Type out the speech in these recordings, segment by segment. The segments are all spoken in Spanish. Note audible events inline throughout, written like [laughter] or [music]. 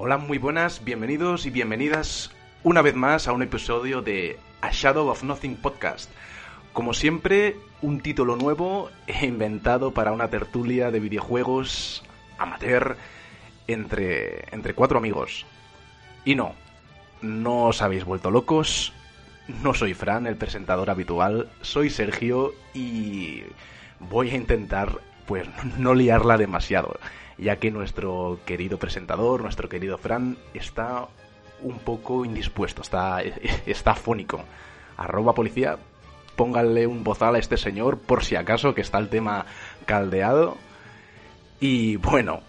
Hola, muy buenas, bienvenidos y bienvenidas una vez más a un episodio de A Shadow of Nothing Podcast. Como siempre, un título nuevo inventado para una tertulia de videojuegos amateur entre, entre cuatro amigos. Y no, no os habéis vuelto locos, no soy Fran, el presentador habitual, soy Sergio y voy a intentar pues no liarla demasiado, ya que nuestro querido presentador, nuestro querido Fran, está un poco indispuesto, está, [laughs] está fónico. Arroba policía, pónganle un bozal a este señor por si acaso que está el tema caldeado. Y bueno,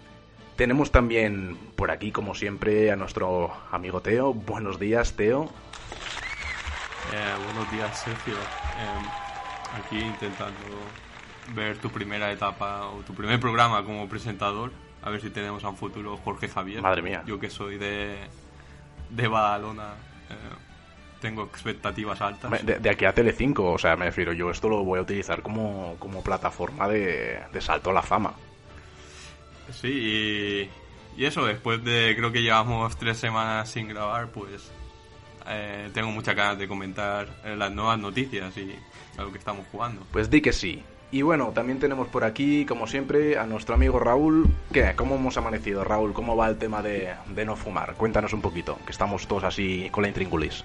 tenemos también por aquí, como siempre, a nuestro amigo Teo. Buenos días, Teo. Eh, buenos días, Sergio. Eh, aquí intentando ver tu primera etapa o tu primer programa como presentador. A ver si tenemos a un futuro Jorge Javier. Madre mía. Yo que soy de, de Badalona, eh, tengo expectativas altas. De, de, aquí a Telecinco, o sea, me refiero, yo esto lo voy a utilizar como, como plataforma de, de salto a la fama. Sí, y, y, eso, después de creo que llevamos tres semanas sin grabar, pues eh, tengo muchas ganas de comentar eh, las nuevas noticias y a lo que estamos jugando. Pues di que sí. Y bueno, también tenemos por aquí, como siempre, a nuestro amigo Raúl. ¿Qué? ¿Cómo hemos amanecido, Raúl? ¿Cómo va el tema de, de no fumar? Cuéntanos un poquito, que estamos todos así con la intríngulis.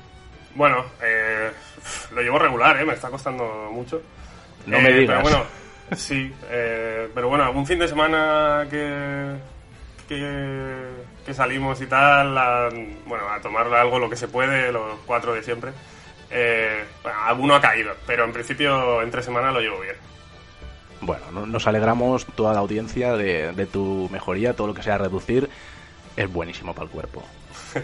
Bueno, eh, lo llevo regular, ¿eh? Me está costando mucho. No me digas. Pero bueno, sí. Eh, pero bueno, algún fin de semana que, que, que salimos y tal, a, bueno, a tomar algo lo que se puede, los cuatro de siempre. Eh, bueno, alguno ha caído, pero en principio entre semana lo llevo bien. Bueno, nos alegramos toda la audiencia de, tu mejoría, todo lo que sea reducir es buenísimo para el cuerpo. [laughs]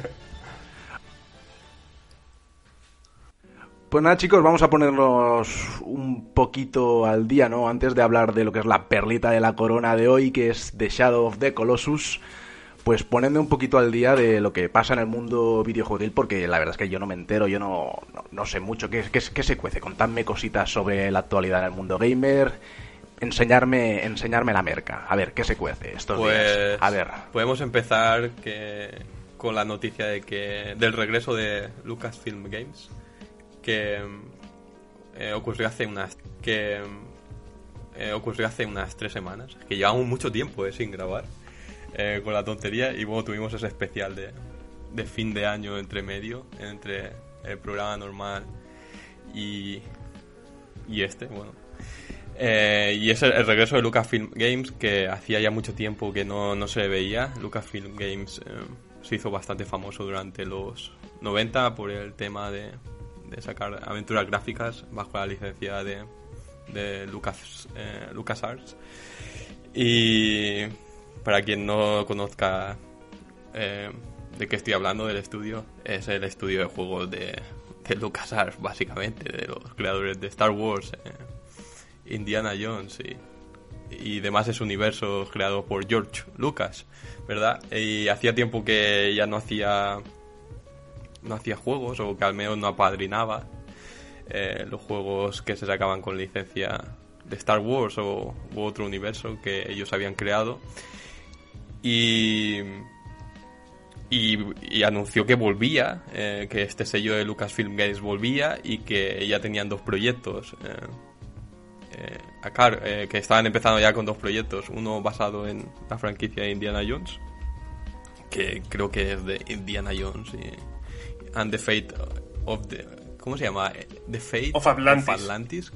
Pues nada, chicos, vamos a ponernos un poquito al día, ¿no? Antes de hablar de lo que es la perlita de la corona de hoy, que es The Shadow of the Colossus, pues ponedme un poquito al día de lo que pasa en el mundo videojueguil, porque la verdad es que yo no me entero, yo no, no, sé mucho qué, qué, se cuece. Contadme cositas sobre la actualidad en el mundo gamer, enseñarme, enseñarme la merca. A ver, ¿qué se cuece estos pues, días? A ver. Podemos empezar que, con la noticia de que del regreso de Lucasfilm Games que eh, ocurrió hace unas que eh, ocurrió hace unas tres semanas que llevamos mucho tiempo eh, sin grabar eh, con la tontería y bueno tuvimos ese especial de, de, fin de año entre medio entre el programa normal y y este bueno y es el, regreso de Lucasfilm Games que hacía ya mucho tiempo que no, no se veía Lucasfilm Games se hizo bastante famoso durante los 90 por el tema de de sacar aventuras gráficas bajo la licencia de, de Lucas, eh, LucasArts. Y para quien no conozca eh, de qué estoy hablando del estudio, es el estudio de juegos de, de LucasArts, básicamente, de los creadores de Star Wars, eh, Indiana Jones y, y demás es universos creados por George Lucas, ¿verdad? Y hacía tiempo que ya no hacía no hacía juegos o que al menos no apadrinaba eh, los juegos que se sacaban con licencia de Star Wars o u otro universo que ellos habían creado y y, y anunció que volvía eh, que este sello de Lucasfilm Games volvía y que ya tenían dos proyectos eh, acá, que estaban empezando ya con dos proyectos uno basado en la franquicia de Indiana Jones que creo que es de Indiana Jones y and the Fate of the... ¿Cómo se llama? The Fate of Atlantis. Of Atlantis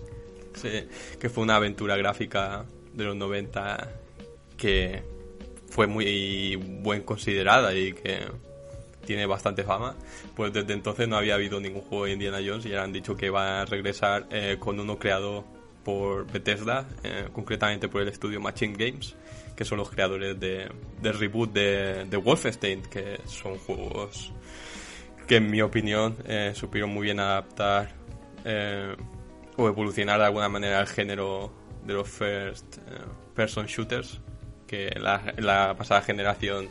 sí, que fue una aventura gráfica de los 90 que fue muy buen considerada y que tiene bastante fama. Pues desde entonces no había habido ningún juego de Indiana Jones y ya han dicho que va a regresar eh, con uno creado por Bethesda, eh, concretamente por el estudio Machine Games, que son los creadores de, del reboot de, de Wolfenstein, que son juegos que en mi opinión eh, supieron muy bien adaptar eh, o evolucionar de alguna manera el género de los first person shooters que la, la pasada generación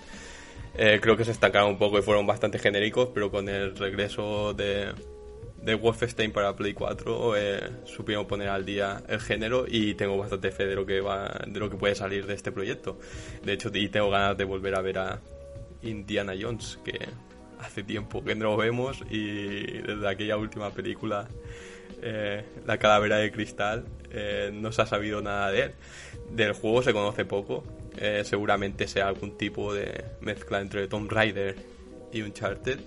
creo que se estancaron un poco y fueron bastante genéricos pero con el regreso de de Wolfenstein para Play 4 eh, supieron poner al día el género y tengo bastante fe de lo que va de lo que puede salir de este proyecto de hecho y tengo ganas de volver a ver a Indiana Jones, que hace tiempo que no lo vemos y desde aquella última película, eh, La Calavera de Cristal, eh, no se ha sabido nada de él. Del juego se conoce poco, eh, seguramente sea algún tipo de mezcla entre Tomb Raider y Uncharted.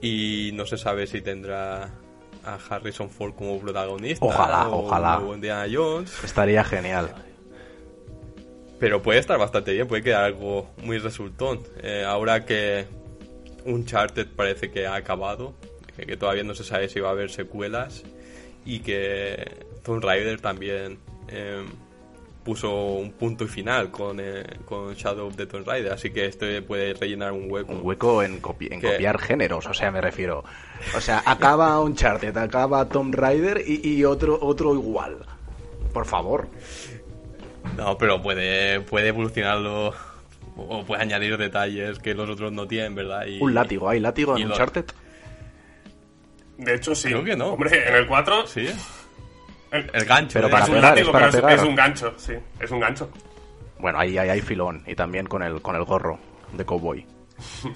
Y no se sabe si tendrá a Harrison Ford como protagonista. Ojalá, o ojalá. como Indiana Jones. Estaría genial. Pero puede estar bastante bien, puede quedar algo muy resultón. Eh, ahora que Uncharted parece que ha acabado, que, que todavía no se sabe si va a haber secuelas y que Tomb Raider también eh, puso un punto y final con, eh, con Shadow of the Tomb Raider, así que esto puede rellenar un hueco. Un hueco en, copi- en copiar géneros, o sea, me refiero. O sea, acaba Uncharted, acaba Tomb Raider y, y otro, otro igual. Por favor. No, pero puede, puede evolucionarlo o puede añadir detalles que los otros no tienen, ¿verdad? Y- Un látigo, ¿hay látigo en lo- Uncharted? De hecho, sí. Creo que no. Hombre, en el 4 Sí, el- el gancho. Pero ¿eh? para es un látigo, es para pero es- pegar. es un gancho, sí. Es un gancho. Bueno, ahí, ahí hay filón. Y también con el, con el gorro de cowboy. [laughs]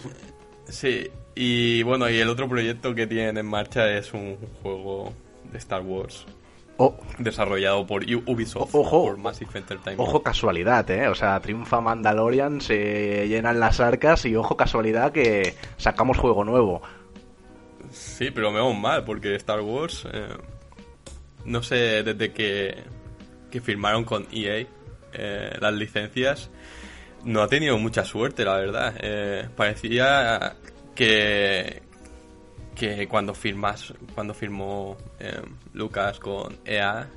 Sí, y bueno, y el otro proyecto que tienen en marcha es un juego de Star Wars Oh, desarrollado por Ubisoft, Ojo. por Massive Entertainment. ojo casualidad, ¿eh? O sea, triunfa Mandalorian, se llenan las arcas y ojo casualidad que sacamos juego nuevo. Sí, pero me vamos mal, porque Star Wars, eh, no sé, desde que, que firmaron con EA eh, las licencias, no ha tenido mucha suerte, la verdad. Eh, parecía que, que cuando firmas, cuando firmó eh, Lucas con EA,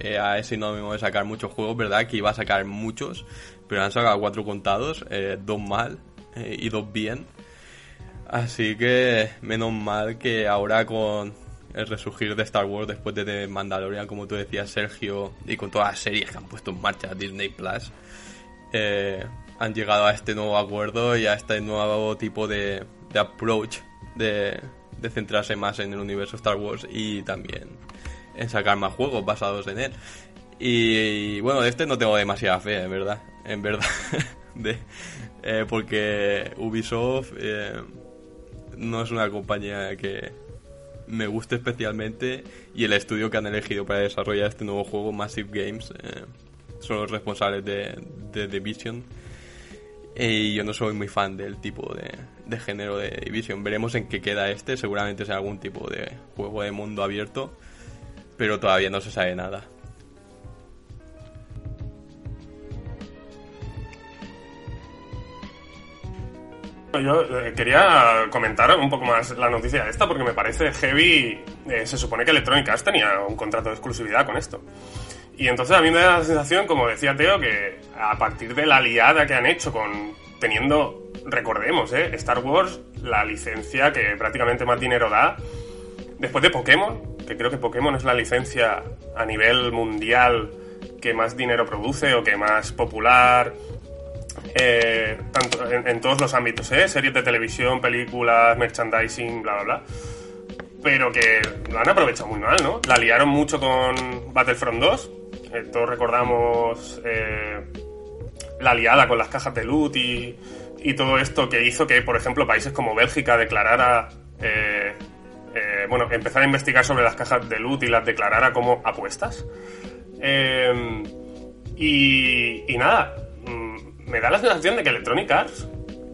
EA es sinónimo de sacar muchos juegos, ¿verdad? Que iba a sacar muchos, pero han sacado cuatro contados, dos mal y dos bien. Así que menos mal que ahora con el resurgir de Star Wars después de The Mandalorian, como tú decías, Sergio, y con todas las series que han puesto en marcha Disney Plus, eh, han llegado a este nuevo acuerdo y a este nuevo tipo de, approach de, de centrarse más en el universo Star Wars y también en sacar más juegos basados en él. Y, bueno, de este no tengo demasiada fe, en verdad. En verdad. [laughs] De- eh, porque Ubisoft eh, no es una compañía que me guste especialmente y el estudio que han elegido para desarrollar este nuevo juego, Massive Games, eh, son los responsables de, de Division. Y yo no soy muy fan del tipo de, de género de Division. Veremos en qué queda este. Seguramente sea algún tipo de juego de mundo abierto. Pero todavía no se sabe nada. Yo eh, quería comentar un poco más la noticia esta porque me parece heavy. Eh, se supone que Electronic Arts tenía un contrato de exclusividad con esto. Y entonces a mí me da la sensación, como decía Teo, que a partir de la liada que han hecho con teniendo, recordemos, eh, Star Wars, la licencia que prácticamente más dinero da, después de Pokémon, que creo que Pokémon es la licencia a nivel mundial que más dinero produce o que más popular, eh, tanto en, todos los ámbitos, ¿eh? series de televisión, películas, merchandising, bla, bla, bla. Pero que lo han aprovechado muy mal, ¿no? La liaron mucho con Battlefront 2. eh, todos recordamos eh, la liada con las cajas de loot y, todo esto que hizo que, por ejemplo, países como Bélgica declarara... eh, bueno, empezara a investigar sobre las cajas de loot y las declarara como apuestas. Eh, y, nada, me da la sensación de que Electronic Arts,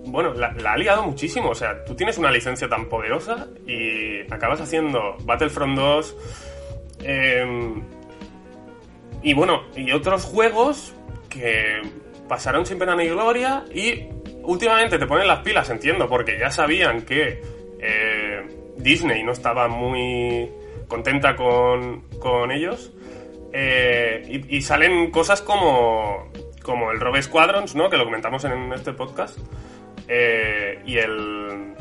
bueno, la, ha liado muchísimo. O sea, tú tienes una licencia tan poderosa y acabas haciendo Battlefront 2 eh, y bueno, y otros juegos que pasaron sin pena ni gloria y últimamente te ponen las pilas, entiendo, porque ya sabían que eh, Disney no estaba muy contenta con, con ellos. Eh, y salen cosas como, como el Rogue Squadrons, ¿no? Que lo comentamos en este podcast. Eh, y el.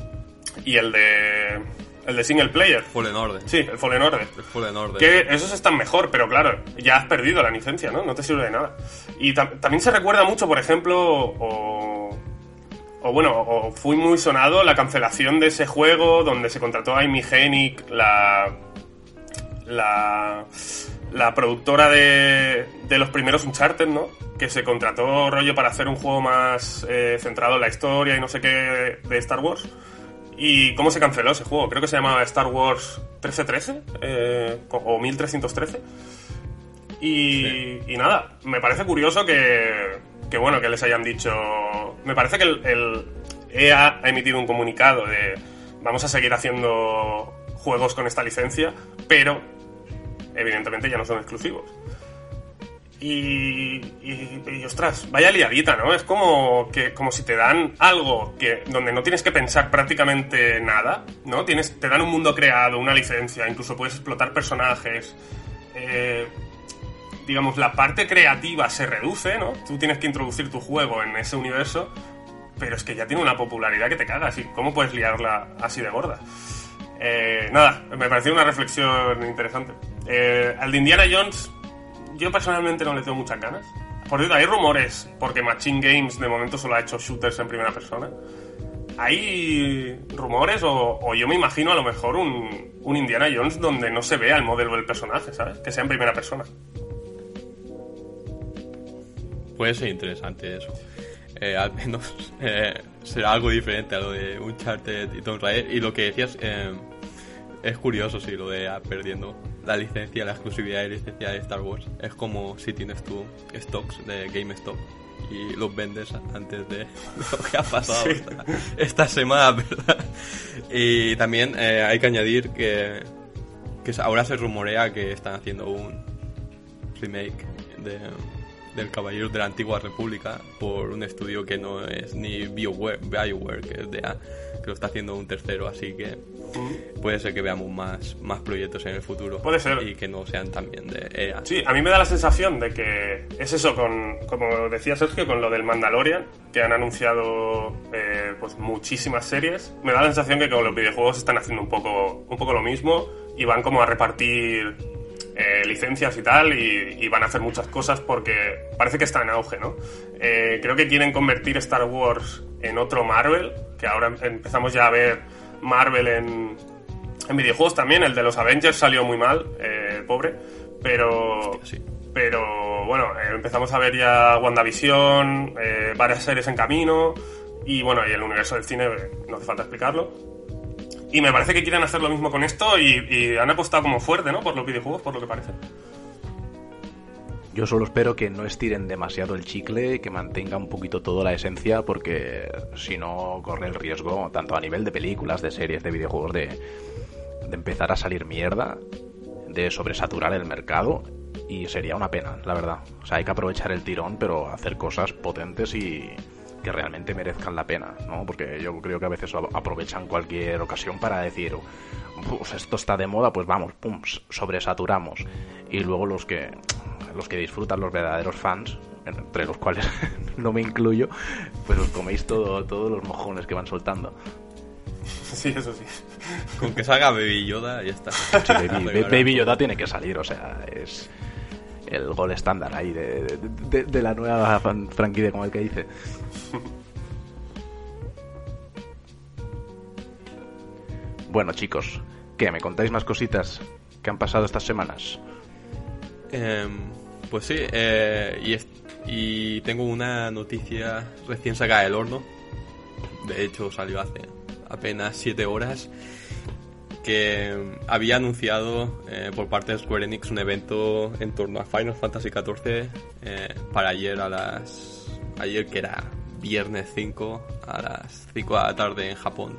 Y el de. El de single player. Fallen Order. Sí, el Fallen Order. El Fallen Order. Que esos están mejor, pero claro, ya has perdido la licencia, ¿no? No te sirve de nada. Y tam- también se recuerda mucho, por ejemplo, o, o bueno, o fue muy sonado la cancelación de ese juego donde se contrató a Amy Hennig, la, la, la productora de, de los primeros Uncharted, ¿no? Que se contrató rollo para hacer un juego más eh, centrado en la historia y no sé qué de Star Wars. ¿Y cómo se canceló ese juego? Creo que se llamaba Star Wars 1313 eh, o 1313. Y, y nada, me parece curioso que, que, bueno, que les hayan dicho... Me parece que el, el EA ha emitido un comunicado de vamos a seguir haciendo juegos con esta licencia, pero evidentemente ya no son exclusivos. Y, y, y, ostras, vaya liadita, ¿no? Es como que como si te dan algo que donde no tienes que pensar prácticamente nada, ¿no? Tienes, te dan un mundo creado, una licencia, incluso puedes explotar personajes. Eh, digamos, la parte creativa se reduce, ¿no? Tú tienes que introducir tu juego en ese universo, pero es que ya tiene una popularidad que te cagas. ¿Y cómo puedes liarla así de gorda? Eh, nada, me pareció una reflexión interesante. Eh, al de Indiana Jones, yo personalmente no le tengo muchas ganas. Por cierto, hay rumores, porque Machine Games de momento solo ha hecho shooters en primera persona. Hay rumores, o, yo me imagino a lo mejor un, un, Indiana Jones donde no se vea el modelo del personaje, ¿sabes? Que sea en primera persona. Puede ser interesante eso. Eh, al menos [laughs] eh, será algo diferente a lo de Uncharted y Tomb Raider. Y lo que decías, eh, es curioso, sí, lo de perdiendo la licencia, la exclusividad de licencia de Star Wars. Es como si tienes tú stocks de GameStop y los vendes antes de [laughs] lo que ha pasado sí. esta, esta, semana, ¿verdad? Y también eh, hay que añadir que, que ahora se rumorea que están haciendo un remake de del Caballero de la Antigua República por un estudio que no es ni BioWare, BioWare que es de A, que lo está haciendo un tercero, así que puede ser que veamos más, más proyectos en el futuro. Puede ser. Y que no sean también de EA. Sí, a mí me da la sensación de que es eso, con, como decía Sergio, con lo del Mandalorian, que han anunciado eh, pues muchísimas series. Me da la sensación que con los videojuegos están haciendo un poco, un poco lo mismo y van como a repartir eh, licencias y tal, y, y, van a hacer muchas cosas porque parece que está en auge, ¿no? Eh, creo que quieren convertir Star Wars en otro Marvel, que ahora empezamos ya a ver Marvel en, en videojuegos también. El de los Avengers salió muy mal, eh, pobre, pero. Hostia, sí. Pero bueno, eh, empezamos a ver ya WandaVision, eh, varias series en camino, y bueno, y el universo del cine, no hace falta explicarlo. Y me parece que quieren hacer lo mismo con esto y, han apostado como fuerte, ¿no? Por los videojuegos, por lo que parece. Yo solo espero que no estiren demasiado el chicle, que mantenga un poquito toda la esencia, porque si no corre el riesgo, tanto a nivel de películas, de series, de videojuegos, de, de empezar a salir mierda, de sobresaturar el mercado, y sería una pena, la verdad. O sea, hay que aprovechar el tirón, pero hacer cosas potentes y, que realmente merezcan la pena, ¿no? Porque yo creo que a veces aprovechan cualquier ocasión para decir, pues esto está de moda, pues vamos, pum, sobresaturamos. Y luego los que los que disfrutan, los verdaderos fans, entre los cuales [laughs] no me incluyo, pues os coméis todo, todos los mojones que van soltando. Sí, eso sí. Con que salga Baby Yoda y ya está. Sí, Baby, [laughs] Baby Yoda tiene que salir, o sea, es el gol estándar ahí de, de, de, la nueva franquicia, como el que dice. [laughs] Bueno, chicos, ¿qué? ¿Me contáis más cositas que han pasado estas semanas? Eh, pues sí, eh, y, tengo una noticia recién sacada del horno. De hecho, salió hace apenas 7 horas. Que había anunciado eh, por parte de Square Enix un evento en torno a Final Fantasy XIV eh, para ayer a las. Ayer que era viernes 5 a las 5 de la tarde en Japón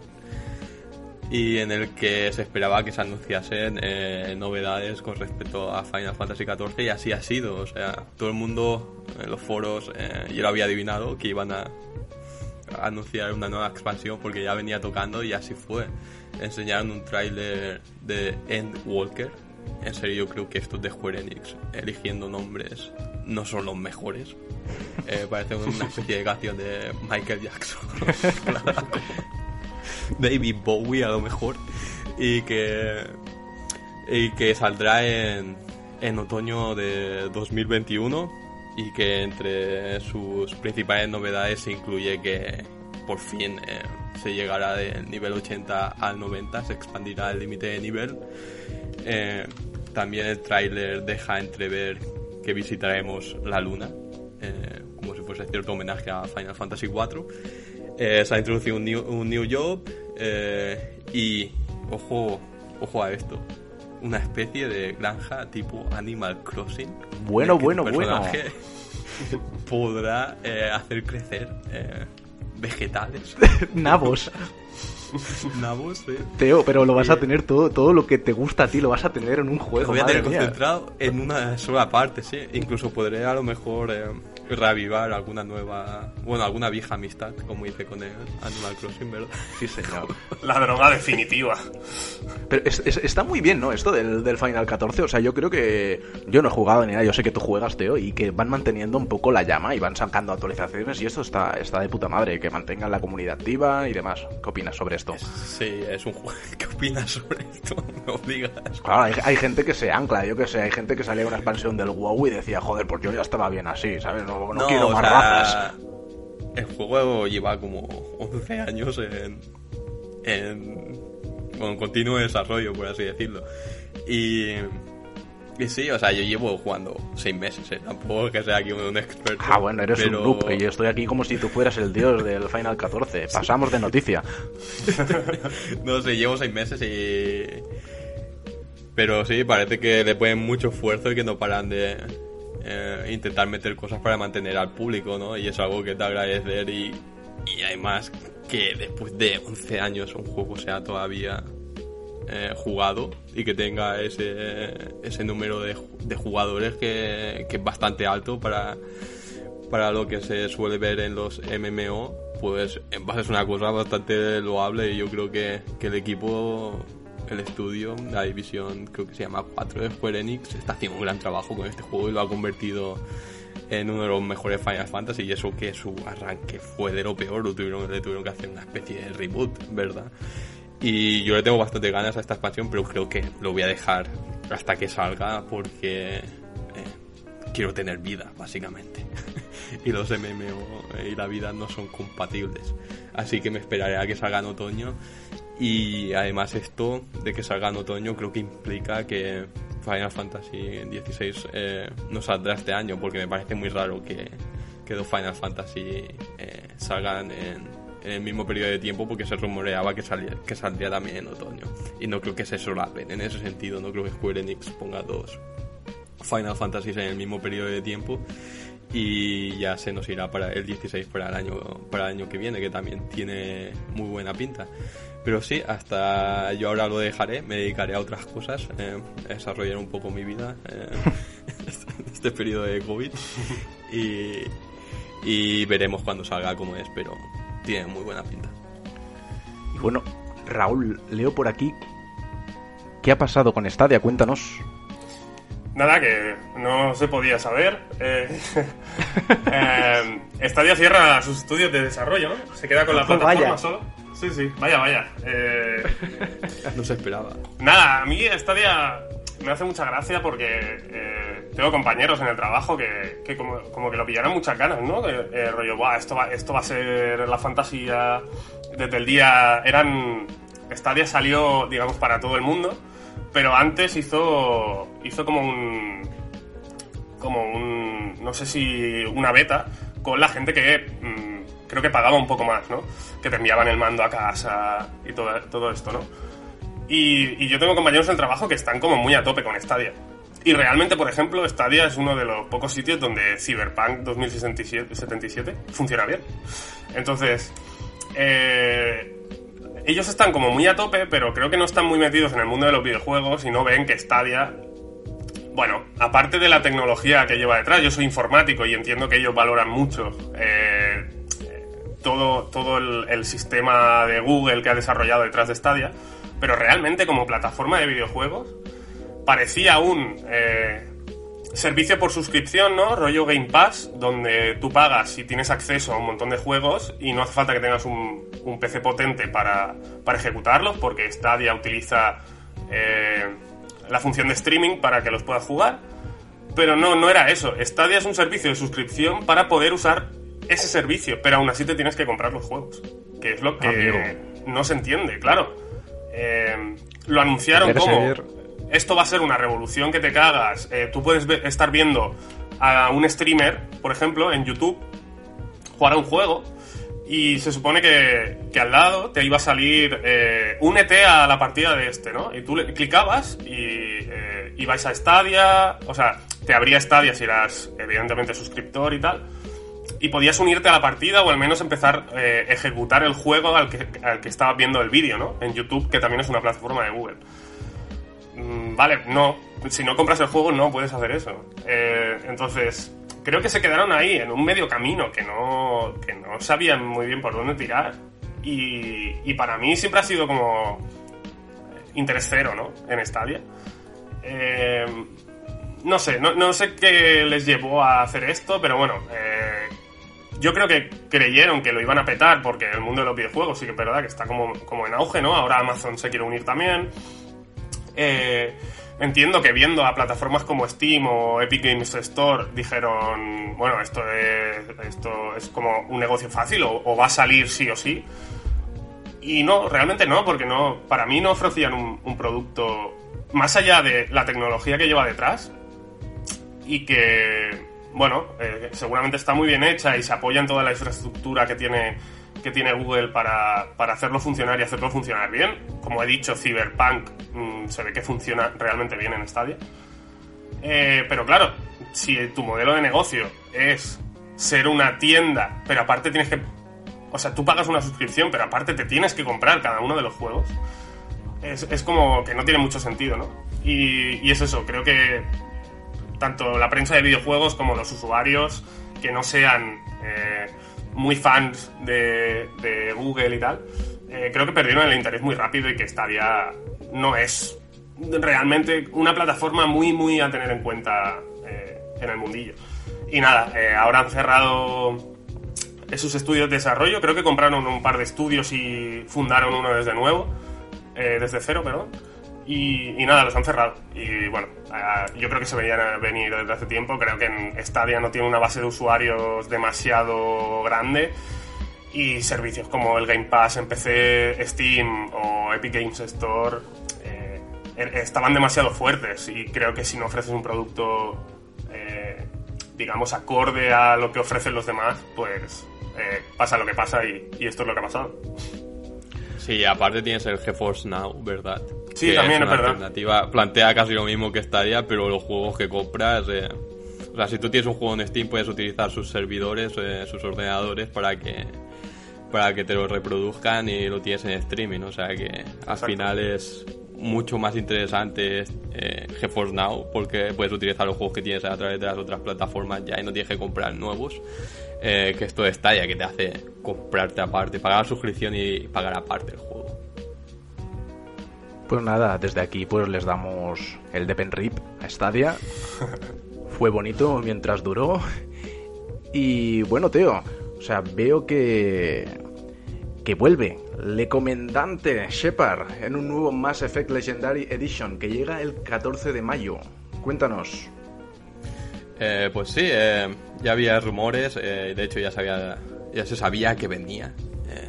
y en el que se esperaba que se anunciasen eh, novedades con respecto a Final Fantasy XIV y así ha sido. O sea, todo el mundo en los foros, eh, yo lo había adivinado que iban a, anunciar una nueva expansión porque ya venía tocando y así fue. Enseñaron un tráiler de Endwalker. En serio, yo creo que estos de Square Enix, eligiendo nombres, no son los mejores. [laughs] Eh, parece una especie de canción de Michael Jackson. [laughs] [laughs] David Bowie a lo mejor y que y que saldrá en, en otoño de 2021 y que entre sus principales novedades se incluye que por fin eh, se llegará del nivel 80 al 90, se expandirá el límite de nivel. Eh, también el tráiler deja entrever que visitaremos la luna, eh, como si fuese cierto homenaje a Final Fantasy IV. Eh, se ha introducido un new, un new job eh, y, ojo, ojo a esto, una especie de granja tipo Animal Crossing. Bueno, bueno, bueno. Podrá hacer crecer vegetales, [laughs] Nabos. [laughs] nabos, eh. Teo, pero lo vas a tener todo, todo lo que te gusta a ti, lo vas a tener en un Lo juego. voy a tener concentrado en una sola parte, sí. Incluso podré a lo mejor eh, reavivar alguna nueva, bueno, alguna vieja amistad, como hice con el Animal Crossing, ¿verdad? Sí, señor. [laughs] La droga definitiva. Pero es- es- está muy bien, ¿no? Esto del, del Final 14. O sea, yo creo que. Yo no he jugado ni nada, yo sé que tú juegas, Teo, y que van manteniendo un poco la llama y van sacando actualizaciones. Y esto está, está de puta madre, que mantengan la comunidad activa y demás. ¿Qué opinas sobre esto? Sí, es un juego. [laughs] ¿Qué opinas sobre esto? [laughs] No digas. Claro, hay, hay gente que se ancla, yo que sé, hay gente que salía una expansión del WoW y decía, joder, pues yo ya estaba bien así, ¿sabes? No, no quiero o más razas. El juego lleva como 11 años en. en. con continuo desarrollo, por así decirlo. Y. Y sí, o sea, yo llevo jugando 6 meses, ¿eh? Tampoco es que sea aquí un experto. Ah, bueno, eres pero- un noob y yo estoy aquí como si tú fueras el dios del Final 14. Pasamos de noticia. [laughs] No sé, llevo seis meses y... Pero sí, parece que le ponen mucho esfuerzo y que no paran de eh, intentar meter cosas para mantener al público, ¿no? Y es algo que te agradecer y, y además que después de 11 años un juego sea todavía eh, jugado y que tenga ese, ese número de, ju- de jugadores que, que es bastante alto para, para lo que se suele ver en los MMO, pues en base es una cosa bastante loable y yo creo que, que el equipo, el estudio, la división creo que se llama 4 de Square Enix, está haciendo un gran trabajo con este juego y lo ha convertido en uno de los mejores Final Fantasy y eso que su arranque fue de lo peor, lo tuvieron, le tuvieron que hacer una especie de reboot, ¿verdad? Y yo le tengo bastante ganas a esta expansión, pero creo que lo voy a dejar hasta que salga porque eh, quiero tener vida, básicamente. [laughs] y los MMO y la vida no son compatibles. Así que me esperaré a que salga en otoño. Y además esto de que salga en otoño creo que implica que Final Fantasy XVI eh, no saldrá este año, porque me parece muy raro que, que dos Final Fantasy eh, salgan en, el mismo periodo de tiempo porque se rumoreaba que, salía, que saldría también en otoño. Y no creo que se solapen en ese sentido, no creo que Square Enix ponga dos Final Fantasy en el mismo periodo de tiempo y ya se nos irá para el 16 para el año para el año que viene que también tiene muy buena pinta pero sí hasta yo ahora lo dejaré me dedicaré a otras cosas eh, desarrollar un poco mi vida eh, [laughs] este periodo de covid y, y veremos cuando salga como es pero tiene muy buena pinta Y bueno, Raúl, leo por aquí. ¿Qué ha pasado con Stadia? Cuéntanos. Nada, que no se podía saber. Eh, [laughs] eh, Stadia cierra sus estudios de desarrollo, ¿no? Se queda con la Vaya. plataforma solo. Sí, sí, vaya, vaya. Eh, no se esperaba nada, a mí Stadia me hace mucha gracia porque eh, tengo compañeros en el trabajo que, que como, como que lo pillaron muchas ganas, ¿no? Que, eh, rollo, Buah, esto va, esto va a ser la fantasía desde el día... Eran... Stadia salió, digamos, para todo el mundo, pero antes hizo, hizo como un... Como un... No sé si una beta con la gente que mm, creo que pagaba un poco más, ¿no? Que te enviaban el mando a casa y todo, todo esto, ¿no? Y, yo tengo compañeros en el trabajo que están como muy a tope con Stadia. Y realmente, por ejemplo, Stadia es uno de los pocos sitios donde Cyberpunk 2077 funciona bien. Entonces, eh, ellos están como muy a tope, pero creo que no están muy metidos en el mundo de los videojuegos y no ven que Stadia bueno, aparte de la tecnología que lleva detrás, yo soy informático y entiendo que ellos valoran mucho eh, todo, todo el, sistema de Google que ha desarrollado detrás de Stadia, pero realmente como plataforma de videojuegos parecía un eh, servicio por suscripción, ¿no? Rollo Game Pass, donde tú pagas y tienes acceso a un montón de juegos y no hace falta que tengas un, un PC potente para, para ejecutarlos, porque Stadia utiliza eh, la función de streaming para que los puedas jugar. Pero no, no era eso. Stadia es un servicio de suscripción para poder usar ese servicio, pero aún así te tienes que comprar los juegos. Que es lo que Amigo. no se entiende, claro. Eh, lo anunciaron como... esto va a ser una revolución que te cagas. Eh, tú puedes estar viendo a un streamer, por ejemplo, en YouTube, jugar a un juego y se supone que, que al lado te iba a salir eh, únete a la partida de este, ¿no? Y tú le clicabas y eh, ibas a Stadia, o sea, te abría Stadia si eras evidentemente suscriptor y tal, y podías unirte a la partida o al menos empezar a eh, ejecutar el juego al que estabas viendo el vídeo, ¿no? En YouTube, que también es una plataforma de Google. Mm, vale, no, si no compras el juego no puedes hacer eso. Eh, entonces, creo que se quedaron ahí, en un medio camino, que no, que no sabían muy bien por dónde tirar. Y, para mí siempre ha sido como interés cero, ¿no? En Stadia. Eh, no sé, no, no, sé qué les llevó a hacer esto, pero bueno, eh, yo creo que creyeron que lo iban a petar porque el mundo de los videojuegos sí que es verdad que está como, como en auge, ¿no? Ahora Amazon se quiere unir también. Eh, entiendo que viendo a plataformas como Steam o Epic Games Store dijeron, bueno, esto es, esto es como un negocio fácil o, va a salir sí o sí. Y no, realmente no, porque no, para mí no ofrecían un, producto más allá de la tecnología que lleva detrás y que, bueno, eh, seguramente está muy bien hecha y se apoya en toda la infraestructura que tiene que tiene Google para, para, hacerlo funcionar y hacerlo funcionar bien. Como he dicho, Cyberpunk mmm, se ve que funciona realmente bien en Stadia. Eh, pero claro, si tu modelo de negocio es ser una tienda, pero aparte tienes que... O sea, tú pagas una suscripción, pero aparte te tienes que comprar cada uno de los juegos. Es, es como que no tiene mucho sentido, ¿no? Y, y es eso, creo que tanto la prensa de videojuegos como los usuarios que no sean... Eh, muy fans de, Google y tal, eh, creo que perdieron el interés muy rápido y que Stadia no es realmente una plataforma muy, muy a tener en cuenta eh, en el mundillo. Y nada, eh, ahora han cerrado sus estudios de desarrollo, creo que compraron un par de estudios y fundaron uno desde nuevo, desde cero, perdón. Y, nada, los han cerrado. Y bueno, yo creo que se veían venir desde hace tiempo. Creo que en Stadia no tiene una base de usuarios demasiado grande. Y servicios como el Game Pass en PC, Steam o Epic Games Store eh, er, estaban demasiado fuertes. Y creo que si no ofreces un producto, eh, digamos, acorde a lo que ofrecen los demás, pues eh, pasa lo que pasa y esto es lo que ha pasado. Sí, aparte tienes el GeForce Now, ¿verdad? Sí, también es, verdad. Alternativa. Plantea casi lo mismo que Stadia, pero los juegos que compras. Eh, o sea, si tú tienes un juego en Steam, puedes utilizar sus servidores, eh, sus ordenadores para que para que te lo reproduzcan y lo tienes en streaming. O sea que al final es mucho más interesante eh, GeForce Now porque puedes utilizar los juegos que tienes a través de las otras plataformas ya y no tienes que comprar nuevos. Eh, que esto de Stadia que te hace comprarte aparte, pagar la suscripción y pagar aparte el juego. Pues nada, desde aquí pues les damos el Depen Rip a Stadia. [laughs] Fue bonito mientras duró. Y bueno, Teo, o sea, veo que que vuelve Le Comandante Shepard en un nuevo Mass Effect Legendary Edition que llega el 14 de mayo. Cuéntanos. Eh, pues sí, eh, ya había rumores, eh, de hecho ya, sabía, ya se sabía que venía, eh,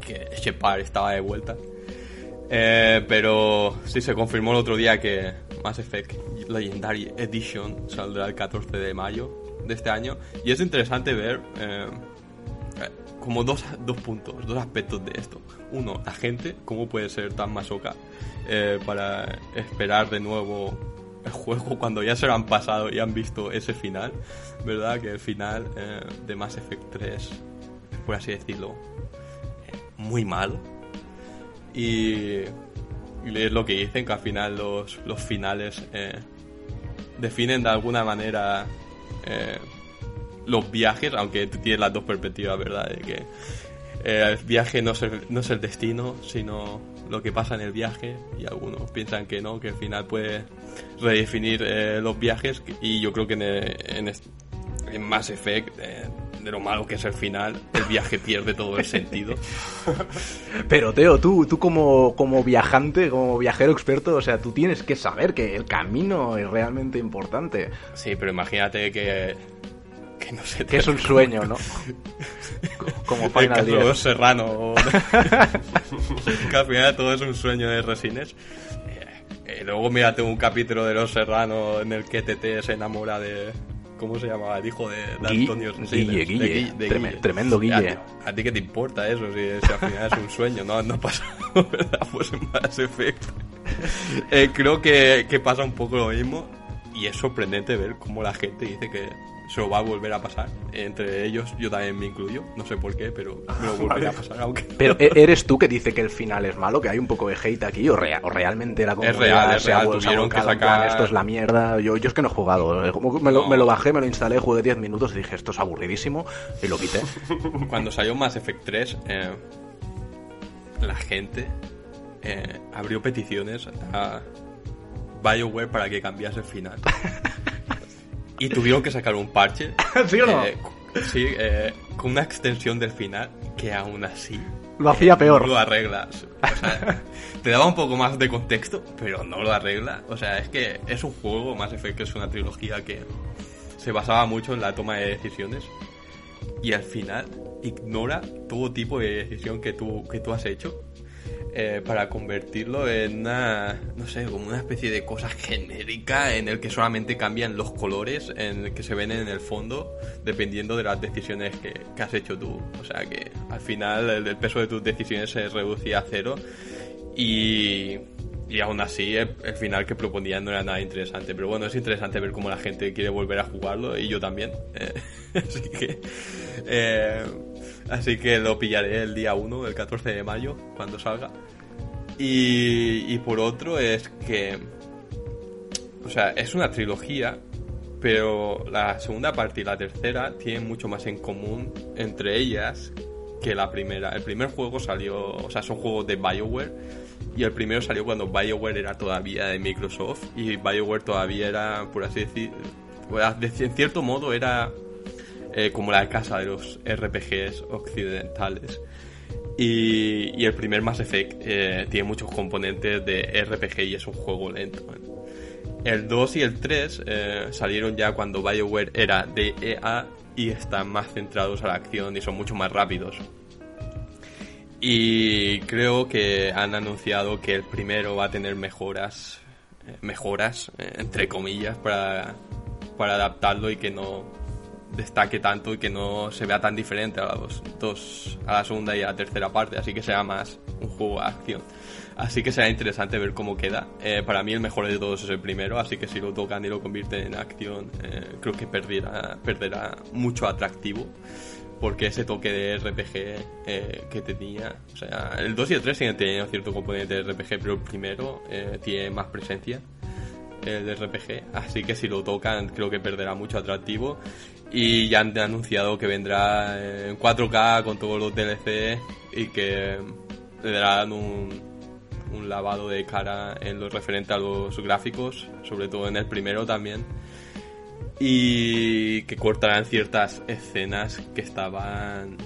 que Shepard estaba de vuelta. Eh, pero sí se confirmó el otro día que Mass Effect Legendary Edition saldrá el 14 de mayo de este año. Y es interesante ver eh, como dos, dos puntos, dos aspectos de esto. Uno, la gente, cómo puede ser tan masoca para esperar de nuevo el juego cuando ya se lo han pasado y han visto ese final. ¿Verdad? Que el final eh, de Mass Effect 3, por así decirlo, eh, muy malo y, y, es lo que dicen, que al final los, los finales eh, definen de alguna manera los viajes, aunque tú tienes las dos perspectivas, ¿verdad? De que el viaje no es el, no es el destino, sino lo que pasa en el viaje y algunos piensan que no, que al final puede redefinir eh, los viajes y yo creo que en, en, en Mass Effect eh, de lo malo que es el final, el viaje pierde todo el sentido. [laughs] Pero Teo, tú, tú como, como viajante, como viajero experto, o sea, tú tienes que saber que el camino es realmente importante. Sí, pero imagínate que que no sé que es un sueño, ¿no? [laughs] Como Final Year. Serrano. [laughs] que al final todo es un sueño de Resines. Eh, luego mírate un capítulo de Los Serranos en el que Tete se enamora de... ¿Cómo se llamaba? El hijo de, de Gui- Antonio sí, Guille, de- Guille. de Gui- de Treme- Guille. tremendo ¿Y a Guille. ¿A, ti qué te importa eso? Si, si al final es un sueño, no, no pasa [laughs] ¿verdad? Pues en Mass Effect. Eh, creo que, que pasa un poco lo mismo y es sorprendente ver cómo la gente dice que se lo va a volver a pasar. Entre ellos, yo también me incluyo, no sé por qué, pero me lo [laughs] volveré a pasar, aunque... Pero ¿e- ¿eres tú que dice que el final es malo? ¿Que hay un poco de hate aquí? ¿O, rea- o realmente la comunidad real, es se real, vuel- se ha tuvieron que plan, sacar- Esto es la mierda. Yo, yo es que no he jugado. eh, como que Me lo, No. me lo bajé, me lo instalé, jugué 10 minutos y dije, esto es aburridísimo. Y lo quité. [laughs] Cuando salió Mass Effect 3, eh, la gente eh, abrió peticiones a BioWare para que cambiase el final. [laughs] y tuvieron que sacar un parche. [laughs] ¿Sí o no? eh, sí, eh, con una extensión del final que aún así Lo hacía peor. no lo arreglas. O sea, [laughs] te daba un poco más de contexto, pero no lo arregla. O sea, es que es un juego, Mass Effect es una trilogía que se basaba mucho en la toma de decisiones y al final ignora todo tipo de decisión que tú, que tú has hecho eh, para convertirlo en una, no sé, como una especie de cosa genérica en el que solamente cambian los colores en el que se ven en el fondo dependiendo de las decisiones que, has hecho tú. O sea que al final el, peso de tus decisiones se reducía a cero y, y aún así el, el final que proponían no era nada interesante. Pero bueno, es interesante ver cómo la gente quiere volver a jugarlo y yo también. Eh, [laughs] así que... eh, así que lo pillaré el día 1, el 14 de mayo, cuando salga. Y, y por otro es que... O sea, es una trilogía, pero la segunda parte y la tercera tienen mucho más en común entre ellas que la primera. El primer juego salió, o sea, son juegos de BioWare y el primero salió cuando BioWare era todavía de Microsoft y BioWare todavía era, por así decir, de- en cierto modo era eh, como la casa de los RPGs occidentales. Y, el primer Mass Effect eh, tiene muchos componentes de RPG y es un juego lento. ¿eh? El 2 y el 3 eh, salieron ya cuando BioWare era de EA y están más centrados a la acción y son mucho más rápidos. Y creo que han anunciado que el primero va a tener mejoras, mejoras, entre comillas, para, para adaptarlo y que no destaque tanto y que no se vea tan diferente a los dos, a la segunda y a la tercera parte, así que sea más un juego de acción. Así que será interesante ver cómo queda. Eh, para mí el mejor de todos es el primero, así que si lo tocan y lo convierten en acción, eh, creo que perderá, perderá mucho atractivo. Porque ese toque de RPG eh, que tenía, o sea, el 2 y el 3 siguen teniendo cierto componente de RPG, pero el primero eh, tiene más presencia el de RPG, así que si lo tocan creo que perderá mucho atractivo y ya han anunciado que vendrá en 4K con todos los DLC y que le darán un, un lavado de cara en lo referente a los gráficos, sobre todo en el primero también y que cortarán ciertas escenas que estaban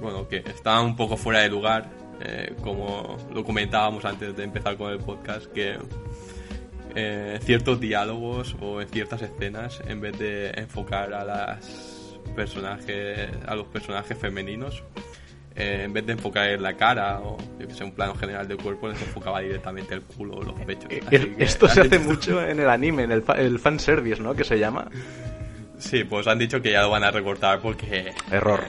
bueno que estaban un poco fuera de lugar eh, como lo comentábamos antes de empezar con el podcast que eh, ciertos diálogos o en ciertas escenas en vez de enfocar a las personajes a los personajes femeninos eh, en vez de enfocar en la cara o yo que sé un plano general del cuerpo les enfocaba directamente el culo o los pechos Eh, Así que Esto se hace dicho- mucho en el anime, en el, fa- el fanservice, ¿no? Que se llama. sí pues han dicho que ya lo van a recortar porque Error.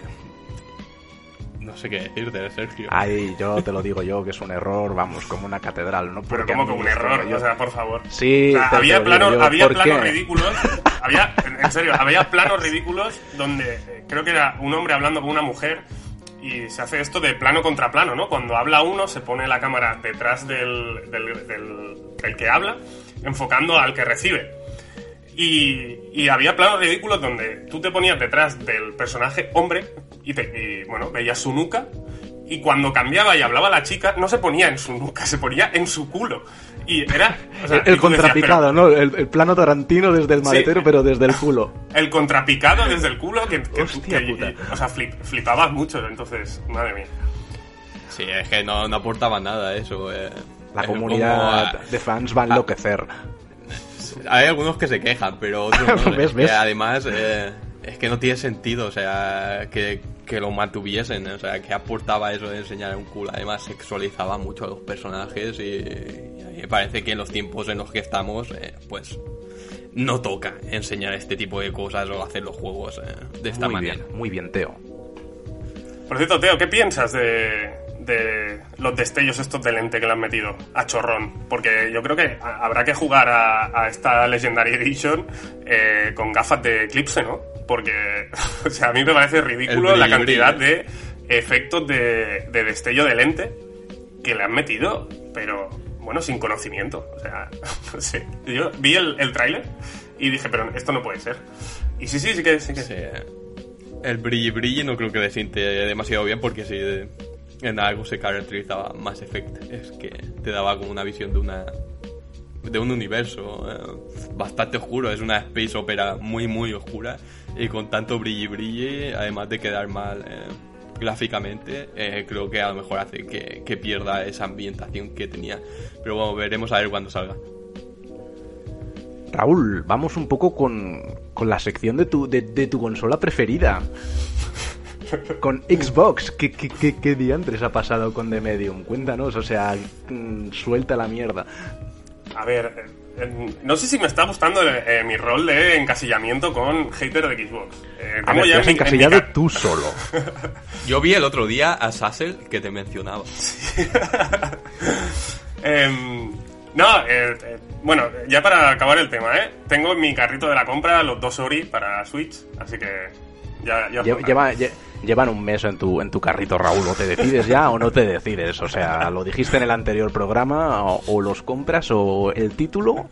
No sé qué decirte Sergio Ay, yo te lo digo yo, que es un error, vamos, como una catedral, ¿no? Pero como que un error, yo- o sea, por favor. Sí, O sea, había planos, yo, había ¿por planos qué? ridículos. Había, en en serio, había planos ridículos donde eh, creo que era un hombre hablando con una mujer y se hace esto de plano contra plano, ¿no? Cuando habla uno, se pone la cámara detrás del, del, del- del que habla, enfocando al que recibe. Y, y había planos ridículos donde tú te ponías detrás del personaje hombre y, te, y, bueno, veías su nuca y cuando cambiaba y hablaba la chica no se ponía en su nuca, se ponía en su culo. Y era... o sea, El, y decías, contrapicado, pero- ¿no? El, el plano tarantino desde el Sí. maletero, pero desde el culo. El contrapicado desde el culo que... que- Hostia que- puta. y- o sea, flip- flipabas mucho, entonces, madre mía. sí es que no, no aportaba nada eso eh. La Es comunidad como, de fans va a enloquecer. Hay algunos que se quejan, pero otros [laughs] no. ¿Ves, Es ves? que además, eh, es que no tiene sentido, o sea, que, que lo mantuviesen, o sea, que aportaba eso de enseñar un culo. Además, sexualizaba mucho a los personajes y, y me parece que en los tiempos en los que estamos, eh, pues no toca enseñar este tipo de cosas o hacer los juegos eh, de esta muy manera. bien, muy bien, Teo. Por cierto, Teo, ¿qué piensas de, de los destellos estos de lente que le han metido a chorrón? Porque yo creo que ha- habrá que jugar a, a esta Legendary Edition eh, con gafas de eclipse, ¿no? Porque, [laughs] o sea, a mí me parece ridículo la cantidad de efectos de, de destello de lente que le han metido, pero bueno, sin conocimiento. O sea, [laughs] no sé. Yo vi el, el tráiler y dije, pero esto no puede ser. Y sí, sí, sí que sí. Que, Sí, el brilli brilli no creo que le siente demasiado bien porque si en algo se caracterizaba Mass Effect es que te daba como una visión de una de un universo eh, bastante oscuro, es una space opera muy muy oscura y con tanto brilli brilli, además de quedar mal eh, gráficamente, eh, creo que a lo mejor hace que, que pierda esa ambientación que tenía. Pero bueno, veremos a ver cuando salga. Raúl, vamos un poco con, con la sección de tu, de tu consola preferida. Con Xbox, ¿Qué, qué, qué, qué diantres ha pasado con The Medium? Cuéntanos, o sea, mm, suelta la mierda. A ver, eh, eh, no sé si me está gustando eh, mi rol de encasillamiento con hater de Xbox. Eh, A tengo ver, ya te has en mi- en mi encasillado ca- tú solo. [laughs] Yo vi el otro día a Sassel que te mencionaba. [laughs] Em, no, eh, eh, bueno, ya para acabar el tema, ¿eh? Tengo en mi carrito de la compra los dos Ori para Switch, así que ya... Lleva, lle- llevan un mes en tu, en tu carrito, Raúl. O te decides ya o no te decides. O sea, lo dijiste en el anterior programa, o, o los compras o el título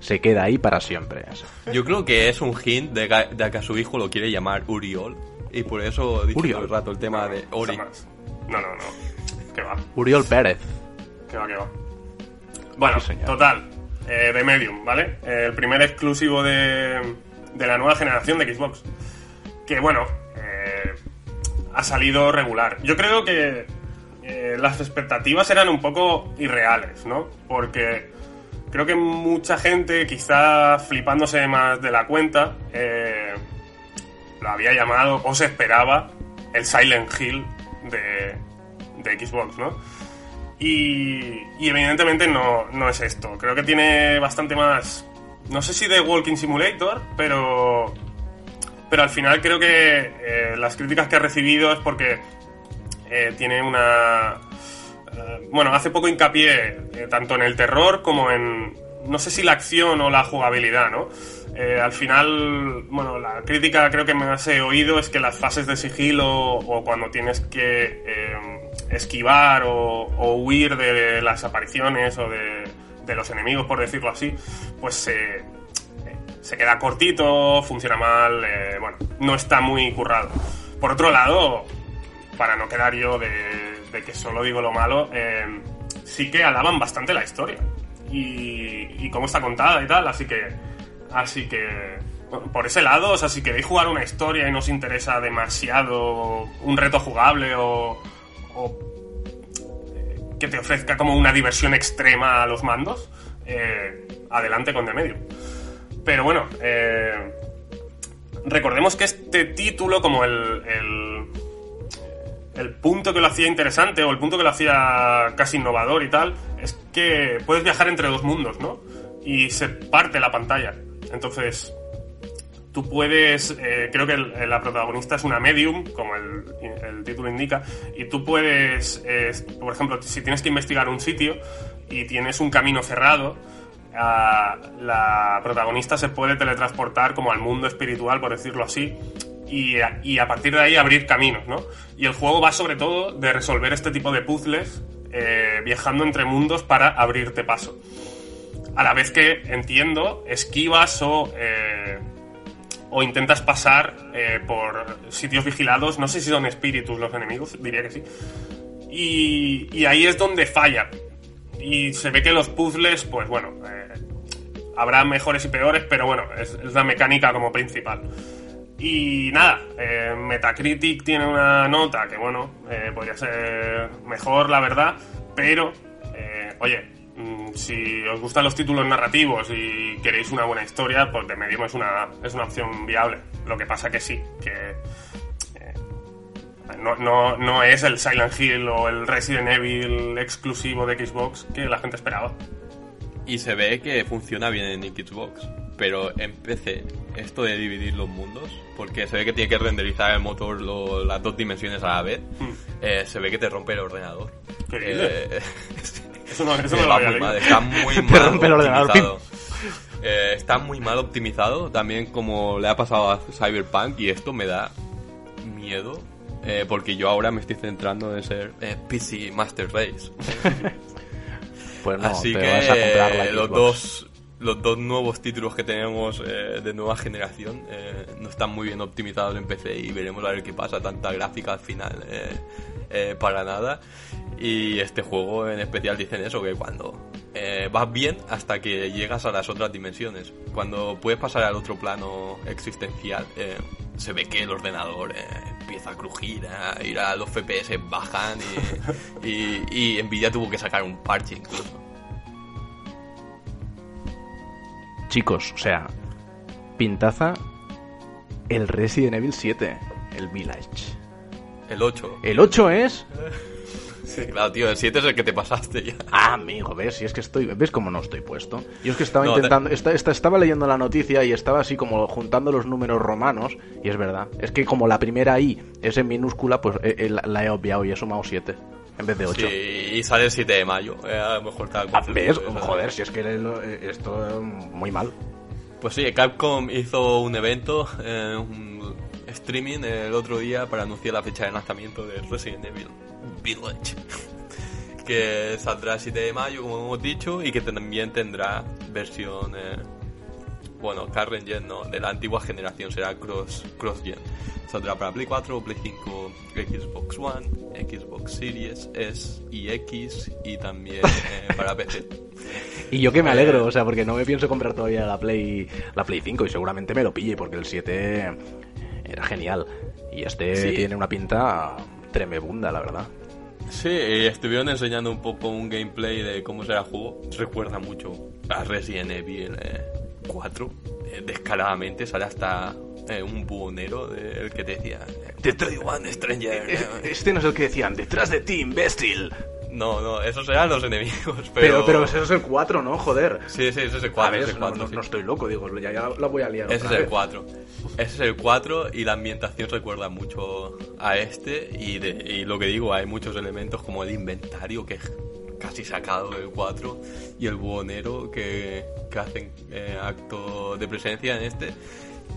se queda ahí para siempre. Yo creo que es un hint de que, de que a su hijo lo quiere llamar Uriol. Y por eso Uriol. todo el rato el tema de Ori. No, no, no. Que va, Uriol Pérez. que va, que va. Bueno, Sí, señor. total. Eh, de Medium, ¿vale? Eh, el primer exclusivo de, de la nueva generación de Xbox. Que bueno, eh, ha salido regular. Yo creo que eh, las expectativas eran un poco irreales, ¿no? Porque creo que mucha gente, quizá flipándose más de la cuenta, eh, lo había llamado o se esperaba el Silent Hill de, de Xbox, ¿no? Y, y evidentemente no, no es esto. Creo que tiene bastante más. No sé si de Walking Simulator, pero. Pero al final creo que eh, las críticas que ha recibido es porque eh, tiene una. eh, bueno, hace poco hincapié eh, tanto en el terror como en. No sé si la acción o la jugabilidad, ¿no? Eh, al final, bueno, la crítica creo que más he oído es que las fases de sigilo o cuando tienes que eh, esquivar o, o huir de las apariciones o de, de los enemigos, por decirlo así, pues se, se queda cortito, funciona mal, eh, bueno, no está muy currado. Por otro lado, para no quedar yo de, de que solo digo lo malo, eh, sí que alaban bastante la historia y, y cómo está contada y tal, así que, así que por ese lado, o sea, si queréis jugar una historia y no os interesa demasiado un reto jugable o, o, eh, que te ofrezca como una diversión extrema a los mandos, adelante con The Medium. Pero bueno, eh, recordemos que este título, como el, el, punto que lo hacía interesante o el punto que lo hacía casi innovador y tal, es que puedes viajar entre dos mundos, ¿no? Y se parte la pantalla. Entonces, tú puedes, eh, creo que el- la protagonista es una medium, como el, título indica, y tú puedes, eh, por ejemplo, si tienes que investigar un sitio y tienes un camino cerrado, la protagonista se puede teletransportar como al mundo espiritual, por decirlo así, y a, y a partir de ahí abrir caminos, ¿no? Y el juego va sobre todo de resolver este tipo de puzzles eh, viajando entre mundos para abrirte paso. A la vez que, entiendo, esquivas o, eh, o intentas pasar eh, por sitios vigilados, no sé si son espíritus los enemigos, diría que sí. Y, y ahí es donde falla. Y se ve que los puzzles, pues bueno, eh, habrá mejores y peores, pero bueno, es, es la mecánica como principal. Y nada, eh, Metacritic tiene una nota que, bueno, eh, podría ser mejor, la verdad, pero, oye, mm, si os gustan los títulos narrativos y queréis una buena historia, pues de Medium es una, es una opción viable. Lo que pasa que sí, que no, no, no es el Silent Hill o el Resident Evil exclusivo de Xbox que la gente esperaba. y se ve que funciona bien en Xbox. Pero en PC, esto de dividir los mundos, porque se ve que tiene que renderizar el motor lo- las dos dimensiones a la vez, eh, se ve que te rompe el ordenador. ¿Qué dices? Eh, [laughs] Eso no, eso eh, no lo había muy mal, está muy [laughs] Te mal rompe el ordenador, optimizado. Eh, está muy mal optimizado, también como le ha pasado a Cyberpunk, y esto me da miedo, eh, porque yo ahora me estoy centrando en ser eh, PC Master Race. [laughs] Pues no, Así te que vas a comprar la los dos los dos nuevos títulos que tenemos eh, de nueva generación eh, no están muy bien optimizados en PC y veremos a ver qué pasa. Tanta gráfica al final eh, para nada. Y este juego en especial dicen eso, que cuando eh, vas bien hasta que llegas a las otras dimensiones. Cuando puedes pasar al otro plano existencial, eh, se ve que el ordenador eh, empieza a crujir, a ir a los FPS bajan y, [laughs] y, y Nvidia tuvo que sacar un parche incluso. Chicos, o sea, pintaza el Resident Evil 7, el Village. El 8. ¿El 8 es? Sí, claro, tío, el 7 es el que te pasaste ya. Ah, amigo, ves, si es que estoy, ves cómo no estoy puesto. Yo es que estaba No, intentando, esta- esta- estaba leyendo la noticia y estaba así como juntando los números romanos y es verdad. Es que como la primera I es en minúscula, pues eh, eh, la, he obviado y he sumado 7 en vez de 8. Sí, y sale el 7 de mayo. Eh, a lo mejor estaba Ah, ¿Ves? ¿sabes? Joder, si es que eh, esto eh, muy mal. Pues sí, Capcom hizo un evento, eh, un streaming el otro día para anunciar la fecha de lanzamiento de Resident Evil Village. [laughs] Que saldrá el 7 de mayo, como hemos dicho, y que también tendrá versión, eh, bueno, current gen, no, de la antigua generación, será cross, cross gen. Saldrá para Play 4, Play 5, Xbox One, Xbox Series S y X, y también eh, para PC. [laughs] Y yo que me Eh, alegro, o sea, porque no me pienso comprar todavía la Play, la Play 5 y seguramente me lo pille porque el 7 era genial. Y este Sí. tiene una pinta tremebunda, la verdad. Sí, estuvieron enseñando un poco un gameplay de cómo será el juego. Recuerda mucho a Resident Evil eh, 4. eh, descaradamente sale hasta eh, un buhonero del que te decía: Te traigo one stranger. Eh, Este no es el que decían, detrás de ti, imbécil. No, no, esos eran los enemigos. Pero, Pero, pero, ese es el 4, ¿no? Joder. Sí, sí, ese es el A 4. ver, ese es el no, 4 no- sí. no estoy loco, digo, ya, ya la voy a liar. Ese es el vez. 4. Ese es el 4 y la ambientación recuerda mucho a este y, de- y lo que digo, hay muchos elementos como el inventario que es casi sacado del 4 y el buhonero que, que hacen eh, acto de presencia en este.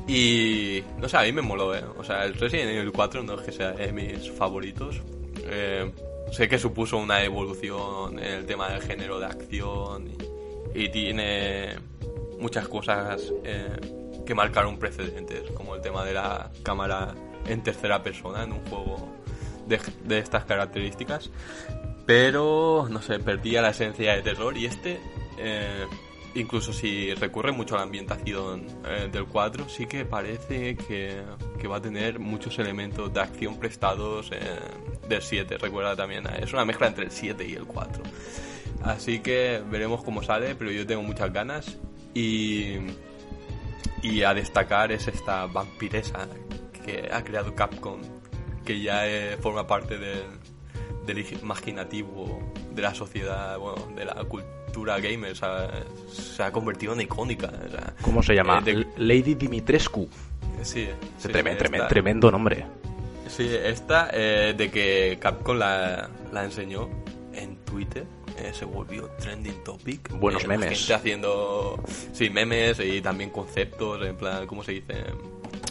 Y no sé, a mí me moló, ¿eh? O sea, el Resident Evil 4 no es que sea de mis favoritos. Eh, sé que supuso una evolución en el tema del género de acción y, tiene muchas cosas eh, que marcaron precedentes, como el tema de la cámara en tercera persona en un juego de, de estas características. Pero, no sé, perdía la esencia de terror y este, eh, incluso si recurre mucho a la ambientación eh, del 4, sí que parece que, que va a tener muchos elementos de acción prestados eh, del 7. Recuerda también, eh, es una mezcla entre el 7 y el 4. Así que veremos cómo sale, pero yo tengo muchas ganas. Y, y a destacar es esta vampiresa que ha creado Capcom, que ya forma parte del, del imaginativo de la sociedad, bueno, de la cultura gamer. o sea, se ha convertido en icónica. o sea, ¿Cómo se llama? eh, de- Lady Dimitrescu. sí, sí, Tremen- tremen- esta- tremendo nombre. Sí, esta eh, de que Capcom la, la enseñó en Twitter. eh, se volvió trending topic. Buenos Eh, la memes. gente haciendo sí, memes y también conceptos, en plan, ¿cómo se dice?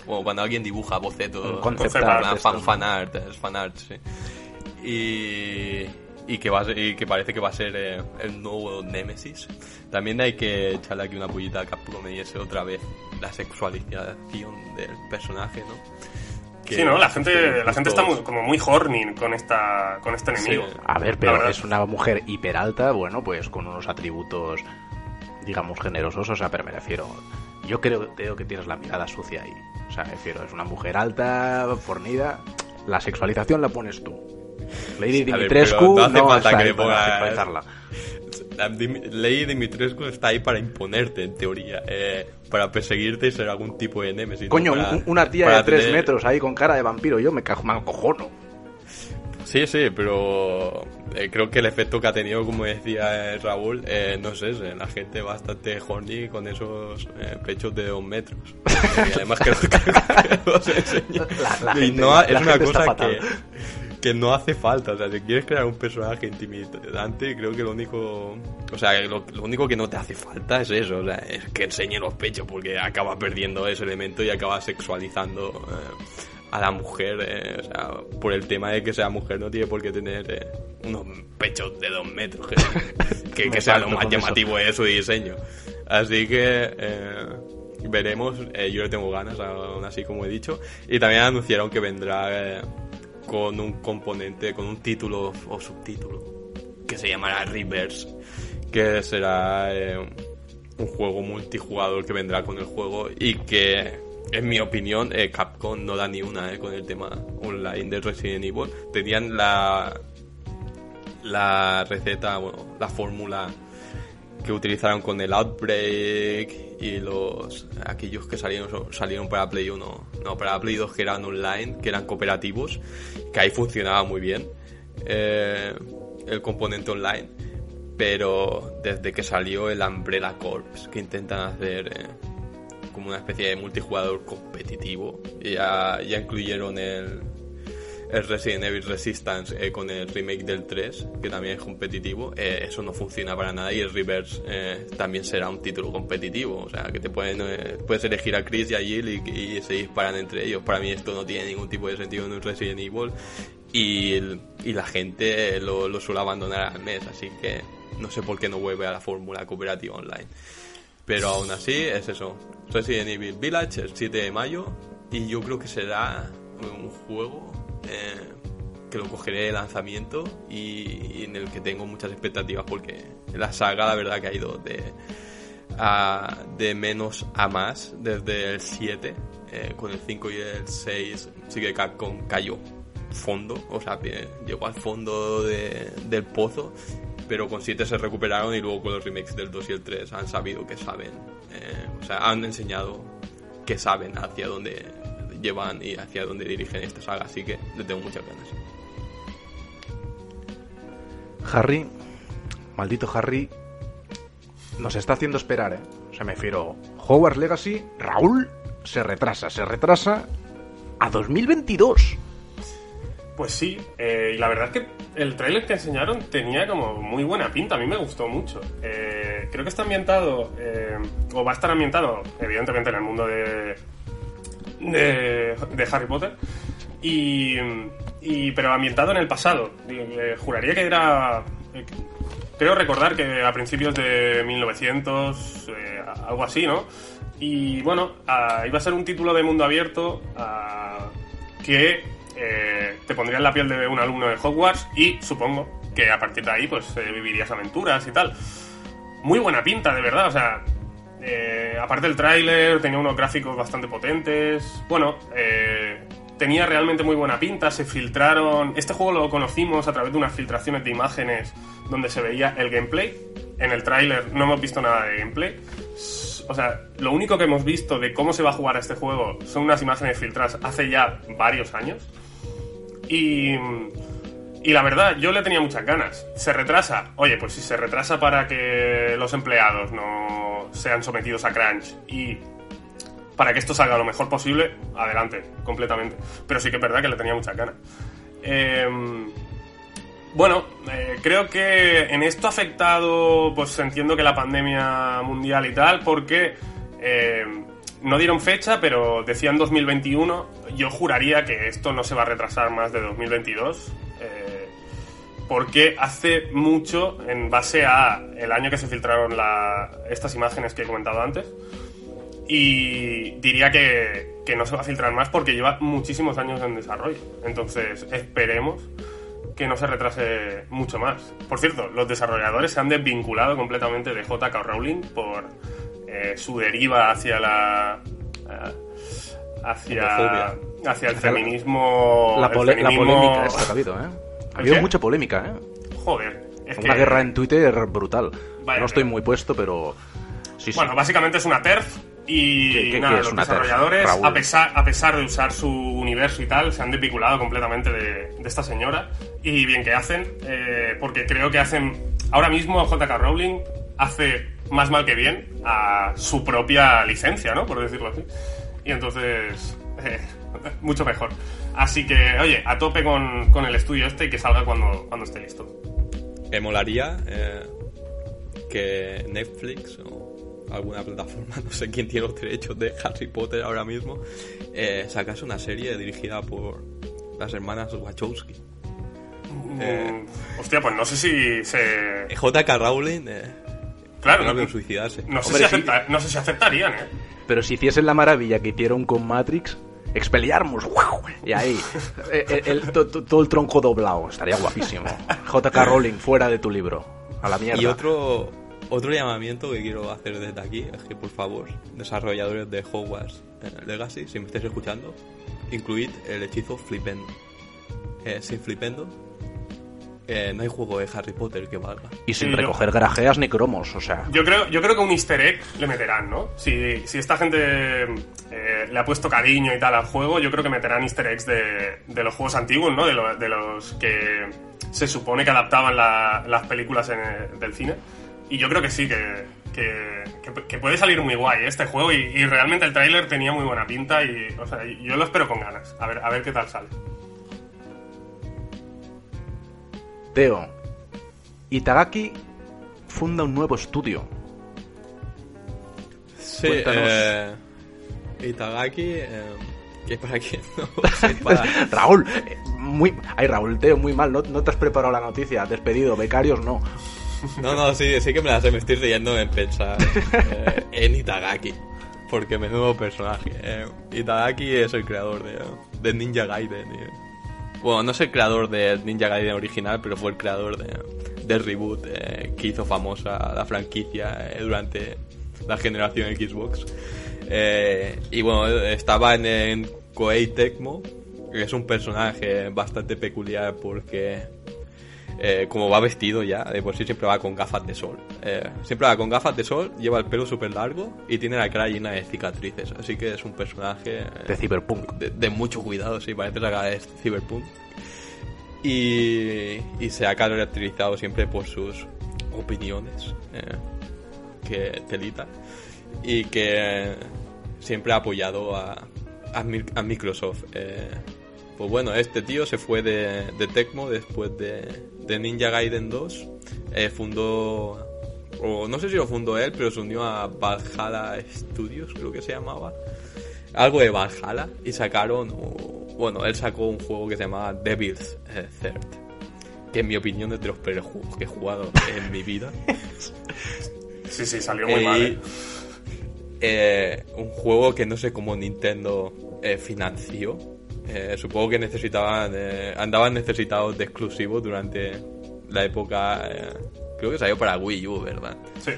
Bueno, cuando alguien dibuja bocetos, concept fan, fan art, es fan art, sí. Y, y que va a ser- y que parece que va a ser eh, el nuevo Nemesis. También hay que echarle aquí una pullita a Capcom y ese otra vez la sexualización del personaje, ¿no? Que Sí, ¿no? La gente, la gente está muy- como muy horny con, esta, con este enemigo. Sí. A ver, pero es una mujer hiper alta, bueno, pues con unos atributos, digamos, generosos, o sea, pero me refiero. Yo creo, creo que tienes la mirada sucia ahí. O sea, me refiero, es una mujer alta, fornida. La sexualización la pones tú. Lady ver, Dimitrescu pero no hace no falta está que ahí para. La ley Dimitrescu está ahí para imponerte, en teoría. eh, para perseguirte y ser algún tipo de Nemesis. ¿no? Coño, Para- un- una tía de tres tener- metros ahí con cara de vampiro, yo me, cajo, me acojono. Sí, Sí, pero eh, creo que el efecto que ha tenido, como decía eh, Raúl, eh, no sé, la gente bastante horny con esos pechos de dos metros. y además creo que, [laughs] [laughs] los enseño. y no, es una cosa que, que no hace falta. O sea, si quieres crear un personaje intimidante, creo que lo único. O sea, lo, único que no te hace falta es eso. O sea, es que enseñe los pechos, porque acaba perdiendo ese elemento y acaba sexualizando a la mujer, eh, o sea, por el tema de que sea mujer no tiene por qué tener eh, unos pechos de dos metros, que, [laughs] que, sea lo más llamativo de su diseño. Así que eh, veremos, yo le tengo ganas, aún así como he dicho, y también anunciaron que vendrá con un componente, con un título o subtítulo, que se llamará Reverse, que será un juego multijugador que vendrá con el juego y que en mi opinión, eh, Capcom no da ni una eh, con el tema online de Resident Evil. Tenían la, la receta, bueno, la fórmula que utilizaron con el Outbreak y los aquellos que salieron salieron para Play 1, no, para Play 2 que eran online, que eran cooperativos, que ahí funcionaba muy bien eh, el componente online, pero desde que salió el Umbrella Corps, que intentan hacer como una especie de multijugador competitivo. Ya, ya incluyeron el, el Resident Evil Resistance eh, con el remake del 3, que también es competitivo. Eh, eso no funciona para nada y el Reverse eh, también será un título competitivo. O sea, que te pueden, puedes elegir a Chris y a Jill y, se disparan entre ellos. Para mí esto no tiene ningún tipo de sentido en un Resident Evil y, y la gente lo, lo suele abandonar al mes, así que no sé por qué no vuelve a la fórmula cooperativa online. Pero aún así es eso. Resident Evil Village el 7 de mayo y yo creo que será un juego eh, que lo cogeré de lanzamiento y, en el que tengo muchas expectativas porque la saga la verdad que ha ido de, de menos a más desde el 7 eh, con el 5 y el 6 sí que Capcom cayó fondo, o sea, llegó al fondo del pozo pero con 7 se recuperaron y luego con los remakes del 2 y el 3 han sabido que saben, eh, o sea, han enseñado que saben hacia dónde llevan y hacia dónde dirigen esta saga, así que le tengo muchas ganas. Harry, maldito Harry, nos está haciendo esperar, ¿eh? O sea, me refiero, Hogwarts Legacy, Raúl, se retrasa, se retrasa a 2022. Pues sí, eh, y la verdad es que el tráiler que enseñaron tenía como muy buena pinta, a mí me gustó mucho. Eh, creo que está ambientado, eh, o va a estar ambientado, evidentemente, en el mundo de, de, Harry Potter, y, pero ambientado en el pasado. juraría que era... creo recordar que a principios de 1900, algo así, ¿no? Y bueno, iba a ser un título de mundo abierto que eh, te pondrías la piel de un alumno de Hogwarts y supongo que a partir de ahí pues eh, vivirías aventuras y tal. Muy buena pinta, de verdad, o sea, eh, aparte del tráiler tenía unos gráficos bastante potentes, bueno, tenía realmente muy buena pinta, se filtraron, este juego lo conocimos a través de unas filtraciones de imágenes donde se veía el gameplay, en el tráiler no hemos visto nada de gameplay, o sea, lo único que hemos visto de cómo se va a jugar a este juego son unas imágenes filtradas hace ya varios años. Y, y la verdad, yo le tenía muchas ganas. ¿Se retrasa? Oye, pues si se retrasa para que los empleados no sean sometidos a crunch y para que esto salga lo mejor posible, adelante, completamente. Pero sí que es verdad que le tenía muchas ganas. Em, bueno, eh, creo que en esto ha afectado, pues entiendo que la pandemia mundial y tal, porque eh, no dieron fecha, pero decían 2021. Yo juraría que esto no se va a retrasar más de 2022. Porque hace mucho, en base a el año que se filtraron estas imágenes que he comentado antes, y diría que, que no se va a filtrar más porque lleva muchísimos años en desarrollo. Entonces, esperemos que no se retrase mucho más. Por cierto, los desarrolladores se han desvinculado completamente de JK Rowling por eh, su deriva hacia la. Eh, hacia, hacia el feminismo. La, polémica esta que ha habido, ¿eh? Ha habido mucha polémica, ¿eh? Joder. Es una guerra en Twitter brutal. no estoy muy puesto, pero. bueno, básicamente es una TERF Y ¿Qué- qué- nada, qué los desarrolladores, a pesar, a pesar de usar su universo y tal, se han desvinculado completamente de, de esta señora. Y bien que hacen, eh, porque creo que hacen. Ahora mismo JK Rowling hace más mal que bien a su propia licencia, ¿no? Por decirlo así. Y entonces. eh, [laughs] mucho mejor. Así que, oye, a tope con, con el estudio este y que salga cuando, cuando esté listo. Me molaría eh, que Netflix o alguna plataforma, [laughs] no sé quién tiene los derechos de Harry Potter ahora mismo, eh, sacase una serie dirigida por las hermanas Wachowski. Eh. Mm, hostia, pues no sé si se. JK Rowling, eh, Claro, no suicidarse. no sé, Hombre, si acepta- no sé si aceptarían, ¿eh? Pero si hiciesen la maravilla que hicieron con Matrix, Expelliarmus, y ahí, eh, el- el- to- to- todo el tronco doblado, estaría guapísimo. JK Rowling, fuera de tu libro, a la mierda. Y otro, otro llamamiento que quiero hacer desde aquí es que, por favor, desarrolladores de Hogwarts eh, Legacy, si me estáis escuchando, incluid el hechizo Flipendo. Eh, sin Flipendo, eh, no hay juego de Harry Potter que valga. Y sin Sí, yo- recoger garajeas ni cromos, o sea. Yo creo, yo creo que un easter egg le meterán, ¿no? Si, si esta gente eh, le ha puesto cariño y tal al juego, yo creo que meterán easter eggs de, de los juegos antiguos, ¿no? De, lo- de los que se supone que adaptaban la- las películas en el- del cine. Y yo creo que sí, que, que, que- que puede salir muy guay este juego y, y realmente el tráiler tenía muy buena pinta y o sea, yo lo espero con ganas. A ver, a ver qué tal sale. Teo, Itagaki funda un nuevo estudio. Sí, eh, Itagaki, eh, que para quien [laughs] no [laughs] Raúl, eh, muy. Ay, Raúl, Teo, muy mal, no, no te has preparado la noticia, despedido, becarios no. No, no, sí, sí que me la sé, me estoy riendo en pensar [laughs] eh, en Itagaki. Porque menudo personaje. eh. Itagaki es el creador de, de Ninja Gaiden. y- bueno, no es el creador de Ninja Gaiden original, pero fue el creador de, del reboot eh, que hizo famosa la franquicia eh, durante la generación Xbox. Eh, y bueno, estaba en, en Koei Tecmo, que es un personaje bastante peculiar porque eh, como va vestido ya, de por sí siempre va con gafas de sol. Eh, siempre va con gafas de sol, lleva el pelo súper largo y tiene la cara llena de cicatrices. Así que es un personaje eh, De Cyberpunk. de, de mucho cuidado, sí, parece la cara de Cyberpunk. Y, y se ha caracterizado siempre por sus opiniones, eh, que telita, y que siempre ha apoyado a, a, Mi- a Microsoft. Pues bueno, este tío se fue de, de Tecmo después de, de Ninja Gaiden 2. Eh, fundó, o no sé si lo fundó él, pero se unió a Valhalla Studios, creo que se llamaba. Algo de Valhalla. Y sacaron, o- bueno, él sacó un juego que se llamaba Devil's eh, Third. Que en mi opinión es de los peores juegos que he jugado en mi vida. [laughs] Sí, sí, salió muy Eh, mal. ¿eh? eh, un juego que no sé cómo Nintendo financió. Eh, supongo que necesitaban, eh, andaban necesitados de exclusivos durante la época. eh, creo que salió para Wii U, ¿verdad? Sí.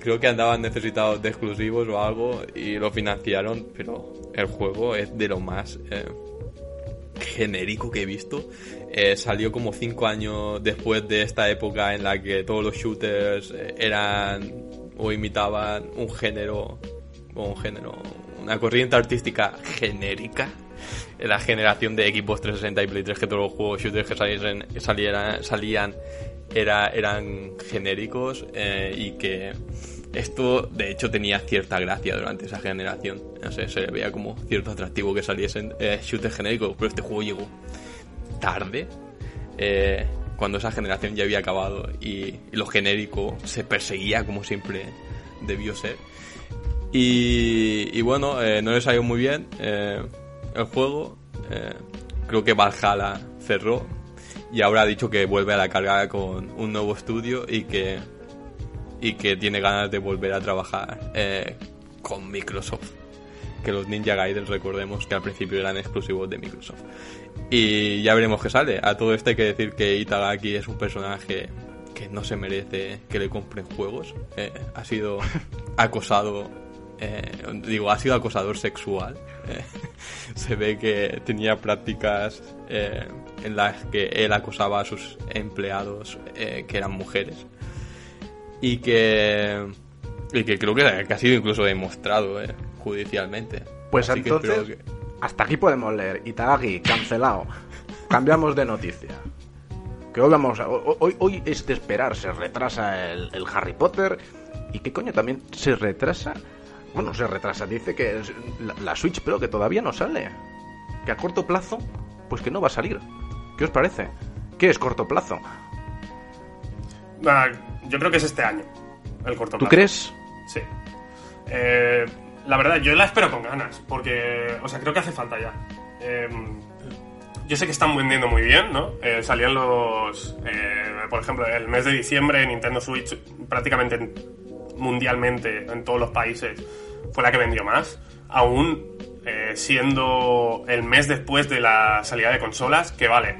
Creo que andaban necesitados de exclusivos o algo y lo financiaron, pero el juego es de lo más genérico que he visto. Eh, salió como cinco años después de esta época en la que todos los shooters eran o imitaban un género, o un género, una corriente artística genérica. La generación de equipos 360 y Play 3 que todos los juegos shooters que salían era, eran genéricos eh, y que esto de hecho tenía cierta gracia durante esa generación. No sé, se veía como cierto atractivo que saliesen eh, shooters genéricos, pero este juego llegó tarde, eh, cuando esa generación ya había acabado y, lo genérico se perseguía como siempre debió ser. Y, bueno, no le salió muy bien el juego. eh, creo que Valhalla cerró y ahora ha dicho que vuelve a la carga con un nuevo estudio y que, y que tiene ganas de volver a trabajar eh, con Microsoft. Que los Ninja Gaiden, recordemos que al principio eran exclusivos de Microsoft. Y ya veremos qué sale. A todo esto hay que decir que Itagaki es un personaje que no se merece que le compren juegos. Eh, ha sido [laughs] acosado, eh, digo, ha sido acosador sexual. [laughs] Eh, se ve que tenía prácticas eh, en las que él acosaba a sus empleados que eran mujeres. Y que Y que creo que, ha sido incluso demostrado judicialmente. Pues entonces, hasta aquí podemos leer. Itagaki, cancelado. Cambiamos de noticia. Que hoy vamos hoy, hoy es de esperar, se retrasa el, Harry Potter. ¿Y qué coño también se retrasa? Bueno, se retrasa, dice que la, la Switch, pero que todavía no sale. Que a corto plazo, pues que no va a salir. ¿Qué os parece? ¿Qué es corto plazo? yo creo que es este año, el corto plazo. ¿Tú crees? Sí. Eh, la verdad, yo la espero con ganas, porque, o sea, creo que hace falta ya. Em, yo sé que están vendiendo muy bien, ¿no? Eh, salían los, eh, por ejemplo, el mes de diciembre Nintendo Switch prácticamente mundialmente en todos los países fue la que vendió más. Aún siendo el mes después de la salida de consolas, que vale,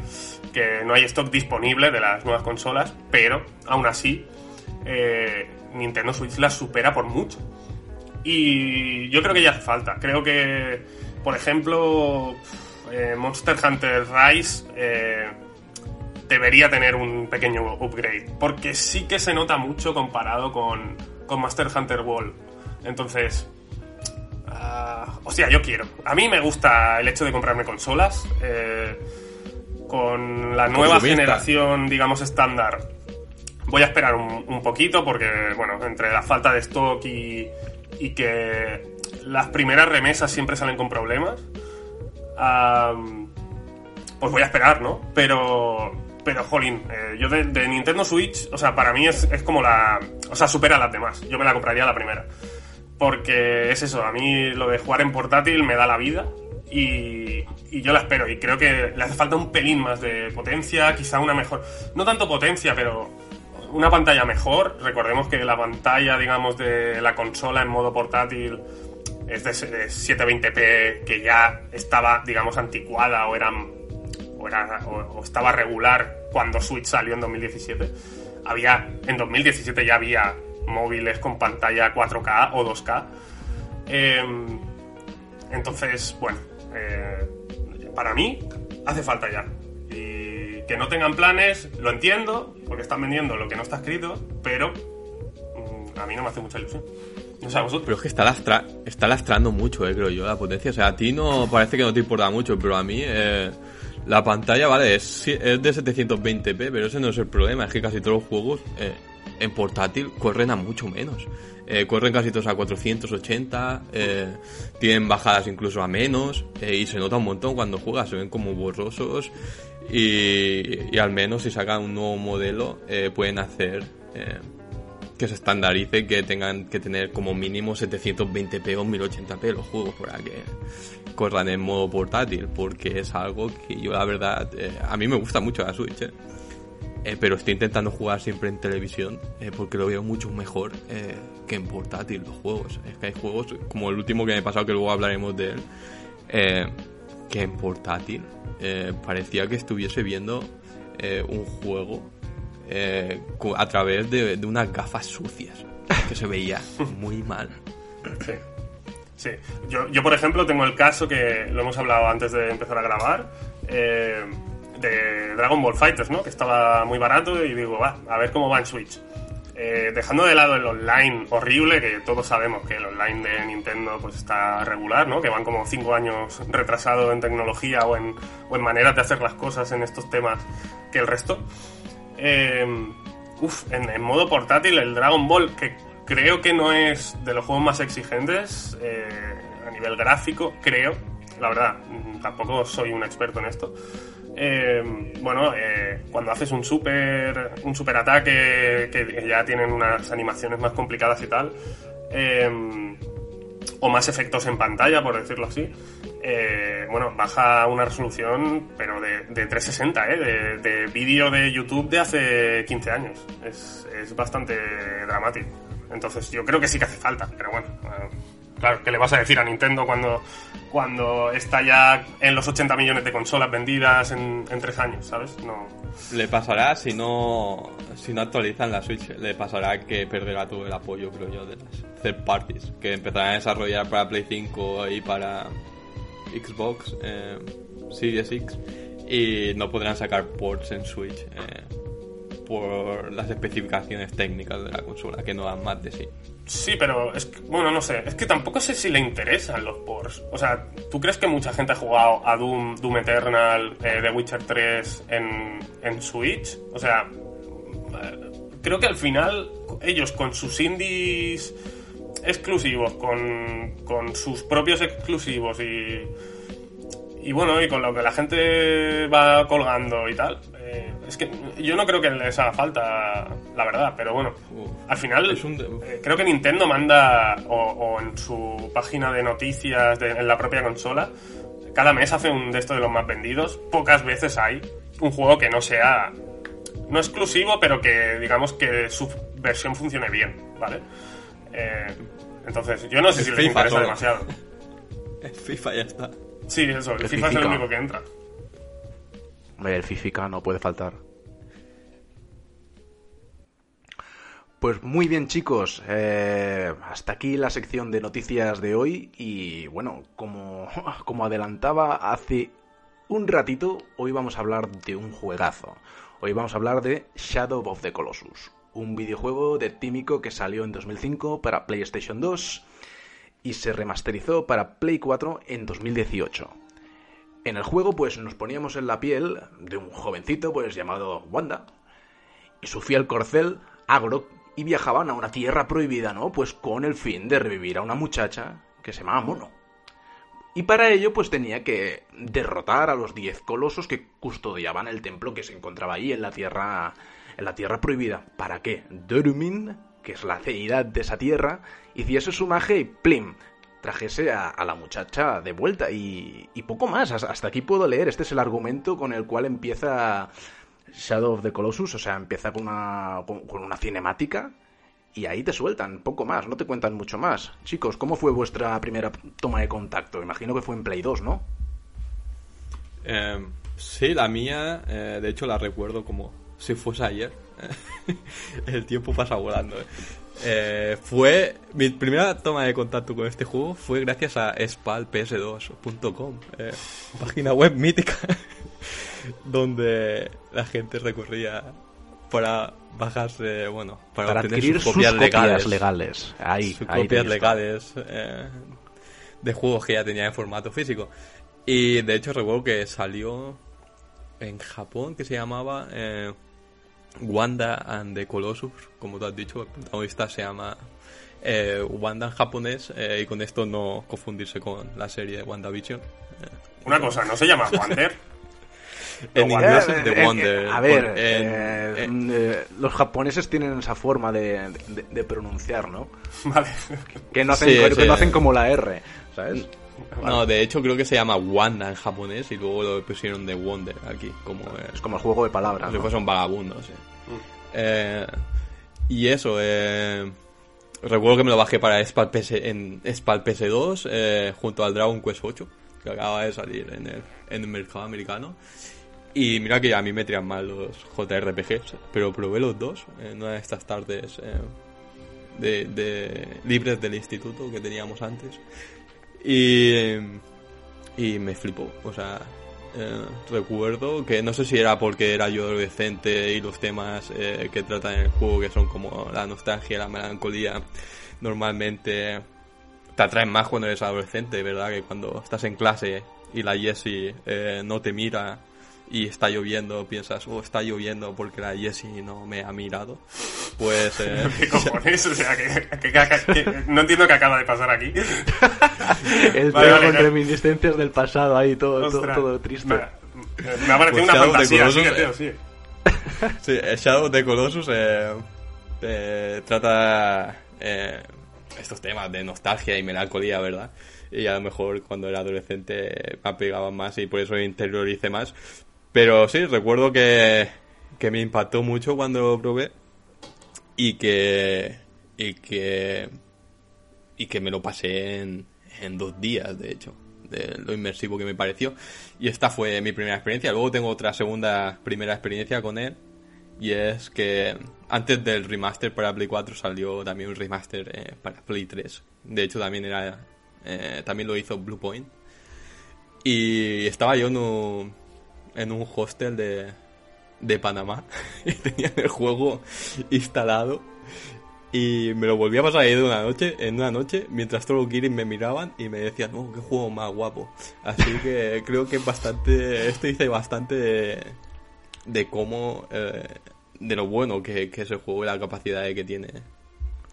que no hay stock disponible de las nuevas consolas, pero aún así eh, Nintendo Switch las supera por mucho. Y yo creo que ya hace falta. Creo que, por ejemplo, eh, Monster Hunter Rise eh, debería tener un pequeño upgrade, porque sí que se nota mucho comparado con, con Master Hunter World. Entonces, uh, o sea, yo quiero. A mí me gusta el hecho de comprarme consolas. Eh, con la nueva generación, digamos, estándar, voy a esperar un, poquito porque, bueno, entre la falta de stock y, y que las primeras remesas siempre salen con problemas, pues voy a esperar, ¿no? Pero, pero, jolín, eh, yo de, Nintendo Switch, o sea, para mí es, es como la... O sea, supera las demás. Yo me la compraría la primera. Porque es eso, a mí lo de jugar en portátil me da la vida y, yo la espero. Y creo que le hace falta un pelín más de potencia, quizá una mejor. No tanto potencia, pero una pantalla mejor. Recordemos que la pantalla, digamos, de la consola en modo portátil es de 720p, que ya estaba, digamos, anticuada o era, o, era, o, estaba regular cuando Switch salió en 2017. Había, en 2017 ya había móviles con pantalla 4K o 2K. Em, entonces, bueno, eh, para mí hace falta ya. Y que no tengan planes, lo entiendo, porque están vendiendo lo que no está escrito, pero mm, a mí no me hace mucha ilusión. Sé, vosotros. Pero es que está, lastra está lastrando mucho, eh, creo yo, la potencia. O sea, a ti no parece que no te importa mucho, pero a mí eh, la pantalla, vale, es, de 720p, pero ese no es el problema. Es que casi todos los juegos eh, en portátil corren a mucho menos. Eh, corren casi todos a 480, eh, tienen bajadas incluso a menos eh, y se nota un montón cuando juegas, se ven como borrosos y, y al menos si sacan un nuevo modelo pueden hacer que se estandarice que tengan que tener como mínimo 720p o 1080p los juegos para que corran en modo portátil porque es algo que yo la verdad a mí me gusta mucho la Switch eh, pero estoy intentando jugar siempre en televisión eh, porque lo veo mucho mejor eh, que en portátil los juegos. Es que hay juegos como el último que me he pasado, que luego hablaremos de él, que en portátil parecía que estuviese viendo un juego a través de, unas gafas sucias, que se veía [laughs] muy mal. Sí. Yo, yo por ejemplo tengo el caso que lo hemos hablado antes de empezar a grabar de Dragon Ball Fighters, ¿no? Que estaba muy barato y digo, va, a ver cómo va en Switch. Eh, dejando de lado el online horrible, que todos sabemos que el online de Nintendo pues está regular, ¿no? Que van como 5 años retrasado en tecnología o en, o en maneras de hacer las cosas en estos temas que el resto. Eh, uf, en, modo portátil el Dragon Ball, que creo que no es de los juegos más exigentes eh, a nivel gráfico, creo, la verdad, tampoco soy un experto en esto. Eh, bueno, eh, cuando haces un super, un super ataque que ya tienen unas animaciones más complicadas y tal, eh, o más efectos en pantalla, por decirlo así, bueno, baja una resolución, pero de, 360, de, de vídeo de YouTube de hace 15 años. Es bastante dramático. Entonces yo creo que sí que hace falta, pero bueno. Claro, ¿qué le vas a decir a Nintendo cuando, cuando está ya en los 80 millones de consolas vendidas en, tres años, ¿sabes? No. Le pasará si no, si no actualizan la Switch, le pasará que perderá todo el apoyo, creo yo, de las third parties, que empezarán a desarrollar para Play 5 y para Xbox eh, Series X y no podrán sacar ports en Switch. Eh, por las especificaciones técnicas de la consola, que no dan más de sí. Sí, pero es que, bueno, no sé, es que tampoco sé si le interesan los ports. O sea, ¿tú crees que mucha gente ha jugado a Doom, Doom Eternal, eh, The Witcher 3 en, en Switch? O sea, eh, creo que al final ellos con sus indies exclusivos, con, con sus propios exclusivos y, y bueno, y con lo que la gente va colgando y tal, eh, es que yo no creo que les haga falta, la verdad, pero bueno, al final Es un- eh, creo que Nintendo manda, o, o en su página de noticias de- en la propia consola, cada mes hace un de estos de los más vendidos. Pocas veces hay un juego que no sea, no exclusivo, pero que digamos que su versión funcione bien, ¿vale? Eh, entonces, yo no sé Es si les FIFA interesa todo. demasiado. [laughs] FIFA ya está. Sí, eso, el FIFA es el único que entra. El Fifica no puede faltar. Pues muy bien chicos, eh, hasta aquí la sección de noticias de hoy y bueno, como, [laughs] como adelantaba hace un ratito, hoy vamos a hablar de un juegazo. Hoy vamos a hablar de Shadow of the Colossus, un videojuego de Tímico que salió en 2005 para PlayStation 2 y se remasterizó para Play 4 en 2018. En el juego, pues nos poníamos en la piel de un jovencito, pues llamado Wanda, y su fiel corcel, Agro, y viajaban a una tierra prohibida, ¿no? Pues con el fin de revivir a una muchacha que se llamaba Mono. Y para ello, pues tenía que derrotar a los diez colosos que custodiaban el templo que se encontraba ahí en la tierra, en la tierra prohibida. ¿Para qué? Dorumin, que es la deidad de esa tierra, hiciese su magia y plim, trajese a, la muchacha de vuelta y, poco más. Hasta aquí puedo leer. Este es el argumento con el cual empieza Shadow of the Colossus. O sea, empieza con una, con, una cinemática y ahí te sueltan, poco más, no te cuentan mucho más. Chicos, ¿cómo fue vuestra primera toma de contacto? Imagino que fue en Play 2, ¿no? Eh, sí, la mía, eh, de hecho la recuerdo como si fuese ayer. [laughs] El tiempo pasa volando. eh. Eh, fue mi primera toma de contacto con este juego fue gracias a spalps2.com, eh, página web mítica [laughs] donde la gente recorría para bajarse, bueno, para, Para obtener adquirir sus sus copias copias legales, legales. Ahí, sus ahí copias legales eh, de juegos que ya tenía en formato físico. Y de hecho recuerdo que salió en Japón que se llamaba eh, Wanda and the Colossus, como tú has dicho, el protagonista se llama eh, Wanda en japonés eh, y con esto no confundirse con la serie de WandaVision. Una cosa, ¿no se llama Wander? [laughs] En inglés Eh, es The eh, Wonder. eh, a ver, Por- en- eh, en- eh, los japoneses tienen esa forma de, de- de pronunciar, ¿no? [laughs] Vale. Que no hacen, Sí, que sí. no hacen como la R, ¿sabes? No, de hecho creo que se llama Wanda en japonés y luego lo pusieron de Wonder aquí, como eh, Es como el juego de palabras. Como si ¿no? fuese un vagabundo, sí. Eh, y eso, eh, recuerdo que me lo bajé para Spal, PS, en Spal PS2 eh, junto al Dragon Quest 8, que acaba de salir en el, en el mercado americano. Y mira que a mí me tiran mal los JRPGs, pero probé los dos en una de estas tardes de, de libres del instituto que teníamos antes. Y, y me flipó. O sea, eh, recuerdo que no sé si era porque era yo adolescente y los temas eh, que tratan en el juego, que son como la nostalgia, la melancolía, normalmente te atraen más cuando eres adolescente, ¿verdad? Que cuando estás en clase y la Jessie eh, no te mira y está lloviendo, piensas, oh, está lloviendo porque la Jessie no me ha mirado. Pues... [laughs] eh, ¿Qué cojones? O sea, que, que- que- que- no entiendo qué acaba de pasar aquí. [laughs] El Vale, tío vale, con reminiscencias del pasado ahí, todo, todo, triste. Me, me ha parecido Pues una Shadow fantasía, Colossus, tío, eh. Sí, [laughs] el Shadow of the Colossus eh, eh, trata eh, estos temas de nostalgia y melancolía, ¿verdad? Y a lo mejor cuando era adolescente me apegaban más y por eso interioricé más. Pero sí, recuerdo que, que me impactó mucho cuando lo probé y que, y que, y que me lo pasé en, en dos días, de hecho, de lo inmersivo que me pareció. Y esta fue mi primera experiencia. Luego tengo otra segunda primera experiencia con él. Y es que antes del remaster para Play 4 salió también un remaster eh, para Play 3. De hecho, también era eh, también lo hizo Bluepoint. Y estaba yo un, en un hostel de, de Panamá [laughs] y tenía el juego instalado y me lo volví a pasar ahí de una noche, en una noche, mientras todos los guiris me miraban y me decían, oh, qué juego más guapo. Así que [laughs] creo que bastante, esto dice bastante de, de cómo, eh, de lo bueno que, que es el juego y la capacidad que tiene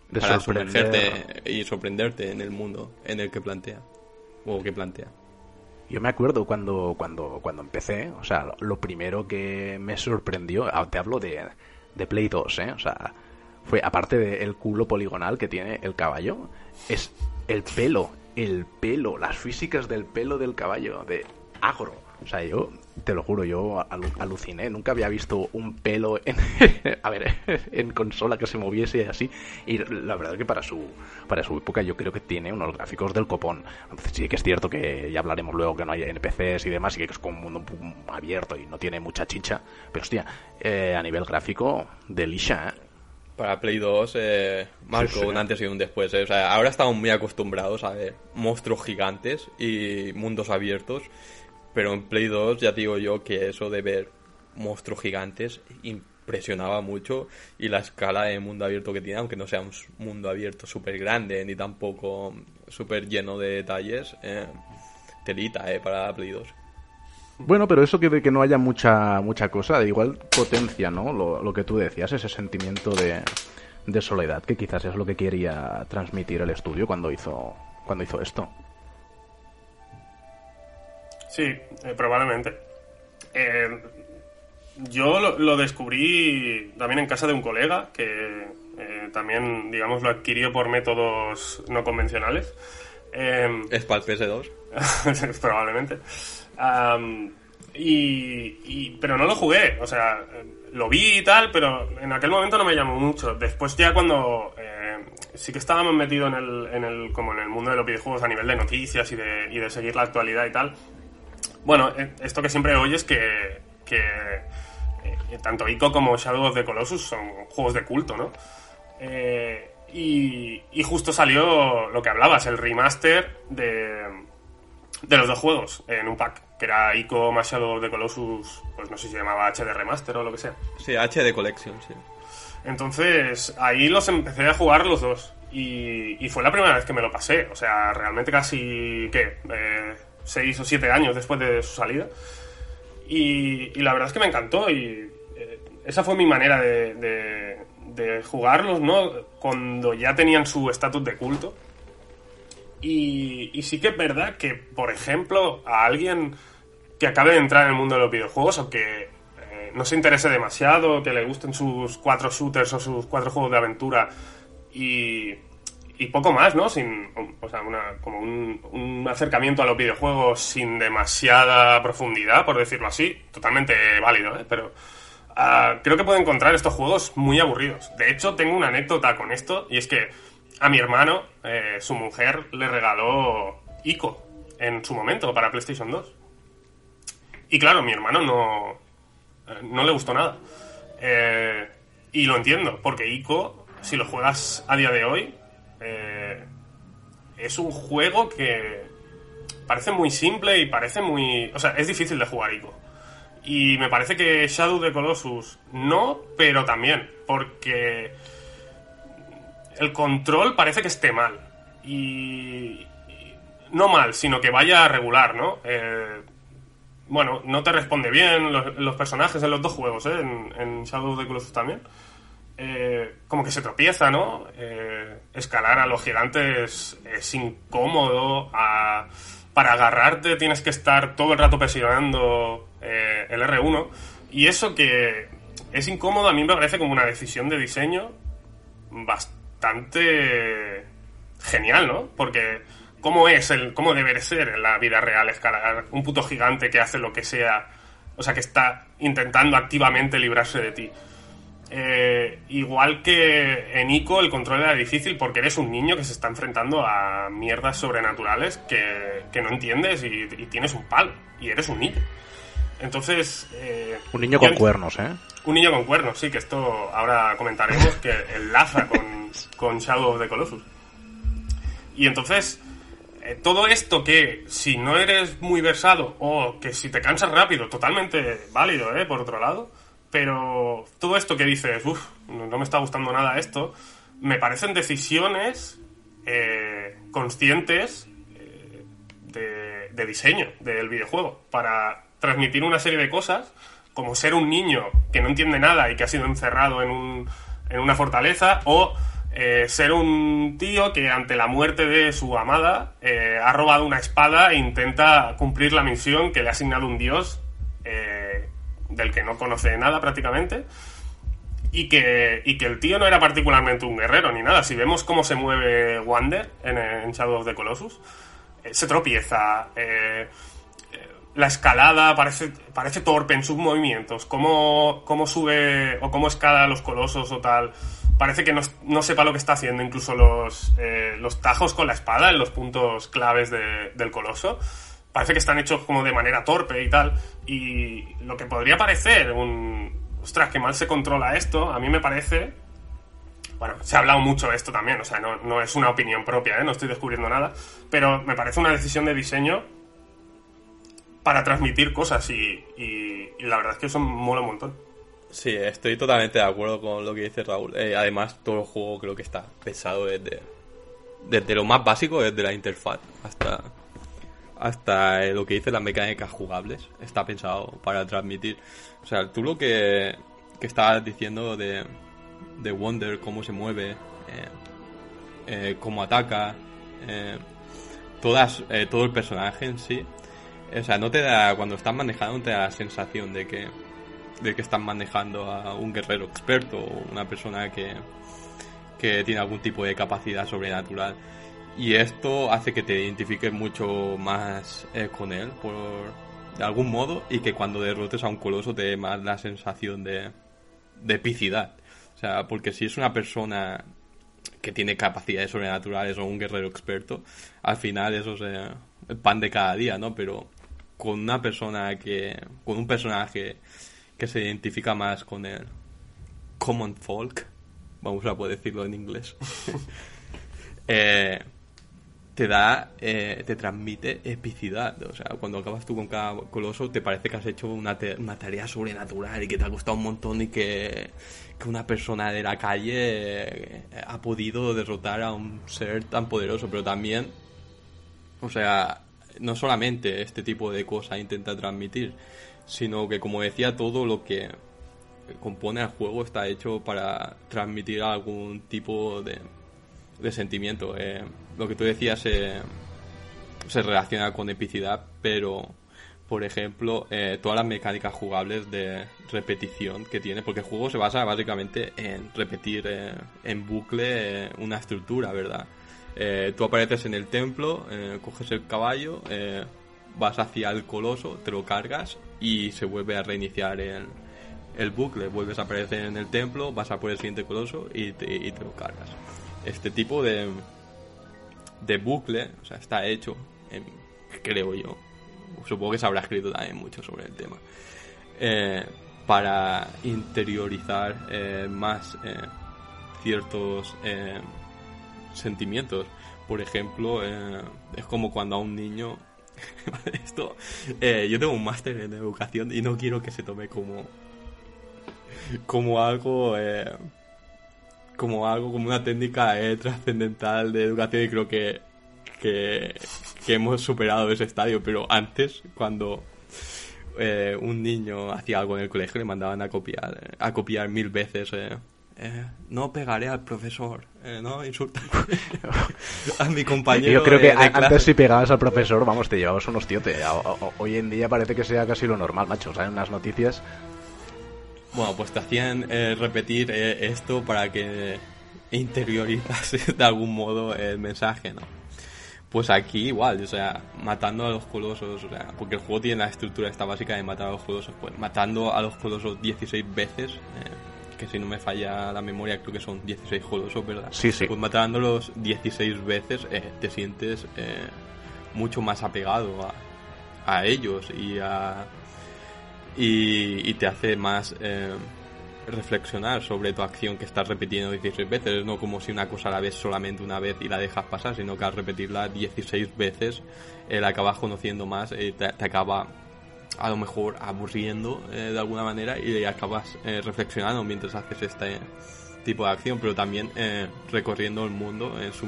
De para sorprender. sumergerte y sorprenderte en el mundo en el que plantea, o que plantea. Yo me acuerdo cuando, cuando, cuando empecé, o sea, lo- primero que me sorprendió, ah, te hablo de, de Play 2, ¿eh? O sea, fue, aparte del culo poligonal que tiene el caballo, es el pelo, el pelo, las físicas del pelo del caballo, de agro. O sea, yo, te lo juro, yo alu- aluciné, nunca había visto un pelo en, [laughs] a ver, en consola que se moviese así. Y la verdad que para su, para su época yo creo que tiene unos gráficos del copón. Entonces sí que es cierto que ya hablaremos luego que no hay NPCs y demás y que es como un mundo abierto y no tiene mucha chicha. Pero hostia, eh, a nivel gráfico, delisha, ¿eh? Para Play 2 eh, marcó sí. un antes y un después. eh. O sea, ahora estamos muy acostumbrados a ver monstruos gigantes y mundos abiertos. Pero en Play 2 ya digo yo que eso de ver monstruos gigantes impresionaba mucho. Y la escala de mundo abierto que tiene, aunque no sea un mundo abierto súper grande ni tampoco súper lleno de detalles, eh, telita eh, para Play 2. Bueno, pero eso que de que no haya mucha mucha cosa, de igual potencia, ¿no? Lo, lo que tú decías, ese sentimiento de, de soledad, que quizás es lo que quería transmitir el estudio cuando hizo cuando hizo esto. Sí, eh, probablemente. Eh, yo lo, lo descubrí también en casa de un colega que eh, también, digamos, lo adquirió por métodos no convencionales. Eh, Es para el PS2. [laughs] probablemente. Am, y, y- pero no lo jugué, o sea, lo vi y tal, pero en aquel momento no me llamó mucho. Después ya cuando eh, sí que estaba más metido en el, en el, como en el mundo de los videojuegos a nivel de noticias y de, y de seguir la actualidad y tal. Bueno, eh, esto que siempre oyes que, que eh, tanto ICO como Shadow of the Colossus son juegos de culto, ¿no? Eh, y, y justo salió lo que hablabas, el remaster de, de los dos juegos en un pack, que era ICO más Shadow of the Colossus, pues no sé si se llamaba HD Remaster o lo que sea. Sí, HD Collection, sí. Entonces ahí los empecé a jugar los dos. Y, y fue la primera vez que me lo pasé. O sea, realmente casi, ¿qué? Eh, seis o siete años después de su salida. Y, y la verdad es que me encantó. Y eh, esa fue mi manera de, de- de jugarlos, ¿no? Cuando ya tenían su estatus de culto. Y, y sí que es verdad que, por ejemplo, a alguien que acabe de entrar en el mundo de los videojuegos, aunque eh, no se interese demasiado, que le gusten sus cuatro shooters o sus cuatro juegos de aventura y, y poco más, ¿no? Sin, o sea, una, como un, un acercamiento a los videojuegos sin demasiada profundidad, por decirlo así, totalmente válido, ¿eh? Pero ah, creo que puedo encontrar estos juegos muy aburridos. De hecho, tengo una anécdota con esto, y es que a mi hermano, eh, su mujer le regaló ICO en su momento para PlayStation 2. Y claro, mi hermano no, eh, no le gustó nada. Eh, y lo entiendo, porque ICO, si lo juegas a día de hoy, eh, es un juego que parece muy simple y parece muy... O sea, es difícil de jugar ICO. Y me parece que Shadow de Colossus no, pero también, porque el control parece que esté mal. Y, no mal, sino que vaya regular, ¿no? Eh, bueno, no te responde bien los, personajes en los dos juegos, ¿eh? En, en Shadow the Colossus también. Eh, como que se tropieza, ¿no? Eh, escalar a los gigantes es incómodo. a- para agarrarte tienes que estar todo el rato presionando eh, el R1. Y eso que es incómodo a mí me parece como una decisión de diseño bastante genial, ¿no? Porque cómo es el cómo debe ser en la vida real escalar un puto gigante que hace lo que sea, o sea, que está intentando activamente librarse de ti. Eh, igual que en Ico el control era difícil porque eres un niño que se está enfrentando a mierdas sobrenaturales que, que no entiendes y, y tienes un palo y eres un niño. Entonces... eh, Un niño con cuernos, ¿eh? un niño con cuernos, sí, que esto ahora comentaremos que enlaza con, con Shadow of the Colossus. Y entonces, eh, todo esto que si no eres muy versado o que si te cansas rápido, totalmente válido, ¿eh? Por otro lado, Pero todo esto que dices, uff, no me está gustando nada esto, me parecen decisiones eh, conscientes eh, de, diseño del videojuego. Para transmitir una serie de cosas, como ser un niño que no entiende nada y que ha sido encerrado en, un, en una fortaleza, o eh, ser un tío que ante la muerte de su amada ha robado una espada e intenta cumplir la misión que le ha asignado un dios del que no conoce nada prácticamente. Y que, y que el tío no era particularmente un guerrero ni nada. Si vemos cómo se mueve Wander en, Shadow of the Colossus, eh, se tropieza, eh, la escalada parece, parece torpe en sus movimientos, cómo, cómo sube o cómo escala los colosos o tal. Parece que no, no sepa lo que está haciendo, incluso los, eh, los tajos con la espada en los puntos claves de- del coloso. Parece que están hechos como de manera torpe y tal. Y lo que podría parecer un... Ostras, que mal se controla esto, a mí me parece bueno, se ha hablado mucho de esto también, o sea, no, no es una opinión propia, ¿eh? no estoy descubriendo nada, pero me parece una decisión de diseño para transmitir cosas y, y- la verdad es que eso mola un montón. Sí, estoy totalmente de acuerdo con lo que dice Raúl. Eh, además, todo el juego creo que está pensado desde, desde lo más básico, desde la interfaz hasta, hasta eh, lo que dice las mecánicas jugables. Está pensado para transmitir. O sea, tú lo que, que estabas diciendo de, de Wonder, cómo se mueve, eh, eh, cómo ataca, todas, todo el personaje en sí. O sea, no te da, cuando estás manejando, no te da la sensación de que, de que estás manejando a un guerrero experto o una persona que, que tiene algún tipo de capacidad sobrenatural. Y esto hace que te identifiques mucho más eh, con él, por de algún modo, y que cuando derrotes a un coloso te dé más la sensación de, de epicidad. O sea, porque si es una persona que tiene capacidades sobrenaturales o un guerrero experto, al final eso es eh, el pan de cada día, ¿no? Pero con una persona que, con un personaje que se identifica más con el common folk, vamos a poder decirlo en inglés, [laughs] eh, te da, eh, te transmite epicidad. O sea, cuando acabas tú con cada coloso, te parece que has hecho una, una tarea sobrenatural y que te ha costado un montón y que, que una persona de la calle eh, ha podido derrotar a un ser tan poderoso, pero también, o sea, no solamente este tipo de cosas intenta transmitir, sino que, como decía, todo lo que compone el juego está hecho para transmitir algún tipo de, de sentimiento. Eh, lo que tú decías eh, se relaciona con epicidad, pero por ejemplo, eh, todas las mecánicas jugables de repetición que tiene, porque el juego se basa básicamente en repetir eh, en bucle eh, una estructura, ¿verdad? Eh, tú apareces en el templo, eh, coges el caballo, eh, vas hacia el coloso, te lo cargas y se vuelve a reiniciar el, el bucle. Vuelves a aparecer en el templo, vas a por el siguiente coloso y te, y te lo cargas. Este tipo de, de bucle, o sea, está hecho, en- creo yo. Supongo que se habrá escrito también mucho sobre el tema. eh, para interiorizar eh, más eh, ciertos eh, sentimientos. Por ejemplo, eh, es como cuando a un niño. [laughs] Esto. eh, yo tengo un máster en educación y no quiero que se tome como. como algo. eh, como algo, como una técnica eh, trascendental de educación y creo que, que, que hemos superado ese estadio, pero antes, cuando eh, un niño hacía algo en el colegio, le mandaban a copiar, eh, a copiar mil veces, eh, eh, no pegaré al profesor, eh, no insultar [laughs] a mi compañero. Yo creo que de a- clase". antes si pegabas al profesor, vamos, te llevabas unos o- Hoy en día parece que sea casi lo normal, macho. O sea, en las noticias... Bueno, pues te hacían eh, repetir eh, esto para que interiorizase [laughs] de algún modo el mensaje, ¿no? Pues aquí igual, o sea, matando a los colosos, o sea, porque el juego tiene la estructura esta básica de matar a los colosos, pues matando a los colosos 16 veces, eh, que si no me falla la memoria creo que son 16 colosos, ¿verdad? Sí, sí. Pues matándolos 16 veces eh, te sientes eh, mucho más apegado a, a ellos y a y, y te hace más eh, reflexionar sobre tu acción que estás repitiendo 16 veces, no como si una cosa la ves solamente una vez y la dejas pasar, sino que al repetirla 16 veces eh, la acabas conociendo más y te, te acaba a lo mejor aburriendo eh, de alguna manera y acabas eh, reflexionando mientras haces este tipo de acción, pero también eh, recorriendo el mundo en su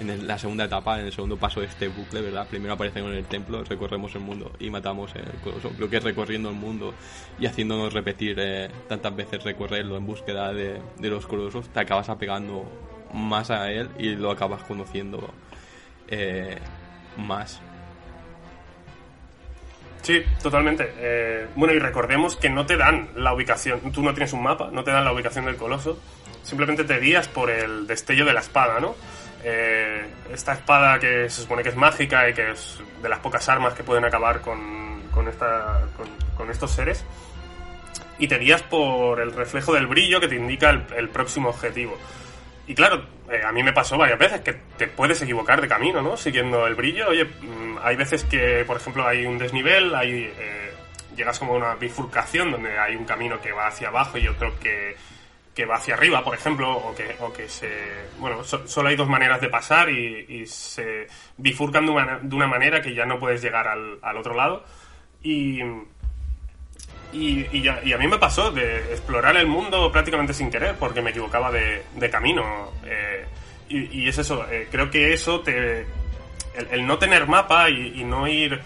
en la segunda etapa, en el segundo paso de este bucle, ¿verdad? Primero aparecemos en el templo, recorremos el mundo y matamos el coloso. Creo que recorriendo el mundo y haciéndonos repetir tantas veces recorrerlo en búsqueda de, de, los colosos, te acabas apegando más a él y lo acabas conociendo más. Sí, totalmente. Eh, bueno, y recordemos que no te dan la ubicación, tú no tienes un mapa, no te dan la ubicación del coloso, simplemente te guías por el destello de la espada, ¿no? Eh, esta espada que se supone que es mágica y que es de las pocas armas que pueden acabar con, con, esta, con, estos seres, y te guías por el reflejo del brillo que te indica el próximo objetivo. Y claro, eh, a mí me pasó varias veces que te puedes equivocar de camino, ¿no? Siguiendo el brillo. Oye, mm, hay veces que, por ejemplo, hay un desnivel, hay, eh, llegas como a una bifurcación donde hay un camino que va hacia abajo y otro que, que va hacia arriba, por ejemplo, o que, o que se... Bueno, solo hay dos maneras de pasar y, se bifurcan de una, de una, manera que ya no puedes llegar al, al otro lado. Y y, a mí me pasó de explorar el mundo prácticamente sin querer, porque me equivocaba de, camino. Eh, y, es eso, eh, creo que eso te. El, no tener mapa y, no ir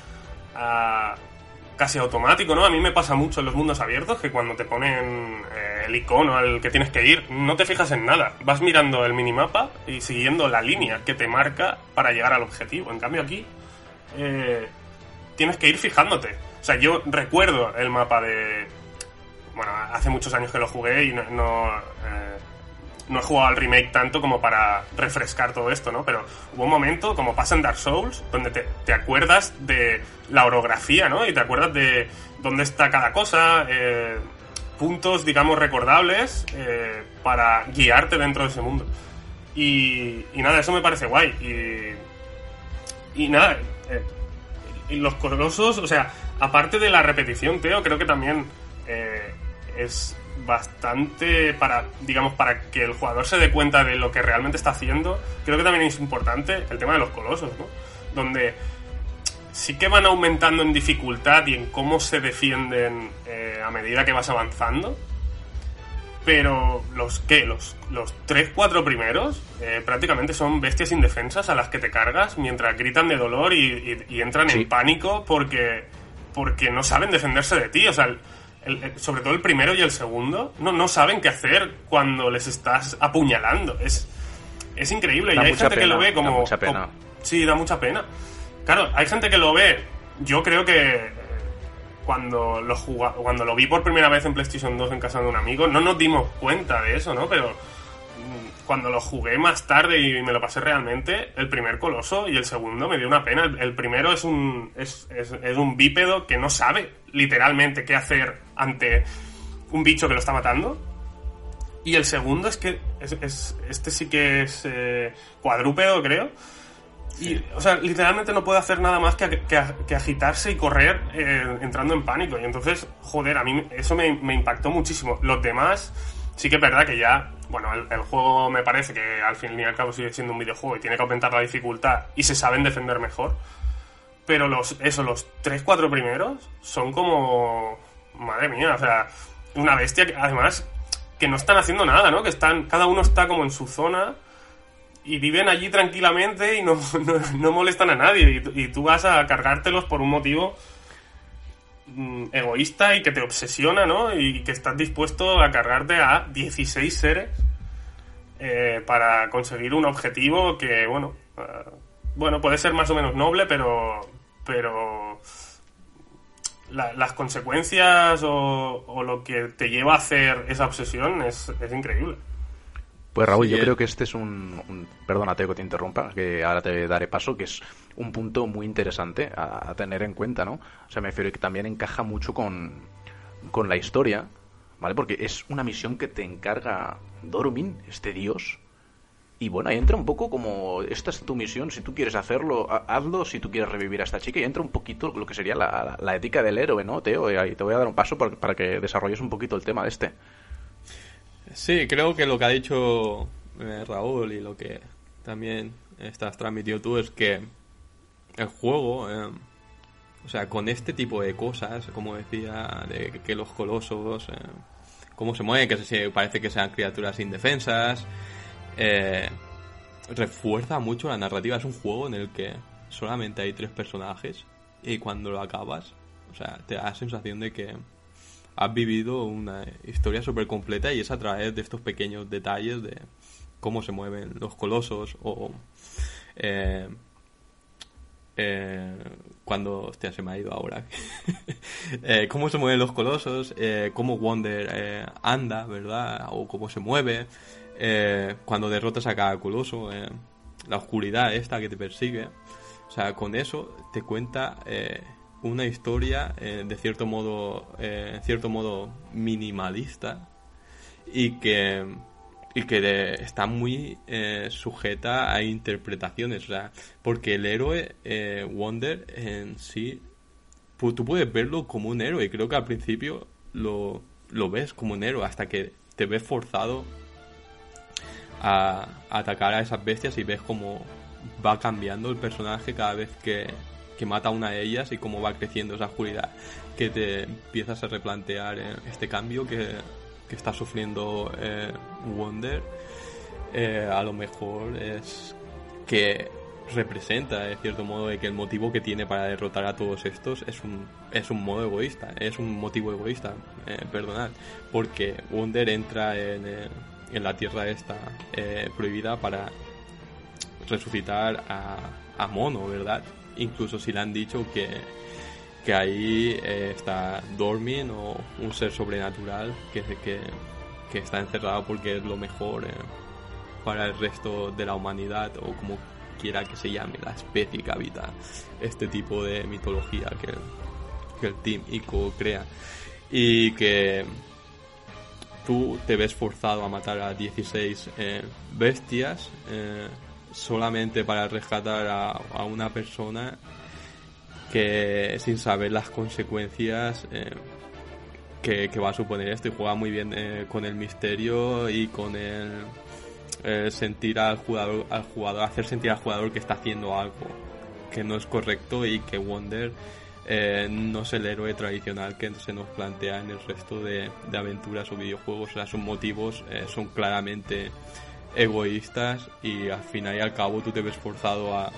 casi automático, ¿no? A mí me pasa mucho en los mundos abiertos que cuando te ponen eh, el icono al que tienes que ir, no te fijas en nada. Vas mirando el minimapa y siguiendo la línea que te marca para llegar al objetivo. En cambio aquí tienes que ir fijándote. O sea, yo recuerdo el mapa de... Bueno, hace muchos años que lo jugué y no, no, eh, he jugado al remake tanto como para refrescar todo esto, ¿no? Pero hubo un momento, como pasa en Dark Souls, donde te, acuerdas de la orografía, ¿no? Y te acuerdas de dónde está cada cosa, eh, puntos, digamos, recordables eh, para guiarte dentro de ese mundo. Y, y, nada, eso me parece guay. Y, y nada, y los colosos, o sea, aparte de la repetición, Teo, creo que también eh, es bastante para, digamos, para que el jugador se dé cuenta de lo que realmente está haciendo. Creo que también es importante el tema de los colosos, ¿no? Donde sí que van aumentando en dificultad y en cómo se defienden eh, a medida que vas avanzando. Pero los que los, los 3-4 primeros eh, prácticamente son bestias indefensas a las que te cargas mientras gritan de dolor y, entran en pánico porque porque no saben defenderse de ti. O sea, sobre todo el primero y el segundo, no, no saben qué hacer cuando les estás apuñalando. Es, es increíble. y hay gente que lo ve como, da mucha pena. Sí, da mucha pena. Claro, hay gente que lo ve. Yo creo que eh, cuando lo, cuando lo vi por primera vez en PlayStation 2 en casa de un amigo, no nos dimos cuenta de eso, ¿no? Pero cuando lo jugué más tarde y me lo pasé realmente, el primer coloso y el segundo me dio una pena. El, primero es un, es, un bípedo que no sabe literalmente qué hacer ante un bicho que lo está matando. Y el segundo es que es, este sí que es eh, cuadrúpedo, creo. Y, o sea, literalmente no puede hacer nada más que, que, agitarse y correr eh, entrando en pánico. Y entonces, joder, a mí eso me, me impactó muchísimo. Los demás Sí que es verdad que ya, bueno, el, juego me parece que al fin y al cabo sigue siendo un videojuego y tiene que aumentar la dificultad y se saben defender mejor. Pero los, eso, los 3-4 primeros son como. Madre mía, o sea, una bestia que además que no están haciendo nada, ¿no? Que están. Cada uno está como en su zona y viven allí tranquilamente y no, [laughs] no, molestan a nadie. Y, tú vas a cargártelos por un motivo egoísta y que te obsesiona, ¿no? Y que estás dispuesto a cargarte a 16 seres eh, para conseguir un objetivo que, bueno, eh, bueno, puede ser más o menos noble, pero, pero las consecuencias o, lo que te lleva a hacer esa obsesión es, es increíble. Pues Raúl, yo creo que este es un, un, Perdónate que te interrumpa, que ahora te daré paso, que es un punto muy interesante a, tener en cuenta, ¿no? O sea, me refiero que también encaja mucho con, con la historia, ¿vale? Porque es una misión que te encarga Dorumin, este dios, y bueno, ahí entra un poco como, esta es tu misión, si tú quieres hacerlo, hazlo, si tú quieres revivir a esta chica, y entra un poquito lo que sería la, la ética del héroe, ¿no, Teo? Y ahí te voy a dar un paso para, para que desarrolles un poquito el tema de este. Sí, creo que lo que ha dicho eh, Raúl y lo que también estás transmitiendo tú es que el juego eh, o sea, con este tipo de cosas, como decía, de que los colosos, eh, cómo se mueven, que se, parece que sean criaturas indefensas, eh, refuerza mucho la narrativa. Es un juego en el que solamente hay tres personajes y cuando lo acabas, o sea, te da la sensación de que has vivido una historia súper completa y es a través de estos pequeños detalles de cómo se mueven los colosos o eh, eh, cuando hostia se me ha ido ahora. [laughs] Eh, cómo se mueven los colosos eh, cómo Wonder anda verdad o cómo se mueve cuando derrotas a cada coloso la oscuridad esta que te persigue. O sea con eso te cuenta una historia de cierto modo en cierto modo minimalista y que y que está muy eh, sujeta a interpretaciones, porque el héroe eh, Wonder en sí, tú puedes verlo como un héroe, y creo que al principio lo, lo ves como un héroe, hasta que te ves forzado a, atacar a esas bestias y ves cómo va cambiando el personaje cada vez que, que mata a una de ellas y cómo va creciendo esa oscuridad, que te empiezas a replantear eh, este cambio que que está sufriendo eh, Wonder, eh, a lo mejor es que representa, de cierto modo, de que el motivo que tiene para derrotar a todos estos es un, es un modo egoísta, es un motivo egoísta, perdonad, porque Wonder entra en, en la tierra esta prohibida para resucitar a, a Mono, ¿verdad? Incluso si le han dicho que que ahí eh, está Dormin o un ser sobrenatural que, que, que está encerrado porque es lo mejor eh, para el resto de la humanidad o como quiera que se llame la especie que habita este tipo de mitología que, que el Team ICO crea. Y que tú te ves forzado a matar a 16 eh, bestias solamente para rescatar a, a una persona que sin saber las consecuencias eh, que, va a suponer esto y juega muy bien eh, con el misterio y con el, sentir al jugador, al jugador, hacer sentir al jugador que está haciendo algo que no es correcto y que Wonder eh, no es el héroe tradicional que se nos plantea en el resto de, aventuras o videojuegos. O sea, sus motivos son claramente egoístas y al final y al cabo tú te ves forzado a,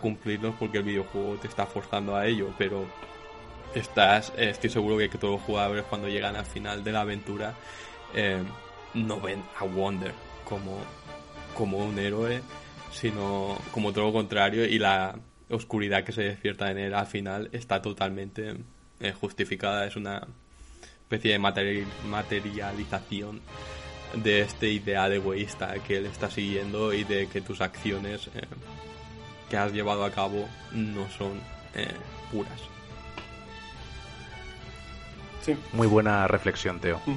cumplirlos porque el videojuego te está forzando a ello, pero estás, eh, estoy seguro que, todos los jugadores cuando llegan al final de la aventura eh, no ven a Wonder como, como un héroe, sino como todo lo contrario y la oscuridad que se despierta en él al final está totalmente eh, justificada, es una especie de materialización de este ideal egoísta que él está siguiendo y de que tus acciones que has llevado a cabo no son eh, puras. Sí. Muy buena reflexión, Teo. Mm.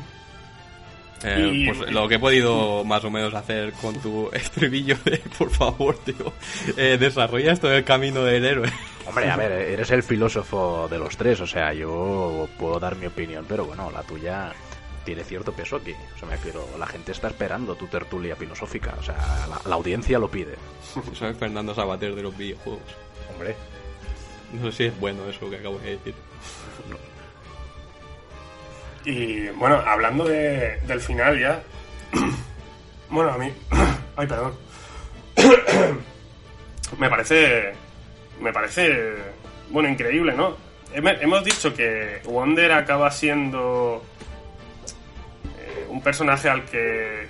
Eh, pues lo que he podido más o menos hacer con tu [laughs] estribillo de por favor, tío, eh, desarrolla esto del camino del héroe. Hombre, a ver, eres el filósofo de los tres, o sea, yo puedo dar mi opinión, pero bueno, la tuya tiene cierto peso aquí. O sea, me refiero, la gente está esperando tu tertulia filosófica. O sea, la, audiencia lo pide. [laughs] Soy Fernando Sabater de los videojuegos. Hombre. No sé si es bueno eso que acabo de decir. Y bueno, hablando de, del final ya. [clears throat] bueno, a mí. [clears throat] Ay, perdón. [clears throat] me parece. Me parece. Bueno, increíble, ¿no? Hemos dicho que Wonder acaba siendo un personaje al que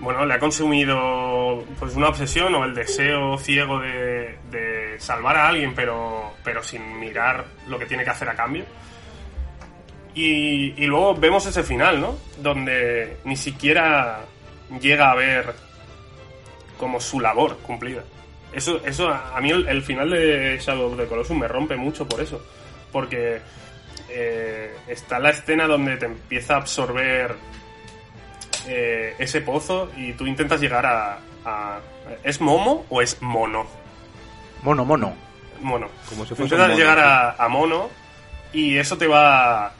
bueno, le ha consumido pues una obsesión o el deseo ciego de, salvar a alguien, pero, pero sin mirar lo que tiene que hacer a cambio. Y, luego vemos ese final, ¿no? Donde ni siquiera llega a ver como su labor cumplida. Eso, eso a mí el, final de Shadow of the Colossus me rompe mucho por eso. Porque eh, está la escena donde te empieza a absorber eh, ese pozo y tú intentas llegar a, ¿Es Momo o es Mono? Mono, Mono. Mono. Como si intentas llegar a, Mono y eso te va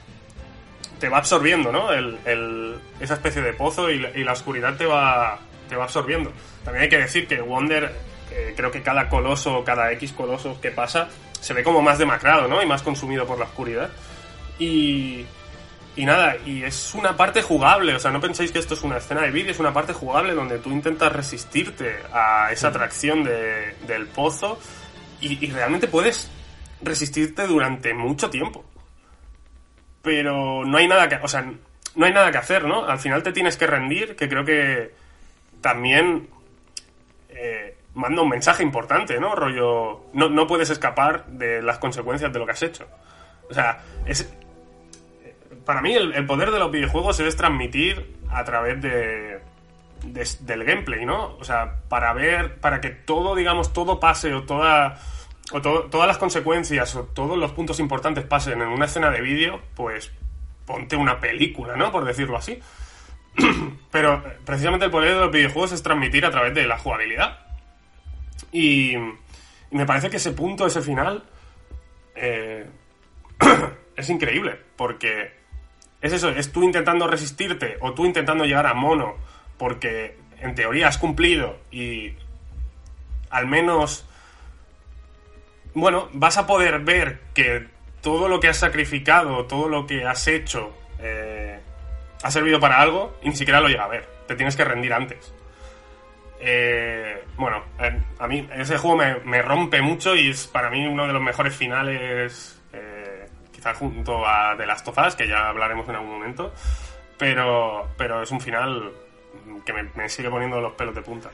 te va absorbiendo, ¿no? El, esa especie de pozo y, la oscuridad te va, te va absorbiendo. También hay que decir que Wonder, eh, creo que cada coloso, cada X coloso que pasa, se ve como más demacrado, ¿no? Y más consumido por la oscuridad. Y, y nada, y es una parte jugable, o sea, no penséis que esto es una escena de vídeo, es una parte jugable donde tú intentas resistirte a esa atracción de, del pozo y, y realmente puedes resistirte durante mucho tiempo. Pero no hay nada que, o sea, no hay nada que hacer, ¿no? Al final te tienes que rendir, que creo que también eh, manda un mensaje importante, ¿no? Rollo, no, no puedes escapar de las consecuencias de lo que has hecho. O sea, es, para mí el, poder de los videojuegos es transmitir a través de, de- del gameplay, ¿no? O sea, para ver, para que todo, digamos, todo pase o toda o to- todas las consecuencias o todos los puntos importantes pasen en una escena de vídeo, pues ponte una película, ¿no? Por decirlo así. [clears throat] Pero eh, precisamente el poder de los videojuegos es transmitir a través de la jugabilidad. Y, y me parece que ese punto, ese final, eh, [clears throat] es increíble, porque es eso, es tú intentando resistirte o tú intentando llegar a mono, porque en teoría has cumplido y al menos, bueno, vas a poder ver que todo lo que has sacrificado, todo lo que has hecho, eh, ha servido para algo y ni siquiera lo llega a ver. Te tienes que rendir antes. Eh, bueno, eh, a mí ese juego me, me rompe mucho y es para mí uno de los mejores finales, junto a The Last of Us, que ya hablaremos en algún momento, pero, pero es un final que me, sigue poniendo los pelos de punta.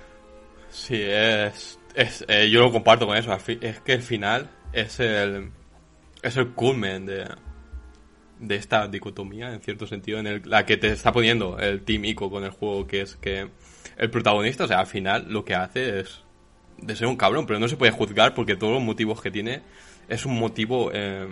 Sí, es. es eh, yo lo comparto con eso. Es que el final es el. Es el culmen de. De esta dicotomía, en cierto sentido, en el- la que te está poniendo el Team Ico con el juego, que es que el protagonista, o sea, al final lo que hace es de ser un cabrón, pero no se puede juzgar porque todos los motivos que tiene es un motivo eh,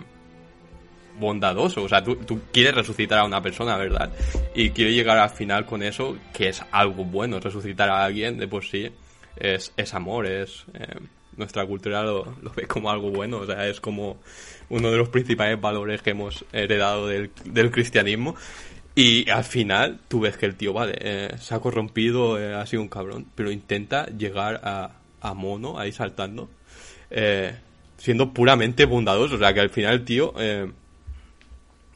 bondadoso. O sea, tú, quieres resucitar a una persona, ¿verdad? Y quieres llegar al final con eso, que es algo bueno. Resucitar a alguien de por sí es, es amor, es... eh, nuestra cultura lo, lo ve como algo bueno, o sea, es como uno de los principales valores que hemos heredado del, del cristianismo. Y al final tú ves que el tío, vale, eh, se ha corrompido, eh, ha sido un cabrón, pero intenta llegar a, a mono ahí saltando, eh, siendo puramente bondadoso. O sea, que al final el tío eh,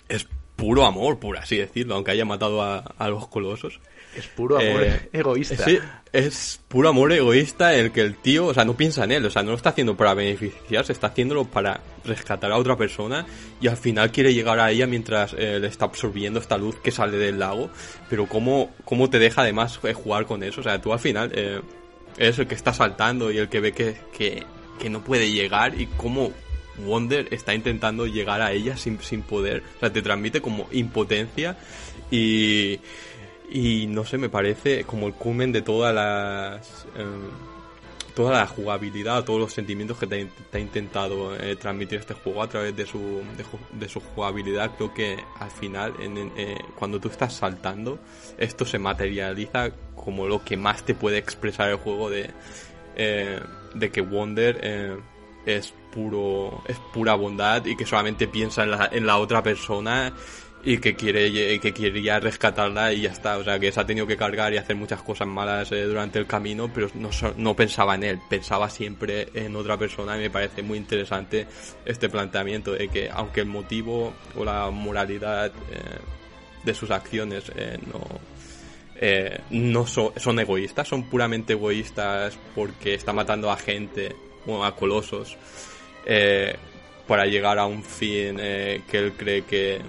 es puro amor, por así decirlo, aunque haya matado a, a los colosos. Es puro amor Eh, egoísta. Sí, es puro amor egoísta el que el tío, o sea, no piensa en él, o sea, no lo está haciendo para beneficiarse, está haciéndolo para rescatar a otra persona y al final quiere llegar a ella mientras eh, le está absorbiendo esta luz que sale del lago, pero cómo, cómo te deja además eh, jugar con eso, o sea, tú al final eh, eres el que está saltando y el que ve que, que, que no puede llegar y cómo Wonder está intentando llegar a ella sin, sin poder, o sea, te transmite como impotencia y... Y no sé, me parece como el culmen de todas las. em, toda la jugabilidad, todos los sentimientos que te, ha intentado eh, transmitir este juego a través de su, de, su jugabilidad. Creo que al final, en- eh, cuando tú estás saltando, esto se materializa como lo que más te puede expresar el juego de, eh, de que Wonder eh, es puro es pura bondad y que solamente piensa en la, en la otra persona y que quiere que quería rescatarla y ya está. O sea que se ha tenido que cargar y hacer muchas cosas malas eh, durante el camino pero no, no pensaba en él pensaba siempre en otra persona y me parece muy interesante este planteamiento de que aunque el motivo o la moralidad eh, de sus acciones eh, no eh, no so- son egoístas, son puramente egoístas porque está matando a gente, a colosos, eh, para llegar a un fin eh, que él cree que,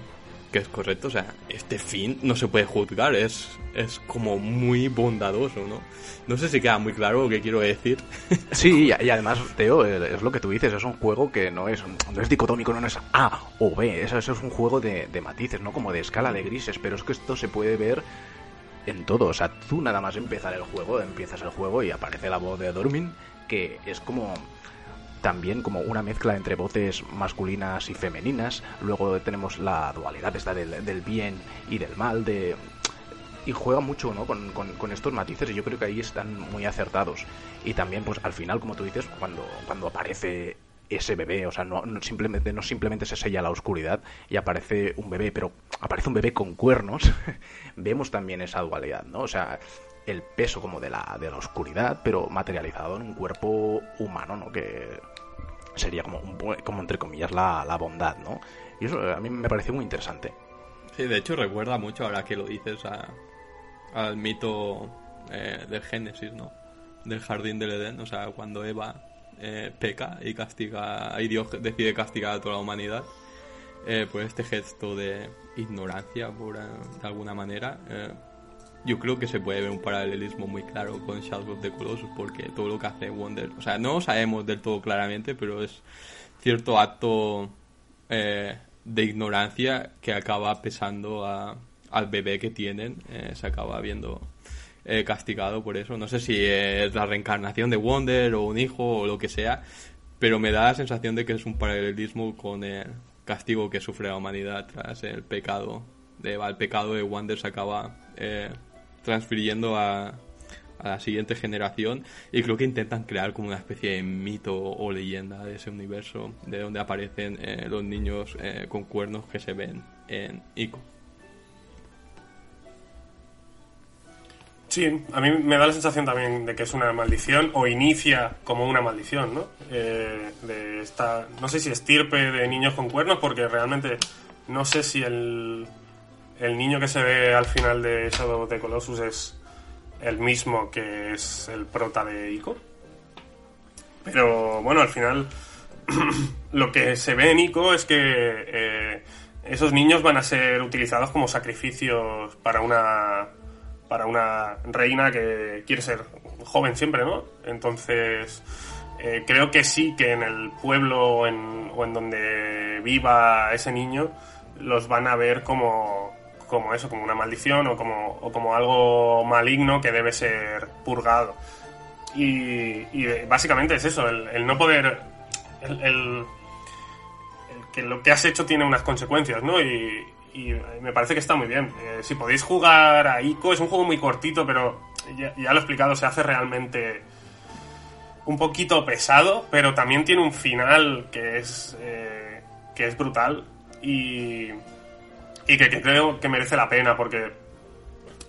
que es correcto. O sea, este fin no se puede juzgar, es, es como muy bondadoso, ¿no? No sé si queda muy claro lo que quiero decir. [laughs] Sí, y además, Teo, es lo que tú dices, es un juego que no es, no es dicotómico, no es A o B, eso, eso es un juego de, de matices, ¿no? Como de escala de grises, pero es que esto se puede ver en todo, o sea, tú nada más empezar el juego, empiezas el juego y aparece la voz de Dormin, que es como también como una mezcla entre voces masculinas y femeninas, luego tenemos la dualidad esta del, del bien y del mal, de y juega mucho ¿no? con, con- estos matices y yo creo que ahí están muy acertados. Y también, pues al final, como tú dices, cuando, cuando aparece ese bebé, o sea, no simplemente, no simplemente se sella la oscuridad y aparece un bebé, pero aparece un bebé con cuernos, [laughs] vemos también esa dualidad, ¿no? O sea, el peso como de la, de la oscuridad, pero materializado en un cuerpo humano, ¿no? Que sería como, como entre comillas la, la bondad, ¿no? Y eso a mí me parece muy interesante. Sí, de hecho recuerda mucho ahora que lo dices a, al mito eh, del Génesis, ¿no? Del jardín del Edén, o sea, cuando Eva eh, peca y castiga, y Dios decide castigar a toda la humanidad, eh, por este gesto de ignorancia, por, de alguna manera, yo creo que se puede ver un paralelismo muy claro con Shadow of the Colossus, porque todo lo que hace Wonder, o sea, no lo sabemos del todo claramente, pero es cierto acto de ignorancia que acaba pesando al bebé que tienen, se acaba viendo eh, castigado por eso. No sé si es la reencarnación de Wonder o un hijo o lo que sea, pero me da la sensación de que es un paralelismo con el castigo que sufre la humanidad tras el pecado El pecado de Wonder se acaba eh, transfiriendo a, la siguiente generación y creo que intentan crear como una especie de mito o leyenda de ese universo de donde aparecen eh, los niños con cuernos que se ven en Ico. Sí, a mí me da la sensación también de que es una maldición o inicia como una maldición, ¿no? Eh, de esta, no sé si estirpe de niños con cuernos, porque realmente no sé si el, el niño que se ve al final de Shadow of the Colossus es el mismo que es el prota de Ico. Pero bueno, al final [clears throat] lo que se ve en Ico es que eh, esos niños van a ser utilizados como sacrificios para una para una reina que quiere ser joven siempre, ¿no? Entonces, eh, creo que sí que en el pueblo o en, donde viva ese niño los van a ver como, como eso, como una maldición o como, o como algo maligno que debe ser purgado. Y, básicamente es eso, el, no poder... El, que lo que has hecho tiene unas consecuencias, ¿no? Y, y me parece que está muy bien. Eh, si podéis jugar a ICO, es un juego muy cortito, pero ya, lo he explicado, se hace realmente un poquito pesado, pero también tiene un final que es, eh, que es brutal y, y que, creo que merece la pena porque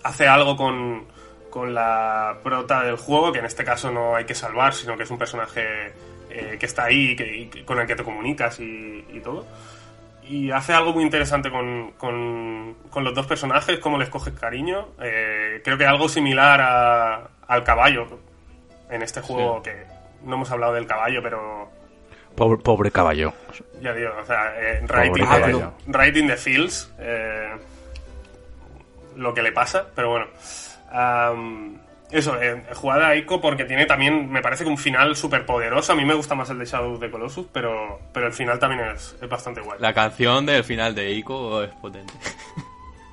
hace algo con, con la prota del juego, que en este caso no hay que salvar, sino que es un personaje eh, que está ahí y con el que te comunicas y, y todo y hace algo muy interesante con, con, los dos personajes, cómo les coge cariño. Eh, creo que algo similar a, al caballo en este juego, que no hemos hablado del caballo, pero... Pobre, pobre caballo. Ya digo, o sea, eh, right, in the, fields, eh, lo que le pasa, pero bueno eso, eh, jugada a Ico porque tiene también, me parece que un final súper poderoso. A mí me gusta más el de Shadow de Colossus, pero, pero el final también es, bastante guay. La canción del final de Ico es potente.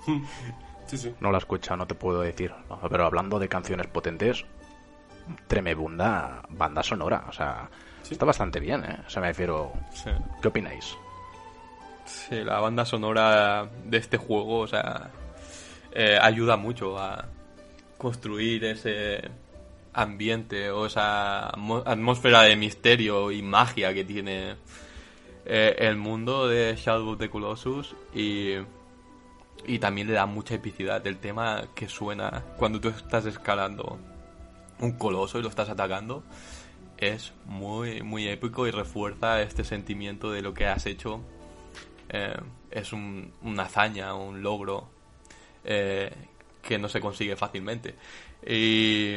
[laughs] sí, sí. No la escucha, no te puedo decir. pero hablando de canciones potentes, tremebunda banda sonora. O sea, está bastante bien, ¿eh? O sea, me refiero. ¿Qué opináis? Sí, la banda sonora de este juego, o sea, eh, ayuda mucho a construir ese ambiente o esa atmósfera de misterio y magia que tiene eh, el mundo de Shadow of the Colossus y, y también le da mucha epicidad el tema que suena cuando tú estás escalando un coloso y lo estás atacando es muy muy épico y refuerza este sentimiento de lo que has hecho eh, es una hazaña un logro eh, que no se consigue fácilmente. Y,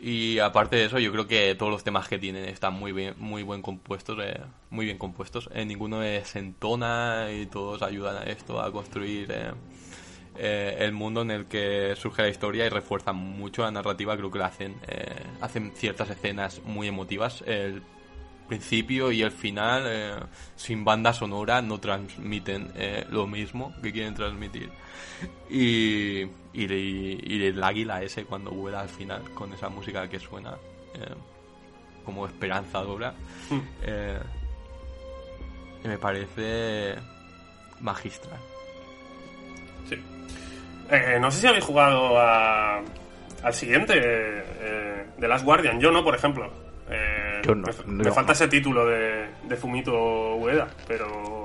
y aparte de eso, yo creo que todos los temas que tienen están muy bien, muy buen compuestos, eh, muy bien compuestos. Ninguno es entona y todos ayudan a esto, a construir eh, el mundo en el que surge la historia y refuerzan mucho la narrativa. Creo que lo hacen, hacen ciertas escenas muy emotivas. El principio y el final, sin banda sonora, no transmiten lo mismo que quieren transmitir. Y, y, el águila ese cuando vuela al final con esa música que suena eh, como esperanzadora. Hmm. Eh, me parece magistral. Eh, no sé si habéis jugado al siguiente, de Last Guardian. Yo no, por ejemplo. me, falta ese título de, de Fumito Ueda, pero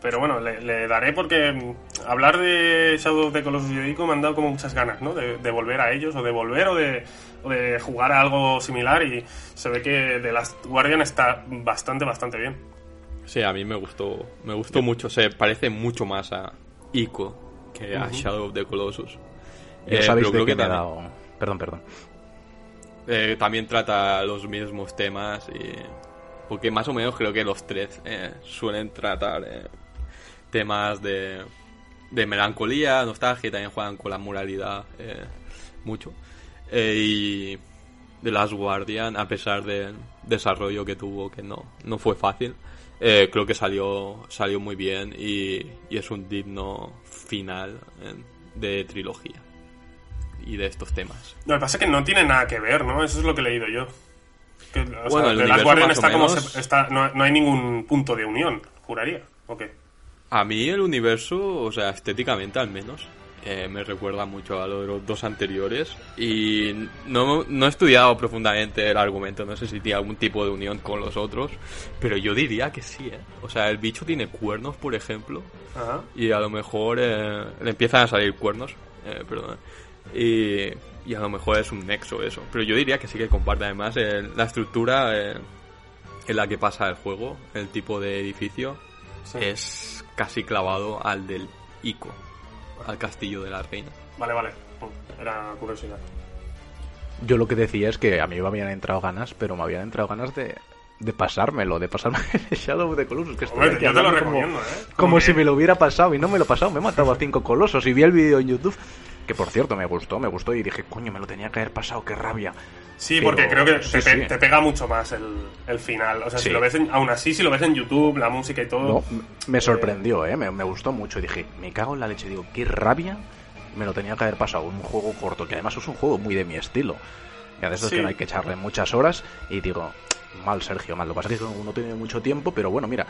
pero bueno, le, daré porque hablar de Shadow of the Colossus y de Ico me han dado como muchas ganas, ¿no? De, de volver a ellos, o de volver, o de, o de jugar a algo similar, y se ve que The Last Guardian está bastante, bastante bien. Sí, a mí me gustó, me gustó mucho. Se parece mucho más a Ico a Shadow of the Colossus. Ya Eh, sabéis pero de creo qué que me he también, dado... Perdón, perdón. eh, también trata los mismos temas y porque más o menos creo que los tres eh, suelen tratar temas de, de melancolía, nostalgia, y también juegan con la moralidad mucho. Y The Last Guardian, a pesar del desarrollo que tuvo, que no, no fue fácil, eh, creo que salió, salió muy bien y, y es un digno final eh, de trilogía y de estos temas. Lo que pasa es que no tiene nada que ver, ¿no? Eso es lo que he leído yo. Que, o Bueno, sea, el universo Guardian está como menos- se- está, no, no hay ningún punto de unión, juraría. ¿O qué? A mí el universo, o sea, estéticamente al menos, eh, me recuerda mucho a lo de los dos anteriores y no, no he estudiado profundamente el argumento, no sé si tiene algún tipo de unión con los otros, pero yo diría que sí, ¿eh? O sea, el bicho tiene cuernos, por ejemplo, Ajá. y a lo mejor eh, le empiezan a salir cuernos, eh, perdón, y, y a lo mejor es un nexo eso, pero yo diría que sí que comparte además eh, la estructura eh, en la que pasa el juego, el tipo de edificio, Sí. es casi clavado al del Ico, al castillo de la reina. Vale, vale. Era curiosidad. Yo lo que decía es que a mí me habían entrado ganas, pero me habían entrado ganas de, de pasármelo, de pasarme [laughs] el Shadow of the Colossus. Que estoy Hombre, yo te lo como- recomiendo, ¿eh? Como, si me lo hubiera pasado y no me lo he pasado. Me he matado a cinco colosos y vi el vídeo en YouTube. Que por cierto me gustó, me gustó y dije, coño, me lo tenía que haber pasado, qué rabia. Sí, Pero- porque creo que sí, te, pe- sí. te pega mucho más el, el final. O sea, Sí. si lo ves en- aún así, si lo ves en YouTube, la música y todo. No, me sorprendió, ¿eh? Me, me gustó mucho y dije, me cago en la leche. Digo, qué rabia me lo tenía que haber pasado. Un juego corto, que además es un juego muy de mi estilo. Y a veces que no hay que echarle muchas horas. Y digo, mal, Sergio, mal. Lo que pasa es que no tiene mucho tiempo, pero bueno, mira.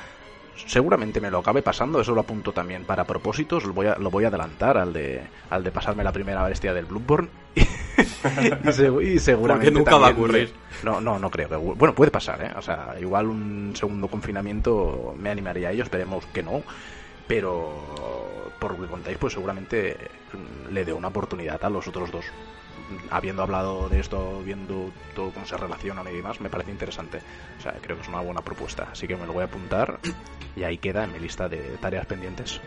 Seguramente me lo acabe pasando, eso lo apunto también para propósitos, lo voy a, lo voy a adelantar al de, al de pasarme la primera bestia del Bloodborne [laughs] y, segu- y seguramente Porque nunca va a también- ocurrir. No, no, no creo que bueno puede pasar, ¿eh? O sea, igual un segundo confinamiento me animaría a ello, esperemos que no, pero por lo que contáis, pues seguramente le dé una oportunidad a los otros dos. Habiendo hablado de esto, viendo todo cómo se relacionan y demás, me parece interesante. O sea, creo que es una buena propuesta. Así que me lo voy a apuntar [clears throat] y ahí queda en mi lista de tareas pendientes.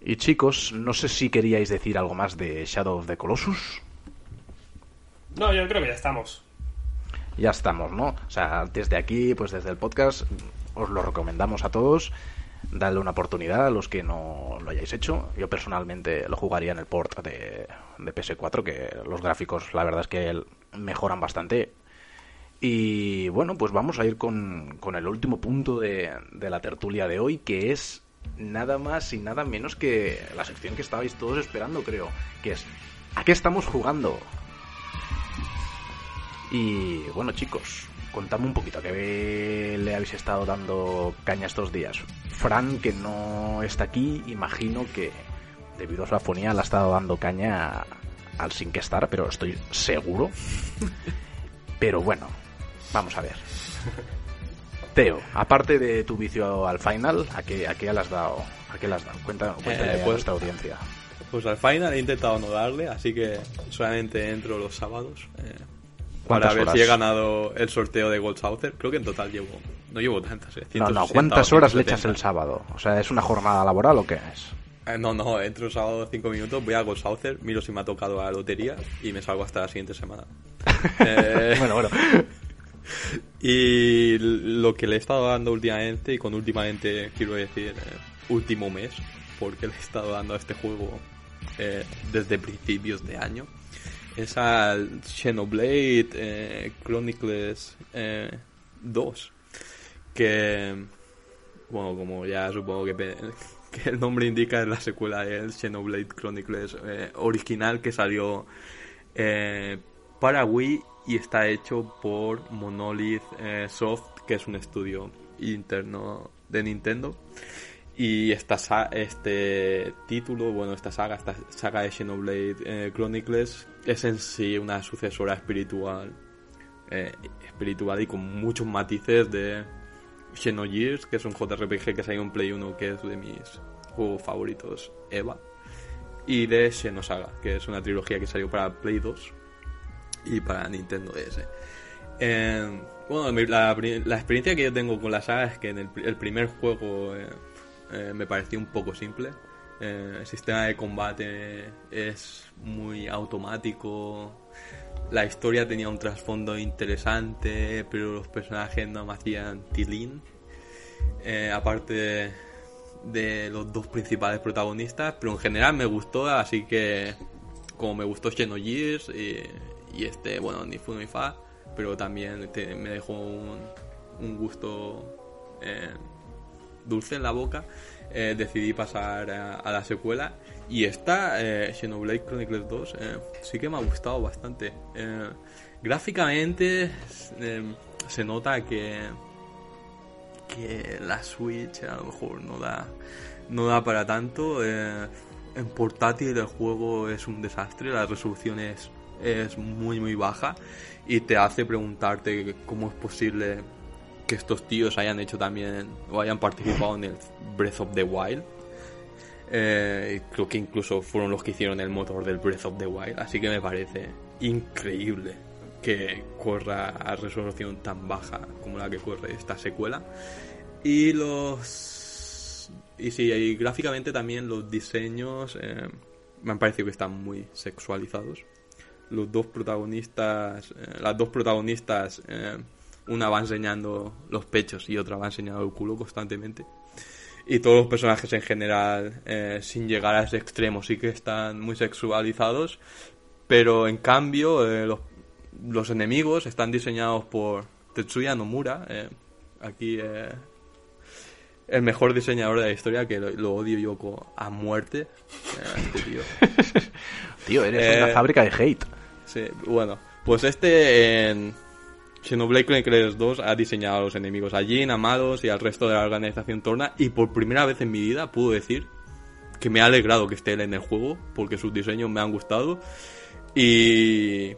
Y chicos, no sé si queríais decir algo más de Shadow of the Colossus. No, yo creo que ya estamos. ya estamos, ¿no? O sea, desde aquí, pues desde el podcast, os lo recomendamos a todos. Dadle una oportunidad a los que no lo hayáis hecho. Yo personalmente lo jugaría en el port de, de PS4, que los gráficos, la verdad es que mejoran bastante. Y bueno, pues vamos a ir con, con el último punto de, de la tertulia de hoy, que es nada más y nada menos que la sección que estabais todos esperando, creo, que es ¿a qué estamos jugando? Y bueno, chicos, contadme un poquito, ¿a qué le habéis estado dando caña estos días? Fran, que no está aquí, imagino que debido a su afonía le ha estado dando caña al sin que estar, pero estoy seguro. [laughs] Pero bueno, vamos a ver. Teo, aparte de tu vicio al final, ¿a qué, a qué le has dado? ¿A qué le has dado? Cuenta, cuéntale Eh, a pues- nuestra audiencia. Pues al final he intentado no darle, así que solamente entro los sábados. eh, para ¿Cuántas ver horas? si he ganado el sorteo de Gold Souther. Creo que en total llevo. No llevo tantas, eh. No, no, 160 ¿cuántas horas le echas 170. el sábado? O sea, ¿es una jornada laboral o qué es? Eh, no, no, entro el sábado 5 minutos, voy a Gold Souther, miro si me ha tocado la lotería y me salgo hasta la siguiente semana. [laughs] Eh, Bueno, bueno. [laughs] Y lo que le he estado dando últimamente, y con últimamente quiero decir eh, último mes, porque le he estado dando a este juego eh, desde principios de año, es al Xenoblade eh, Chronicles eh, 2, que, bueno, como ya supongo [laughs] que, el nombre indica, es la secuela del Xenoblade Chronicles eh, original que salió eh, para Wii y está hecho por Monolith eh, Soft, que es un estudio interno de Nintendo. Y esta este título, bueno, esta saga, esta saga de Xenoblade eh, Chronicles, es en sí una sucesora espiritual, eh, espiritual y con muchos matices de Xenogears, que es un JRPG que salió en Play 1, que es de mis juegos favoritos, Eva. Y de Xenosaga, que es una trilogía que salió para Play 2 y para Nintendo DS. Eh, bueno, la, experiencia que yo tengo con la saga es que en el, primer juego eh, eh, me pareció un poco simple. El sistema de combate es muy automático. La historia tenía un trasfondo interesante, pero los personajes no me hacían tilín. aparte de, los dos principales protagonistas, pero en general me gustó, así que como me gustó Xenogears y, y este, bueno, ni fu ni fa, pero también me dejó un, gusto eh, dulce en la boca. Eh, decidí pasar a, la secuela y esta, eh, Chronicles 2, eh, sí que me ha gustado bastante. gráficamente se nota que, que la Switch a lo mejor no da, no da para tanto. en portátil el juego es un desastre, la resolución es es muy muy baja y te hace preguntarte cómo es posible que estos tíos hayan hecho también o hayan participado en el Breath of the Wild. Eh, creo que incluso fueron los que hicieron el motor del Breath of the Wild, así que me parece increíble que corra a resolución tan baja como la que corre esta secuela. Y los. Y sí, y gráficamente también los diseños eh, me han parecido que están muy sexualizados los dos protagonistas, eh, las dos protagonistas, una va enseñando los pechos y otra va enseñando el culo constantemente. Y todos los personajes en general, eh, sin llegar a ese extremo, sí que están muy sexualizados, pero en cambio los, los, enemigos están diseñados por Tetsuya Nomura, aquí el mejor diseñador de la historia, que lo, odio yo a muerte. este tío. [laughs] tío, eres una fábrica de hate. Sí, bueno, pues este en Xenoblade Chronicles 2 ha diseñado a los enemigos a Jin, a y al resto de la organización Torna y por primera vez en mi vida puedo decir que me ha alegrado que esté él en el juego porque sus diseños me han gustado y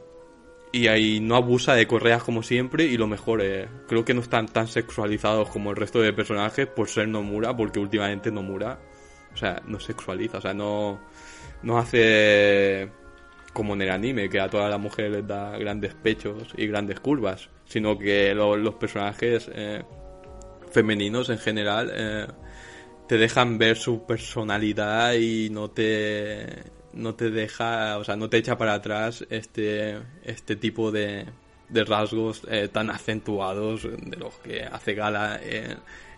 y ahí no abusa de correas como siempre y lo mejor es, creo que no están tan sexualizados como el resto de personajes por ser Nomura porque últimamente Nomura o sea no sexualiza o sea no no hace como en el anime, que a todas las mujeres les da grandes pechos y grandes curvas, sino que los personajes eh, femeninos en general eh, te dejan ver su personalidad y no te no te deja, o sea, no te echa para atrás este este tipo de, de rasgos eh, tan acentuados de los que hace gala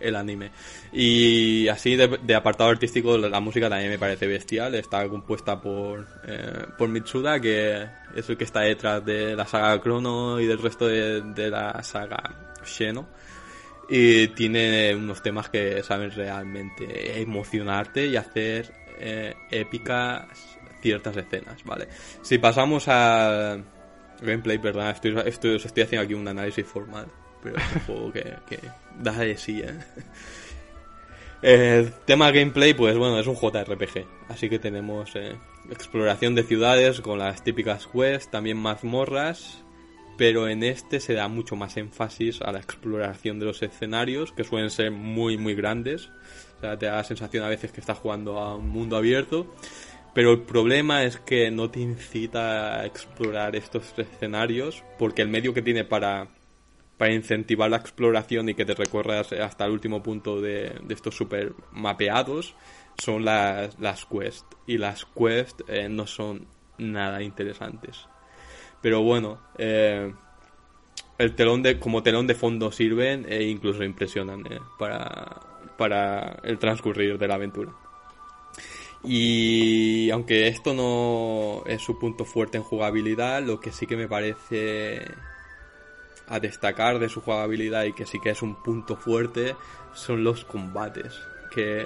el anime. Y así de, apartado artístico, la música también me parece bestial. Está compuesta por, eh, por Mitsuda, que es el que está detrás de la saga Chrono y del resto de, la saga Sheno. Y tiene unos temas que saben realmente emocionarte y hacer eh, épicas ciertas escenas, ¿vale? Si pasamos a gameplay, perdón, estoy, estoy, estoy haciendo aquí un análisis formal, pero es un [laughs] juego que, que da de sí, ¿eh? [laughs] El tema gameplay, pues bueno, es un JRPG, así que tenemos eh, exploración de ciudades con las típicas quests, también mazmorras, pero en este se da mucho más énfasis a la exploración de los escenarios, que suelen ser muy, muy grandes. O sea, te da la sensación a veces que estás jugando a un mundo abierto. Pero el problema es que no te incita a explorar estos escenarios porque el medio que tiene para, para incentivar la exploración y que te recorras hasta el último punto de, estos super mapeados son las, las quests. Y las quests eh, no son nada interesantes. Pero bueno, eh, el telón de, como telón de fondo sirven e incluso impresionan eh, para, para el transcurrir de la aventura. Y aunque esto no es su punto fuerte en jugabilidad, lo que sí que me parece a destacar de su jugabilidad y que sí que es un punto fuerte son los combates, que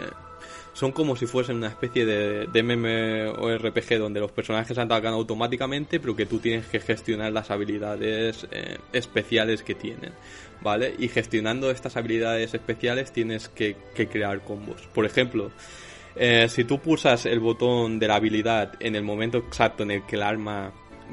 son como si fuesen una especie de, de MMORPG donde los personajes atacan automáticamente, pero que tú tienes que gestionar las habilidades eh, especiales que tienen, ¿vale? Y gestionando estas habilidades especiales tienes que crear combos. Por ejemplo, eh, si tú pulsas el botón de la habilidad en el momento exacto en el que el arma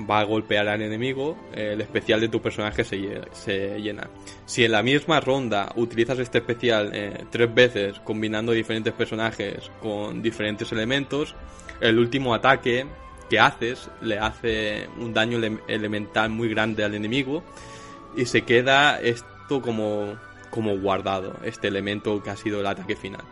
va a golpear al enemigo, el especial de tu personaje se, llena. Si en la misma ronda utilizas este especial eh, tres veces combinando diferentes personajes con diferentes elementos, el último ataque que haces le hace un daño elemental muy grande al enemigo y se queda esto como, como guardado, este elemento que ha sido el ataque final.